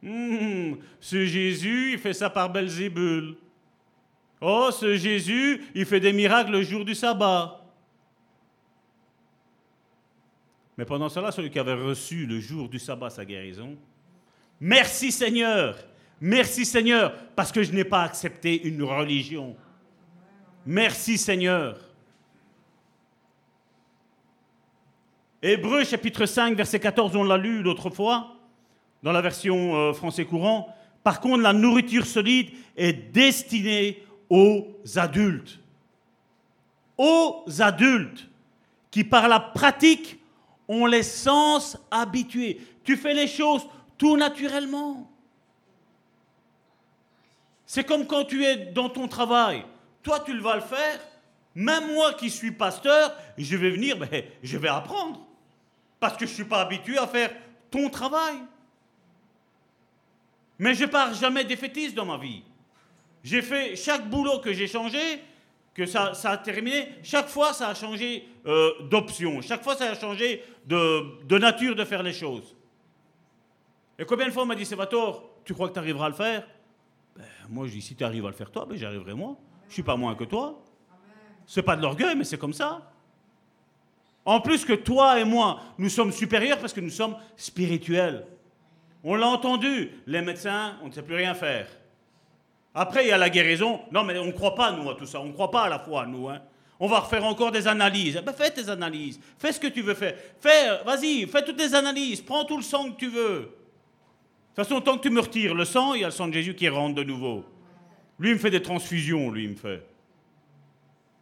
Hum, ce Jésus, il fait ça par Belzébul. Oh, ce Jésus, il fait des miracles le jour du sabbat. Mais pendant cela, celui qui avait reçu le jour du sabbat sa guérison, merci Seigneur, merci Seigneur, parce que je n'ai pas accepté une religion. Merci Seigneur. Hébreu chapitre 5, verset 14, on l'a lu l'autre fois, dans la version euh, français courant. Par contre, la nourriture solide est destinée aux adultes. Aux adultes qui, par la pratique, ont les sens habitués. Tu fais les choses tout naturellement. C'est comme quand tu es dans ton travail. Toi, tu vas le faire. Même moi qui suis pasteur, je vais venir, ben, je vais apprendre. Parce que je ne suis pas habitué à faire ton travail. Mais je pars jamais défaitiste dans ma vie. J'ai fait chaque boulot que j'ai changé, que ça, a terminé, chaque fois ça a changé euh, d'option, chaque fois ça a changé de, nature de faire les choses. Et combien de fois on m'a dit, Sévator, tu crois que tu arriveras à le faire? Ben, Moi je dis, si tu arrives à le faire toi, ben, j'y arriverai moi. Je suis pas moins que toi. C'est pas de l'orgueil, mais c'est comme ça. En plus que toi et moi, nous sommes supérieurs parce que nous sommes spirituels. On l'a entendu, les médecins, on ne sait plus rien faire. Après, il y a la guérison. Non, mais on ne croit pas, nous, à tout ça. On ne croit pas à la foi, nous. Hein. On va refaire encore des analyses. Eh ben, fais tes analyses. Fais ce que tu veux faire. Fais, vas-y, fais toutes tes analyses. Prends tout le sang que tu veux. De toute façon, tant que tu me retires le sang, il y a le sang de Jésus qui rentre de nouveau. Lui, il me fait des transfusions, lui, il me fait.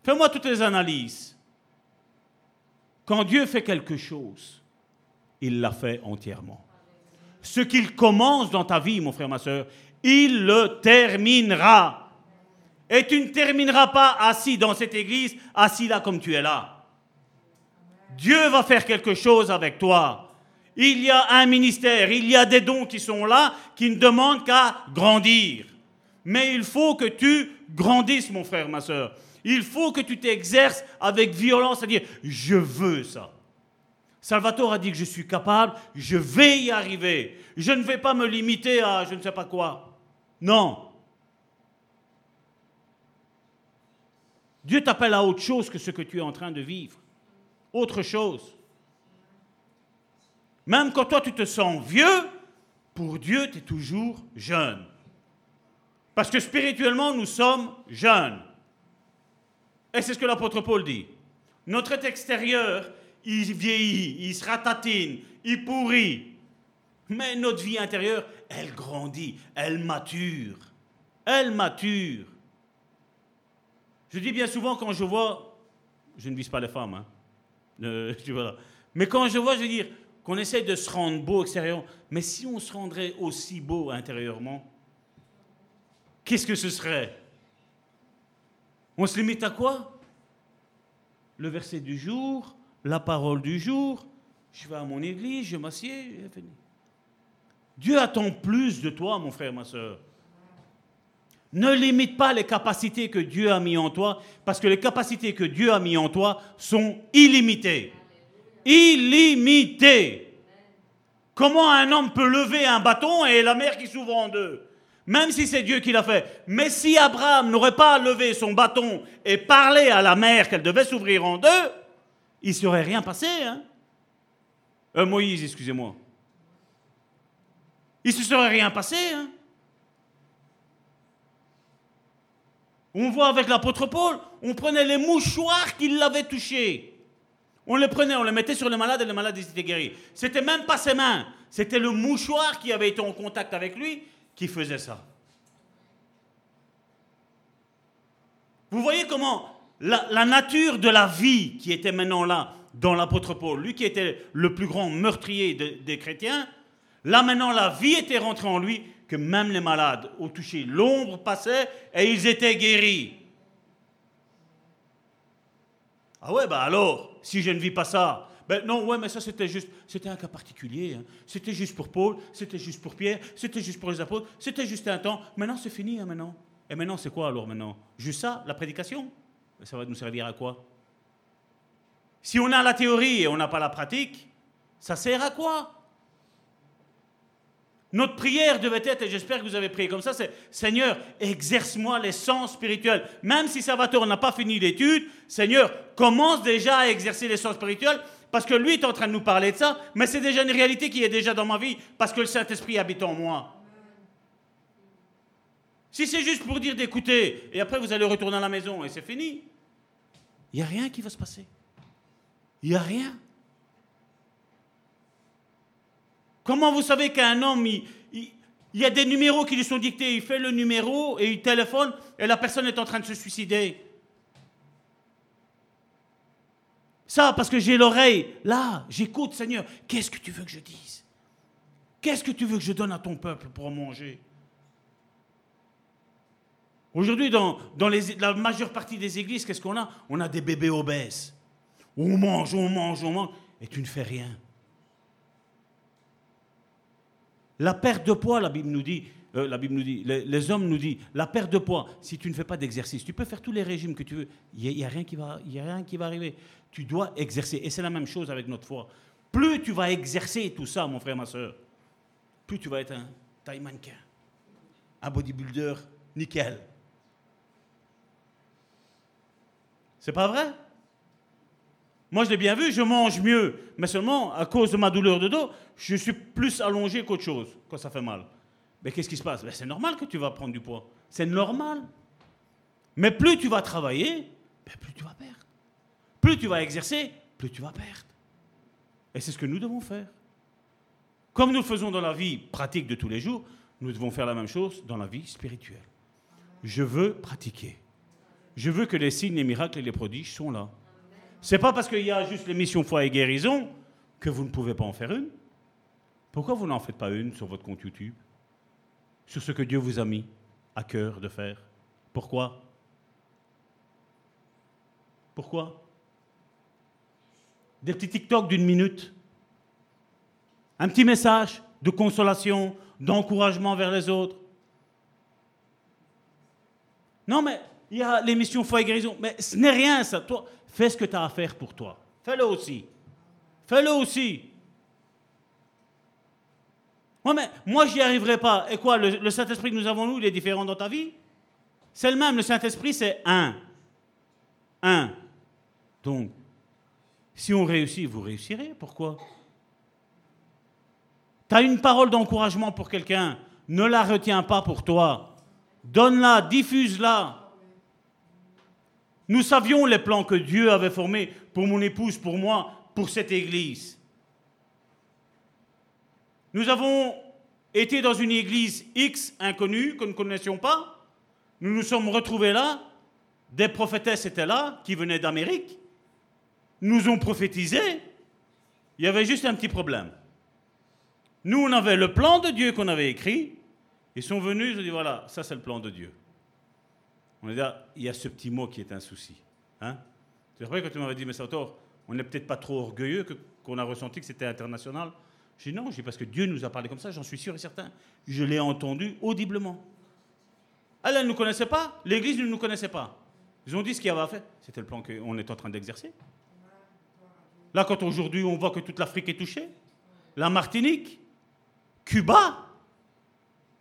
Fais-moi toutes les analyses. Quand Dieu fait quelque chose, il l'a fait entièrement. Ce qu'il commence dans ta vie, mon frère, ma soeur, il le terminera. Et tu ne termineras pas assis dans cette église, assis là comme tu es là. Dieu va faire quelque chose avec toi. Il y a un ministère, il y a des dons qui sont là, qui ne demandent qu'à grandir. Mais il faut que tu grandisses, mon frère, ma soeur. Il faut que tu t'exerces avec violence, c'est-à-dire, je veux ça. Salvatore a dit que je suis capable, je vais y arriver. Je ne vais pas me limiter à je ne sais pas quoi. Non. Dieu t'appelle à autre chose que ce que tu es en train de vivre. Autre chose. Même quand toi tu te sens vieux, pour Dieu tu es toujours jeune. Parce que spirituellement nous sommes jeunes. Et c'est ce que l'apôtre Paul dit. Notre être extérieur, il vieillit, il se ratatine, il pourrit. Mais notre vie intérieure, elle grandit, elle mature. Elle mature. Je dis bien souvent quand je vois, je ne vise pas les femmes, hein, mais quand je vois, je veux dire, qu'on essaie de se rendre beau extérieurement, mais si on se rendrait aussi beau intérieurement, qu'est-ce que ce serait? On se limite à quoi? Le verset du jour, la parole du jour, je vais à mon église, je m'assieds, j'ai fini. Dieu attend plus de toi, mon frère, ma soeur. Ne limite pas les capacités que Dieu a mis en toi, parce que les capacités que Dieu a mis en toi sont illimitées. Illimitées. Comment un homme peut lever un bâton et la mer qui s'ouvre en deux? Même si c'est Dieu qui l'a fait. Mais si Abraham n'aurait pas levé son bâton et parlé à la mer qu'elle devait s'ouvrir en deux, il ne serait rien passé. Hein euh, Moïse, excusez-moi il ne se serait rien passé. Hein. On voit avec l'apôtre Paul, on prenait les mouchoirs qui l'avaient touché. On les prenait, on les mettait sur les malades et les malades étaient guéris. C'était même pas ses mains, c'était le mouchoir qui avait été en contact avec lui qui faisait ça. Vous voyez comment la, nature de la vie qui était maintenant là dans l'apôtre Paul, lui qui était le plus grand meurtrier de- des chrétiens, là maintenant la vie était rentrée en lui, que même les malades ont touché, l'ombre passait et ils étaient guéris. Ah ouais, bah alors, si je ne vis pas ça, ben non, ouais, mais ça c'était juste, c'était un cas particulier. hein. C'était juste pour Paul, c'était juste pour Pierre, c'était juste pour les apôtres, c'était juste un temps. Maintenant c'est fini, hein, maintenant. Et maintenant c'est quoi alors maintenant? Juste ça, la prédication? Ça va nous servir à quoi? Si on a la théorie et on n'a pas la pratique, ça sert à quoi? Notre prière devait être, et j'espère que vous avez prié comme ça, c'est Seigneur, exerce-moi les sens spirituels. Même si Salvatore n'a pas fini l'étude, Seigneur, commence déjà à exercer les sens spirituels, parce que lui est en train de nous parler de ça, mais c'est déjà une réalité qui est déjà dans ma vie, parce que le Saint-Esprit habite en moi. Si c'est juste pour dire d'écouter, et après vous allez retourner à la maison et c'est fini, il n'y a rien qui va se passer. Il n'y a rien. Comment vous savez qu'un homme, il, il- il y a des numéros qui lui sont dictés, il fait le numéro et il téléphone et la personne est en train de se suicider? Ça, parce que j'ai l'oreille, là, j'écoute, Seigneur, qu'est-ce que tu veux que je dise? Qu'est-ce que tu veux que je donne à ton peuple pour manger? Aujourd'hui, dans, la majeure partie des églises, qu'est-ce qu'on a? On a des bébés obèses. On mange, on mange, on mange, et tu ne fais rien. La perte de poids, la Bible nous dit, euh, les, hommes nous disent, la perte de poids, si tu ne fais pas d'exercice, tu peux faire tous les régimes que tu veux, il n'y a, rien qui va, il y a rien qui va arriver. Tu dois exercer. Et c'est la même chose avec notre foi. Plus tu vas exercer tout ça, mon frère, ma soeur, plus tu vas être un taille mannequin, un bodybuilder nickel. C'est pas vrai? Moi, je l'ai bien vu, je mange mieux, mais seulement à cause de ma douleur de dos, je suis plus allongé qu'autre chose quand ça fait mal. Mais qu'est-ce qui se passe? Ben, C'est normal que tu vas prendre du poids. C'est normal. Mais plus tu vas travailler, ben, plus tu vas perdre. Plus tu vas exercer, plus tu vas perdre. Et c'est ce que nous devons faire. Comme nous le faisons dans la vie pratique de tous les jours, nous devons faire la même chose dans la vie spirituelle. Je veux pratiquer. Je veux que les signes, les miracles et les prodiges sont là. C'est pas parce qu'il y a juste l'émission foi et guérison que vous ne pouvez pas en faire une. Pourquoi vous n'en faites pas une sur votre compte YouTube? Sur ce que Dieu vous a mis à cœur de faire Pourquoi? Pourquoi? Des petits TikTok d'une minute. Un petit message de consolation, d'encouragement vers les autres. Non, mais il y a l'émission Foi et Guérison. Mais ce n'est rien, ça. Toi, fais ce que tu as à faire pour toi. Fais-le aussi. Fais-le aussi. Ouais, mais moi, j'y arriverai pas. Et quoi, le, le Saint-Esprit que nous avons, nous, il est différent dans ta vie? C'est le même. Le Saint-Esprit, c'est un. Un. Donc, si on réussit, vous réussirez. Pourquoi? Tu as une parole d'encouragement pour quelqu'un. Ne la retiens pas pour toi. Donne-la, diffuse-la. Nous savions les plans que Dieu avait formés pour mon épouse, pour moi, pour cette église. Nous avons été dans une église X inconnue que nous ne connaissions pas. Nous nous sommes retrouvés là. Des prophétesses étaient là, qui venaient d'Amérique. Nous ont prophétisé. Il y avait juste un petit problème. Nous, on avait le plan de Dieu qu'on avait écrit. Ils sont venus, ils ont dit voilà, ça c'est le plan de Dieu. On a dit, ah, il y a ce petit mot qui est un souci. Hein c'est vrai que tu m'avais dit, mais Sautor, on n'est peut-être pas trop orgueilleux qu'on a ressenti que c'était international? J'ai dit non, j'ai parce que Dieu nous a parlé comme ça, j'en suis sûr et certain. Je l'ai entendu audiblement. Elle, elle ne nous connaissait pas, l'Église ne nous connaissait pas. Ils ont dit ce qu'il y avait à faire. C'était le plan qu'on est en train d'exercer. Là, quand aujourd'hui on voit que toute l'Afrique est touchée, la Martinique, Cuba,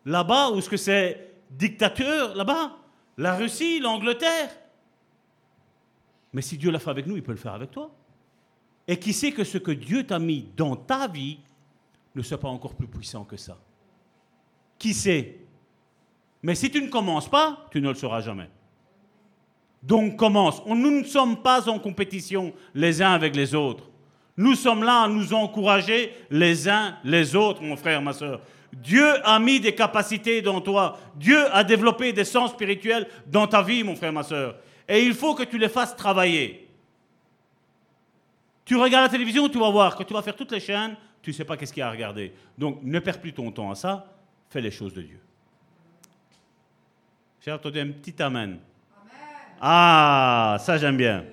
là-bas, où ce que c'est dictateur, là-bas, la Russie, l'Angleterre. Mais si Dieu l'a fait avec nous, il peut le faire avec toi. Et qui sait que ce que Dieu t'a mis dans ta vie ne soit pas encore plus puissant que ça Qui sait? Mais si tu ne commences pas, tu ne le sauras jamais. Donc commence. Nous ne sommes pas en compétition les uns avec les autres. Nous sommes là à nous encourager les uns les autres, mon frère, ma soeur. Dieu a mis des capacités dans toi. Dieu a développé des sens spirituels dans ta vie, mon frère, ma soeur. Et il faut que tu les fasses travailler. Tu regardes la télévision, tu vas voir, quand tu vas faire toutes les chaînes, tu ne sais pas qu'est-ce qu'il y a à regarder. Donc ne perds plus ton temps à ça, fais les choses de Dieu. J'ai entendu un petit amen. Ah, ça j'aime bien.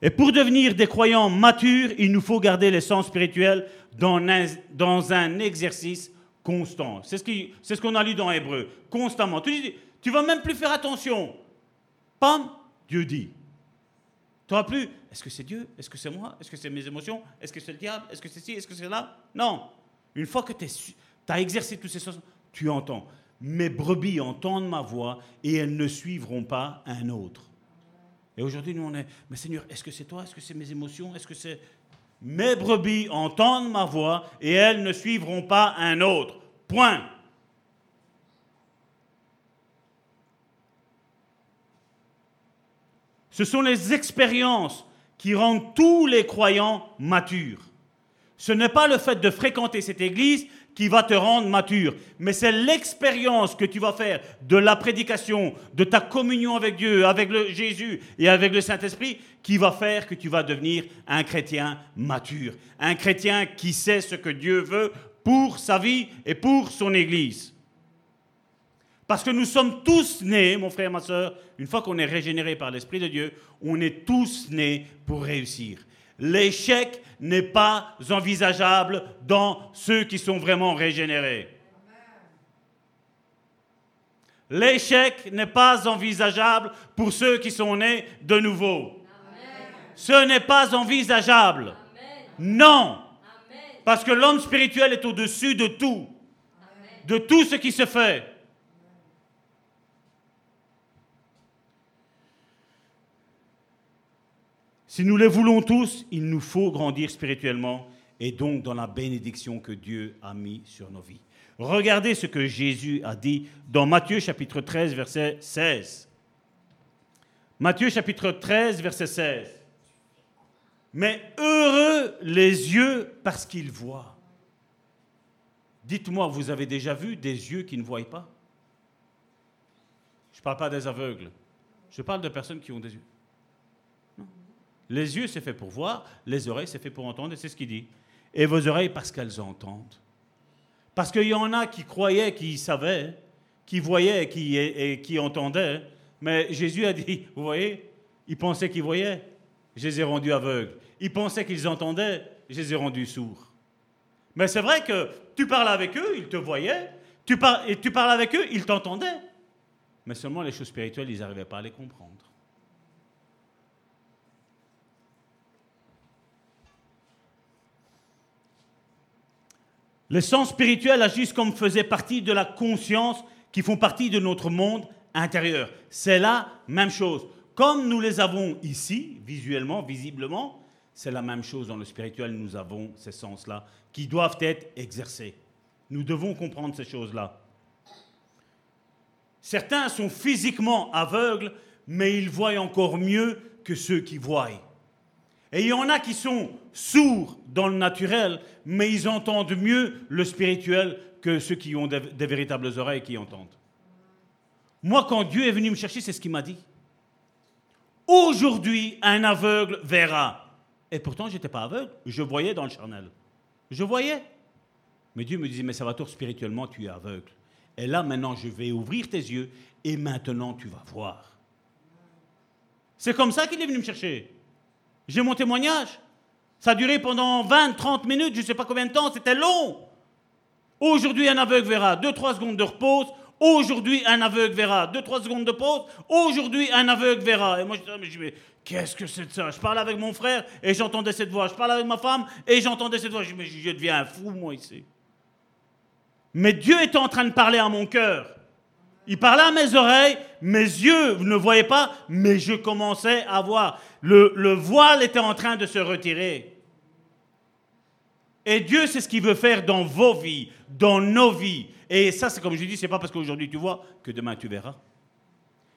Et pour devenir des croyants matures, il nous faut garder les sens spirituels dans un, dans un exercice constant. C'est ce qu'on a lu dans Hébreu, constamment. Tu, tu vas même plus faire attention. Pam, Dieu dit. Tu n'auras plus, est-ce que c'est Dieu? Est-ce que c'est moi? Est-ce que c'est mes émotions? Est-ce que c'est le diable? Est-ce que c'est ci? Est-ce que c'est là Non. Une fois que tu as exercé tous ces sens, tu entends. Mes brebis entendent ma voix et elles ne suivront pas un autre. Et aujourd'hui, nous, on est, mais Seigneur, est-ce que c'est toi? Est-ce que c'est mes émotions? Est-ce que c'est... Mes brebis entendent ma voix et elles ne suivront pas un autre. Point. Ce sont les expériences qui rendent tous les croyants matures. Ce n'est pas le fait de fréquenter cette église qui va te rendre mature. Mais c'est l'expérience que tu vas faire de la prédication, de ta communion avec Dieu, avec Jésus et avec le Saint-Esprit qui va faire que tu vas devenir un chrétien mature. Un chrétien qui sait ce que Dieu veut pour sa vie et pour son Église. Parce que nous sommes tous nés, mon frère ma soeur, une fois qu'on est régénéré par l'Esprit de Dieu, on est tous nés pour réussir. L'échec n'est pas envisageable dans ceux qui sont vraiment régénérés. L'échec n'est pas envisageable pour ceux qui sont nés de nouveau. Ce n'est pas envisageable. Non. Parce que l'homme spirituel est au-dessus de tout. De tout ce qui se fait. Si nous les voulons tous, il nous faut grandir spirituellement et donc dans la bénédiction que Dieu a mis sur nos vies. Regardez ce que Jésus a dit dans Matthieu chapitre 13, verset 16. Matthieu chapitre 13, verset 16. Mais heureux les yeux parce qu'ils voient. Dites-moi, vous avez déjà vu des yeux qui ne voient pas? Je ne parle pas des aveugles. Je parle de personnes qui ont des yeux. Les yeux, c'est fait pour voir, les oreilles, c'est fait pour entendre, et c'est ce qu'il dit. Et vos oreilles, parce qu'elles entendent. Parce qu'il y en a qui croyaient, qui savaient, qui voyaient qui, et, qui entendaient, mais Jésus a dit, vous voyez, ils pensaient qu'ils voyaient, je les ai rendus aveugles. Ils pensaient qu'ils entendaient, je les ai rendus sourds. Mais c'est vrai que tu parles avec eux, ils te voyaient, et tu parles avec eux, ils t'entendaient. Mais seulement les choses spirituelles, ils n'arrivaient pas à les comprendre. Les sens spirituels agissent comme faisaient partie de la conscience qui font partie de notre monde intérieur. C'est la même chose. Comme nous les avons ici, visuellement, visiblement, c'est la même chose dans le spirituel. Nous avons ces sens-là qui doivent être exercés. Nous devons comprendre ces choses-là. Certains sont physiquement aveugles, mais ils voient encore mieux que ceux qui voient. Et il y en a qui sont sourds dans le naturel, mais ils entendent mieux le spirituel que ceux qui ont des, véritables oreilles qui entendent. Moi, quand Dieu est venu me chercher, c'est ce qu'il m'a dit. Aujourd'hui, un aveugle verra. Et pourtant, je n'étais pas aveugle, je voyais dans le charnel. Je voyais. Mais Dieu me disait, mais Salvatore, spirituellement, tu es aveugle. Et là, maintenant, je vais ouvrir tes yeux et maintenant, tu vas voir. C'est comme ça qu'il est venu me chercher. J'ai mon témoignage. Ça a duré pendant 20, 30 minutes, je ne sais pas combien de temps, c'était long. Aujourd'hui, un aveugle verra 2-3 secondes de repose. Aujourd'hui, un aveugle verra 2-3 secondes de pause. Aujourd'hui, un aveugle verra. Et moi, je dis, mais, qu'est-ce que c'est ça? Je parlais avec mon frère et j'entendais cette voix. Je parlais avec ma femme et j'entendais cette voix. Je dis, mais je deviens un fou, moi, ici. Mais Dieu est en train de parler à mon cœur. Il parlait à mes oreilles, mes yeux ne voyaient pas, mais je commençais à voir. Le, voile était en train de se retirer. Et Dieu, c'est ce qu'il veut faire dans vos vies, dans nos vies. Et ça, c'est comme je dis, c'est pas parce qu'aujourd'hui tu vois que demain tu verras.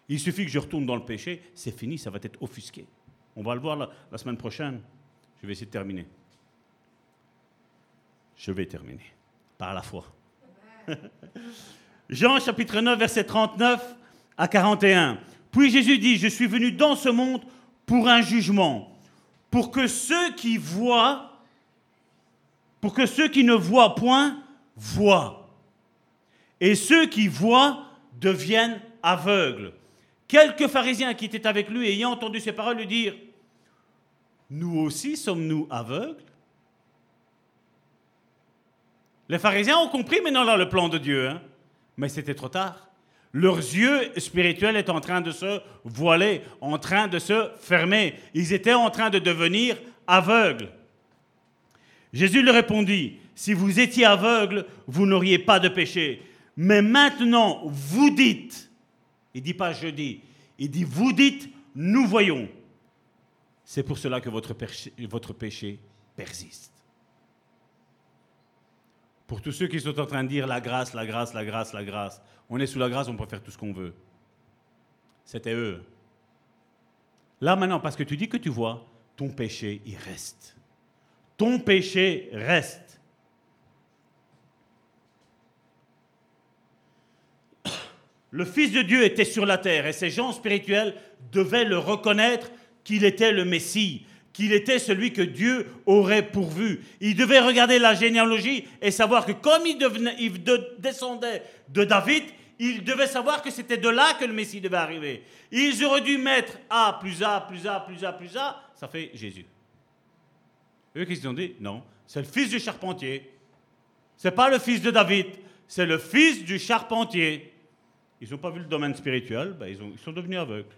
Il suffit que je retourne dans le péché, c'est fini, ça va être offusqué. On va le voir la, la semaine prochaine. Je vais essayer de terminer. Je vais terminer par la foi. Jean chapitre 9, verset 39 à 41. Puis Jésus dit, je suis venu dans ce monde pour un jugement, pour que ceux qui voient, pour que ceux qui ne voient point, voient. Et ceux qui voient deviennent aveugles. Quelques pharisiens qui étaient avec lui, ayant entendu ces paroles, lui dirent, nous aussi sommes-nous aveugles? Les pharisiens ont compris maintenant le plan de Dieu, hein? Mais c'était trop tard. Leurs yeux spirituels étaient en train de se voiler, en train de se fermer. Ils étaient en train de devenir aveugles. Jésus leur répondit, si vous étiez aveugle, vous n'auriez pas de péché. Mais maintenant, vous dites, il dit pas je dis, il dit vous dites, nous voyons. C'est pour cela que votre péché persiste. Pour tous ceux qui sont en train de dire la grâce, la grâce, la grâce, la grâce, on est sous la grâce, on peut faire tout ce qu'on veut. C'était eux. Là maintenant, parce que tu dis que tu vois, ton péché, il reste. Ton péché reste. Le Fils de Dieu était sur la terre et ces gens spirituels devaient le reconnaître qu'il était le Messie, qu'il était celui que Dieu aurait pourvu. Ils devaient regarder la généalogie et savoir que comme il, il descendait de David, ils devaient savoir que c'était de là que le Messie devait arriver. Ils auraient dû mettre A plus A plus A plus A plus A, ça fait Jésus. Eux qui se sont dit, non, c'est le fils du charpentier. C'est pas le fils de David, c'est le fils du charpentier. Ils n'ont pas vu le domaine spirituel, ben ils sont devenus aveugles.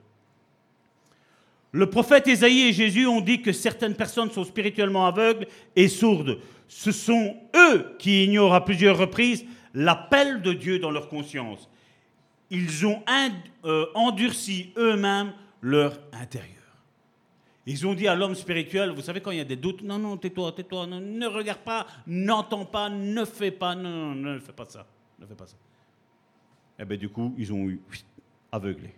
Le prophète Ésaïe et Jésus ont dit que certaines personnes sont spirituellement aveugles et sourdes. Ce sont eux qui ignorent à plusieurs reprises l'appel de Dieu dans leur conscience ils ont euh, endurci eux-mêmes leur intérieur. Ils ont dit à l'homme spirituel, vous savez quand il y a des doutes, non, non, tais-toi, tais-toi, ne regarde pas, n'entends pas, ne fais pas, non, non, ne fais pas ça, ne fais pas ça. Et eh bien du coup, ils ont eu aveuglé.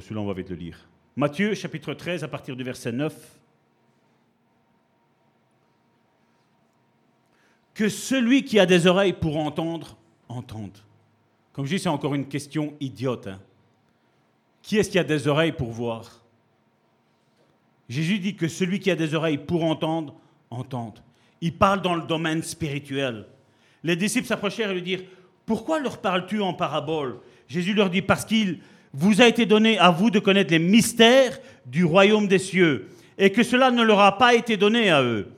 Celui-là, on va vite le lire. Matthieu, chapitre 13, à partir du verset 9. que celui qui a des oreilles pour entendre, entende. Comme je dis, c'est encore une question idiote. Hein. Qui est-ce qui a des oreilles pour voir? Jésus dit que celui qui a des oreilles pour entendre, entende. Il parle dans le domaine spirituel. Les disciples s'approchèrent et lui dirent, pourquoi leur parles-tu en parabole? Jésus leur dit, parce qu'il vous a été donné à vous de connaître les mystères du royaume des cieux, et que cela ne leur a pas été donné à eux.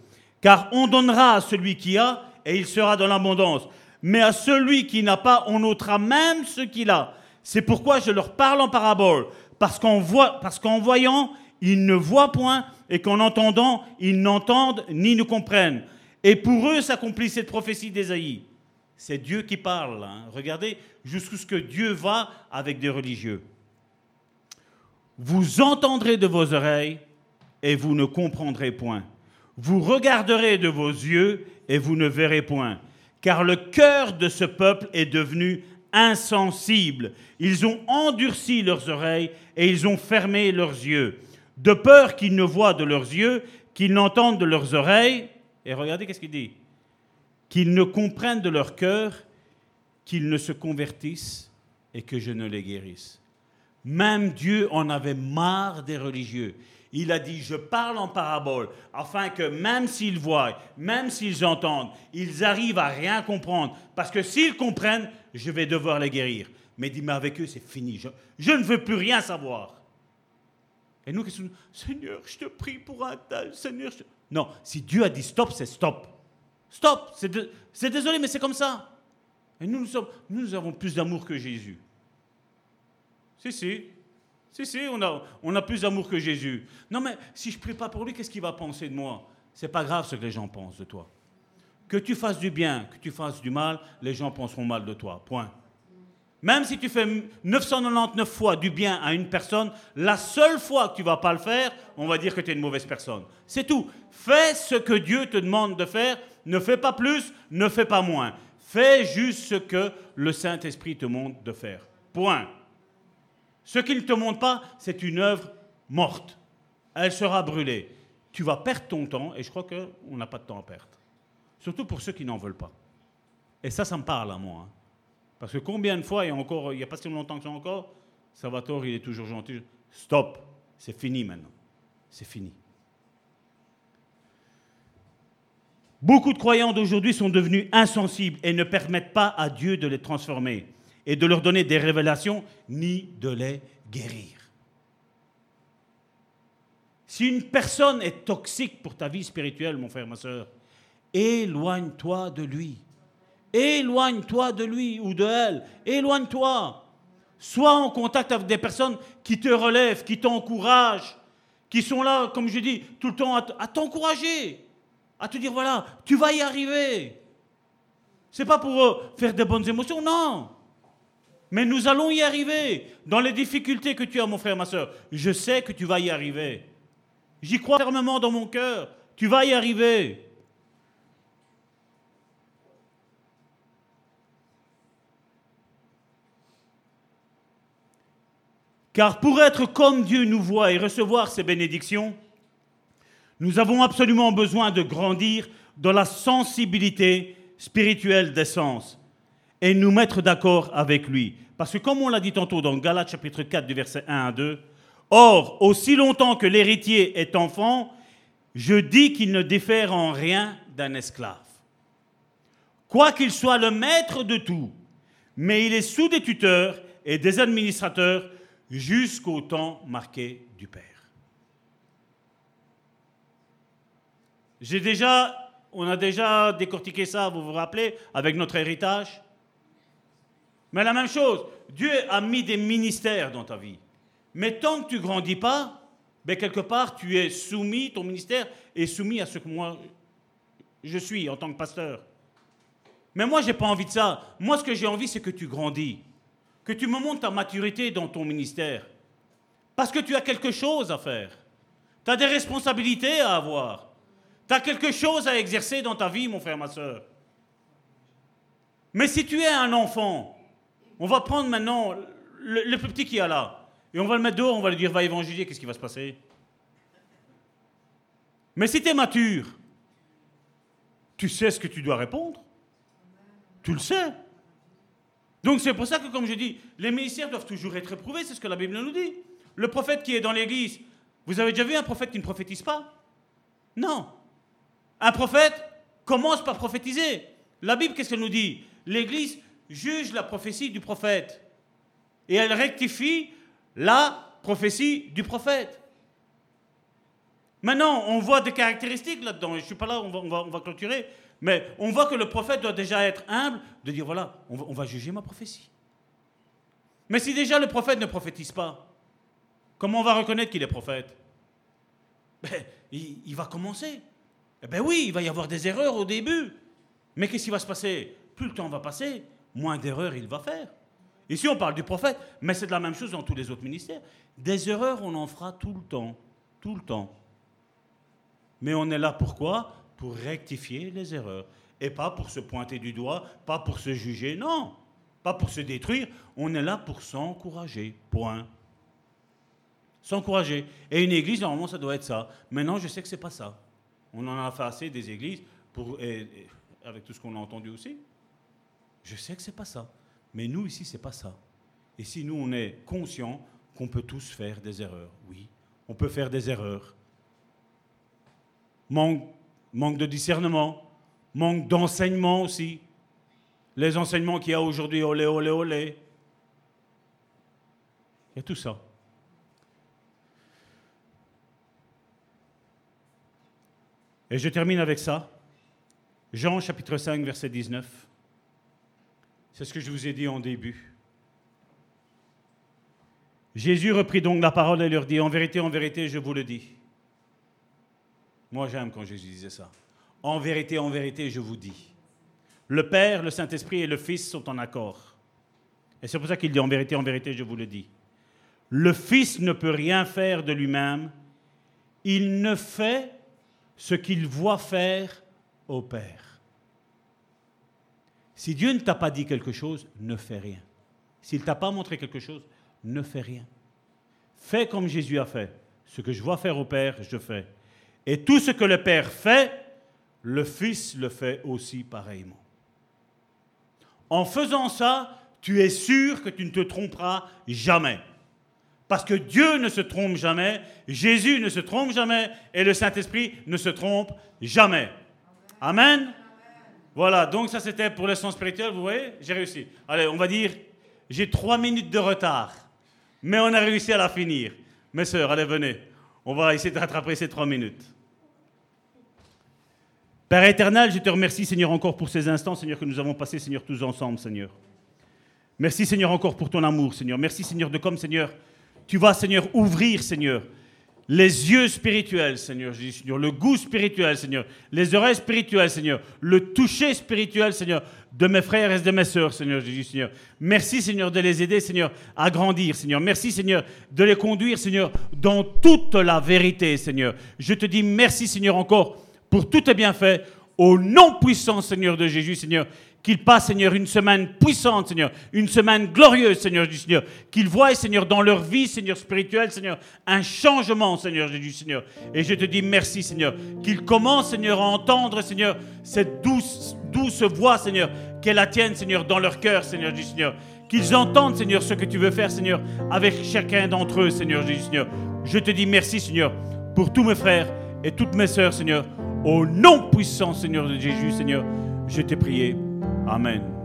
Car on donnera à celui qui a, et il sera dans l'abondance. Mais à celui qui n'a pas, on ôtera même ce qu'il a. C'est pourquoi je leur parle en parabole, parce qu'en, voyant, ils ne voient point, et qu'en entendant, ils n'entendent ni ne comprennent. Et pour eux s'accomplit cette prophétie d'Ésaïe. C'est Dieu qui parle. Hein. Regardez jusqu'où ce que Dieu va avec des religieux. Vous entendrez de vos oreilles et vous ne comprendrez point. Vous regarderez de vos yeux et vous ne verrez point. Car le cœur de ce peuple est devenu insensible. Ils ont endurci leurs oreilles et ils ont fermé leurs yeux, de peur qu'ils ne voient de leurs yeux, qu'ils n'entendent de leurs oreilles. Et regardez qu'est-ce qu'il dit. Qu'ils ne comprennent de leur cœur, qu'ils ne se convertissent et que je ne les guérisse. Même Dieu en avait marre des religieux. Il a dit, je parle en parabole, afin que même s'ils voient, même s'ils entendent, ils arrivent à rien comprendre. Parce que s'ils comprennent, je vais devoir les guérir. Mais dit, mais avec eux, c'est fini. Je, ne veux plus rien savoir. Et nous, qu'est-ce que Seigneur, je te prie pour un tel, Seigneur. Non, si Dieu a dit stop, c'est stop. Stop, c'est désolé, mais c'est comme ça. Et nous, nous, sommes, nous avons plus d'amour que Jésus. Si, si. Si, si, on a, on a plus d'amour que Jésus. Non, mais si je prie pas pour lui, qu'est-ce qu'il va penser de moi? C'est pas grave ce que les gens pensent de toi. Que tu fasses du bien, que tu fasses du mal, les gens penseront mal de toi. Point. Même si tu fais 999 fois du bien à une personne, la seule fois que tu vas pas le faire, on va dire que tu es une mauvaise personne. C'est tout. Fais ce que Dieu te demande de faire. Ne fais pas plus, ne fais pas moins. Fais juste ce que le Saint-Esprit te montre de faire. Point. Ce qu'il ne te montre pas, c'est une œuvre morte. Elle sera brûlée. Tu vas perdre ton temps, et je crois qu'on n'a pas de temps à perdre. Surtout pour ceux qui n'en veulent pas. Et ça, ça me parle à moi. hein. Parce que combien de fois, et encore, il n'y a pas si longtemps que ça encore, Salvatore, il est toujours gentil. Stop, c'est fini maintenant. C'est fini. Beaucoup de croyants d'aujourd'hui sont devenus insensibles et ne permettent pas à Dieu de les transformer et de leur donner des révélations ni de les guérir. Si une personne est toxique pour ta vie spirituelle, mon frère, ma soeur, éloigne-toi de lui. Éloigne-toi de lui ou de elle. Éloigne-toi. Sois en contact avec des personnes qui te relèvent, qui t'encouragent, qui sont là, comme je dis, tout le temps à t'encourager, à te dire voilà, tu vas y arriver. C'est pas pour euh, faire des bonnes émotions, non. Mais nous allons y arriver. Dans les difficultés que tu as, mon frère, ma soeur, je sais que tu vas y arriver. J'y crois fermement dans mon cœur. Tu vas y arriver. Car pour être comme Dieu nous voit et recevoir ses bénédictions, nous avons absolument besoin de grandir dans la sensibilité spirituelle des sens et nous mettre d'accord avec lui. Parce que comme on l'a dit tantôt dans Galates chapitre 4 du verset 1 à 2, Or, aussi longtemps que l'héritier est enfant, je dis qu'il ne diffère en rien d'un esclave. Quoiqu'il soit le maître de tout, mais il est sous des tuteurs et des administrateurs jusqu'au temps marqué du Père. J'ai déjà, on a déjà décortiqué ça, vous vous rappelez, avec notre héritage. Mais la même chose, Dieu a mis des ministères dans ta vie. Mais tant que tu grandis pas, ben quelque part, tu es soumis, ton ministère est soumis à ce que moi je suis en tant que pasteur. Mais moi, j'ai pas envie de ça. Moi, ce que j'ai envie, c'est que tu grandis, que tu me montres ta maturité dans ton ministère. Parce que tu as quelque chose à faire. Tu as des responsabilités à avoir. Tu as quelque chose à exercer dans ta vie, mon frère, ma soeur. Mais si tu es un enfant, on va prendre maintenant le, plus petit qui est là, et on va le mettre dehors, on va lui dire va évangéliser, qu'est-ce qui va se passer? Mais si tu es mature, tu sais ce que tu dois répondre. Tu le sais. Donc c'est pour ça que, comme je dis, les ministères doivent toujours être éprouvés, c'est ce que la Bible nous dit. Le prophète qui est dans l'église, vous avez déjà vu un prophète qui ne prophétise pas? Non. Un prophète commence par prophétiser. La Bible, qu'est-ce qu'elle nous dit? L'église juge la prophétie du prophète. Et elle rectifie la prophétie du prophète. Maintenant, on voit des caractéristiques là-dedans. Je ne suis pas là, on va, clôturer. Mais on voit que le prophète doit déjà être humble, de dire voilà, on va, juger ma prophétie. Mais si déjà le prophète ne prophétise pas, comment on va reconnaître qu'il est prophète? Ben, il va commencer. Eh ben oui, il va y avoir des erreurs au début. Mais qu'est-ce qui va se passer? Plus le temps va passer, moins d'erreurs il va faire. Ici, on parle du prophète, mais c'est de la même chose dans tous les autres ministères. Des erreurs, on en fera tout le temps. Tout le temps. Mais on est là pourquoi? Pour rectifier les erreurs. Et pas pour se pointer du doigt, pas pour se juger, non. Pas pour se détruire. On est là pour s'encourager. Point. S'encourager. Et une église, normalement, ça doit être ça. Maintenant, je sais que c'est pas ça. On en a fait assez des églises, pour, et, avec tout ce qu'on a entendu aussi. Je sais que c'est pas ça. Mais nous, ici, c'est pas ça. Et si nous, on est conscient qu'on peut tous faire des erreurs, oui, on peut faire des erreurs. Manque, manque de discernement, manque d'enseignement aussi. Les enseignements qu'il y a aujourd'hui, olé, olé, olé. Il y a tout ça. Et je termine avec ça. Jean chapitre 5, verset 19. C'est ce que je vous ai dit en début. Jésus reprit donc la parole et leur dit, en vérité, en vérité, je vous le dis. Moi j'aime quand Jésus disait ça. En vérité, en vérité, je vous dis. Le Père, le Saint-Esprit et le Fils sont en accord. Et c'est pour ça qu'il dit, en vérité, en vérité, je vous le dis. Le Fils ne peut rien faire de lui-même. Il ne fait ce qu'il voit faire au Père. Si Dieu ne t'a pas dit quelque chose, ne fais rien. S'il ne t'a pas montré quelque chose, ne fais rien. Fais comme Jésus a fait. Ce que je vois faire au Père, je fais. Et tout ce que le Père fait, le Fils le fait aussi pareillement. En faisant ça, tu es sûr que tu ne te tromperas jamais. Parce que Dieu ne se trompe jamais, Jésus ne se trompe jamais et le Saint-Esprit ne se trompe jamais. Amen. Voilà, donc ça c'était pour le sens spirituel, vous voyez, j'ai réussi. Allez, on va dire, j'ai trois minutes de retard, mais on a réussi à la finir. Mes sœurs, allez, venez. On va essayer de rattraper ces trois minutes. Père éternel, je te remercie, Seigneur, encore pour ces instants, Seigneur, que nous avons passés, Seigneur, tous ensemble, Seigneur. Merci, Seigneur, encore pour ton amour, Seigneur. Merci, Seigneur, de comme, Seigneur, tu vas, Seigneur, ouvrir, Seigneur, les yeux spirituels, Seigneur, Seigneur, le goût spirituel, Seigneur, les oreilles spirituelles, Seigneur, le toucher spirituel, Seigneur, de mes frères et de mes sœurs, Seigneur Jésus, Seigneur. Merci, Seigneur, de les aider, Seigneur, à grandir, Seigneur. Merci, Seigneur, de les conduire, Seigneur, dans toute la vérité, Seigneur. Je te dis merci, Seigneur, encore pour tout tes bienfaits, au nom puissant, Seigneur de Jésus, Seigneur. Qu'il passe, Seigneur, une semaine puissante, Seigneur, une semaine glorieuse, Seigneur Jésus, Seigneur. Qu'ils voient, Seigneur, dans leur vie, Seigneur, spirituelle, Seigneur, un changement, Seigneur Jésus, Seigneur. Et je te dis merci, Seigneur. Qu'ils commencent, Seigneur, à entendre, Seigneur, cette douce, douce voix, Seigneur, qu'elle la Seigneur, dans leur cœur, Seigneur Jésus, Seigneur. Qu'ils entendent, Seigneur, ce que tu veux faire, Seigneur, avec chacun d'entre eux, Seigneur Jésus, Seigneur. Je te dis merci, Seigneur, pour tous mes frères et toutes mes sœurs, Seigneur. Au nom puissant, Seigneur de Jésus, Seigneur, je t'ai prié. Amen.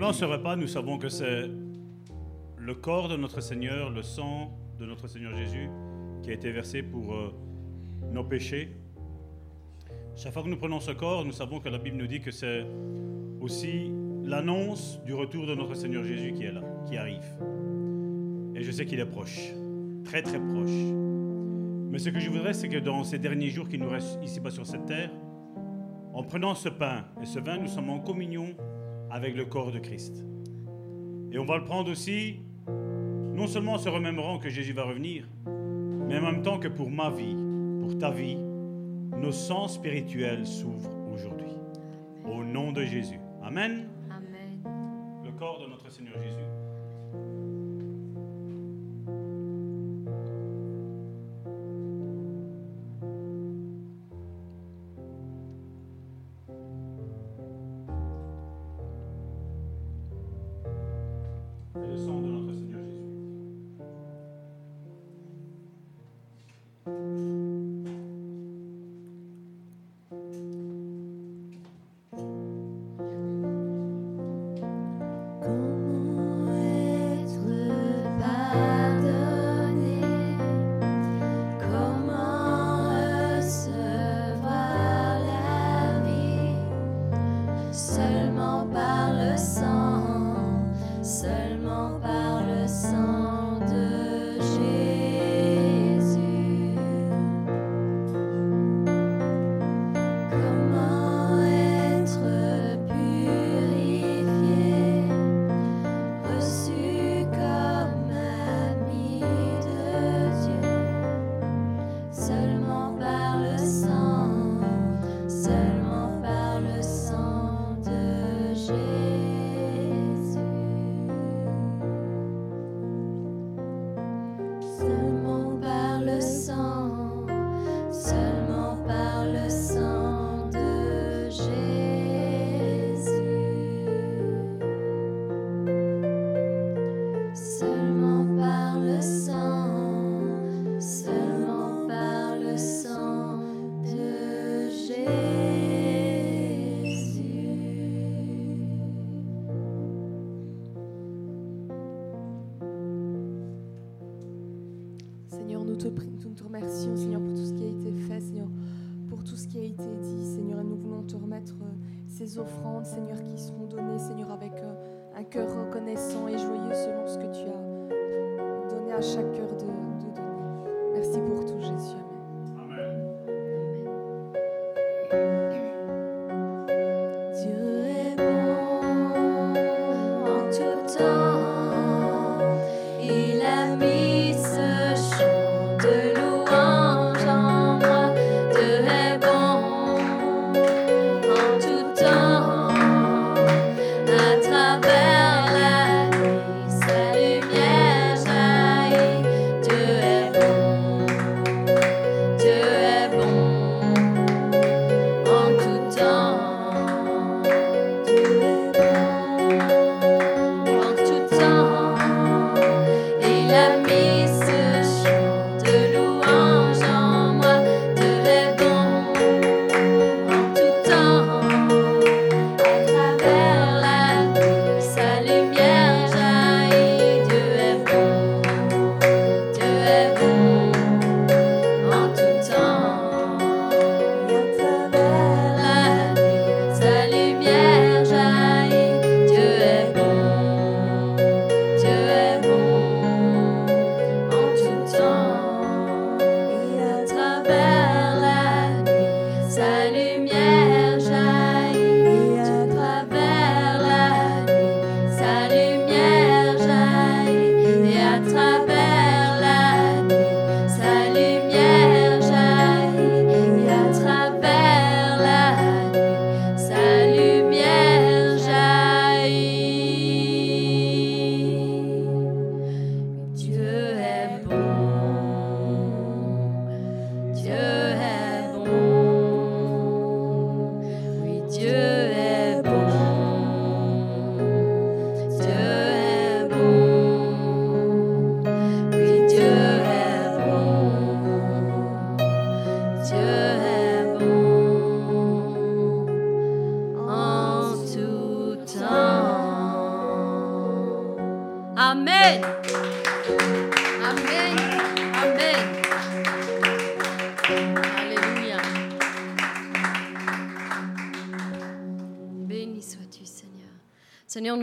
En prenant ce repas, nous savons que c'est le corps de notre Seigneur, le sang de notre Seigneur Jésus qui a été versé pour euh, nos péchés. Chaque fois que nous prenons ce corps, nous savons que la Bible nous dit que c'est aussi l'annonce du retour de notre Seigneur Jésus qui est là, qui arrive. Et je sais qu'il est proche, très très proche. Mais ce que je voudrais, c'est que dans ces derniers jours qui nous restent ici-bas sur cette terre, en prenant ce pain et ce vin, nous sommes en communion avec le corps de Christ. Et on va le prendre aussi, non seulement en se remémorant que Jésus va revenir, mais en même temps que pour ma vie, pour ta vie, nos sens spirituels s'ouvrent aujourd'hui. Au nom de Jésus. Amen. Amen. Le corps de notre Seigneur Jésus.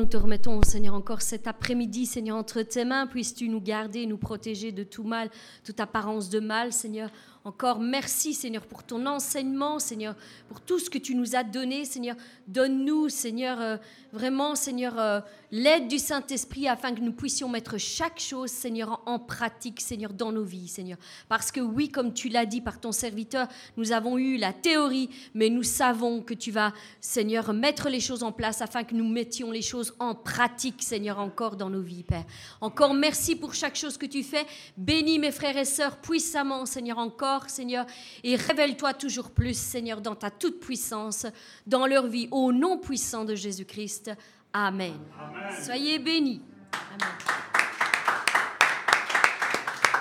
te remettons, Seigneur, encore cet après-midi, Seigneur, entre tes mains. Puisses-tu nous garder, nous protéger de tout mal, toute apparence de mal, Seigneur. Encore merci, Seigneur, pour ton enseignement, Seigneur, pour tout ce que tu nous as donné, Seigneur. Donne-nous, Seigneur, euh, vraiment, Seigneur, euh, l'aide du Saint-Esprit afin que nous puissions mettre chaque chose, Seigneur, en pratique, Seigneur, dans nos vies, Seigneur. Parce que oui, comme tu l'as dit par ton serviteur, nous avons eu la théorie, mais nous savons que tu vas, Seigneur, mettre les choses en place afin que nous mettions les choses en pratique, Seigneur, encore dans nos vies, Père. Encore merci pour chaque chose que tu fais. Bénis mes frères et sœurs puissamment, Seigneur, encore Seigneur, et révèle-toi toujours plus, Seigneur, dans ta toute puissance, dans leur vie, au nom puissant de Jésus-Christ. Amen. Soyez bénis. Amen.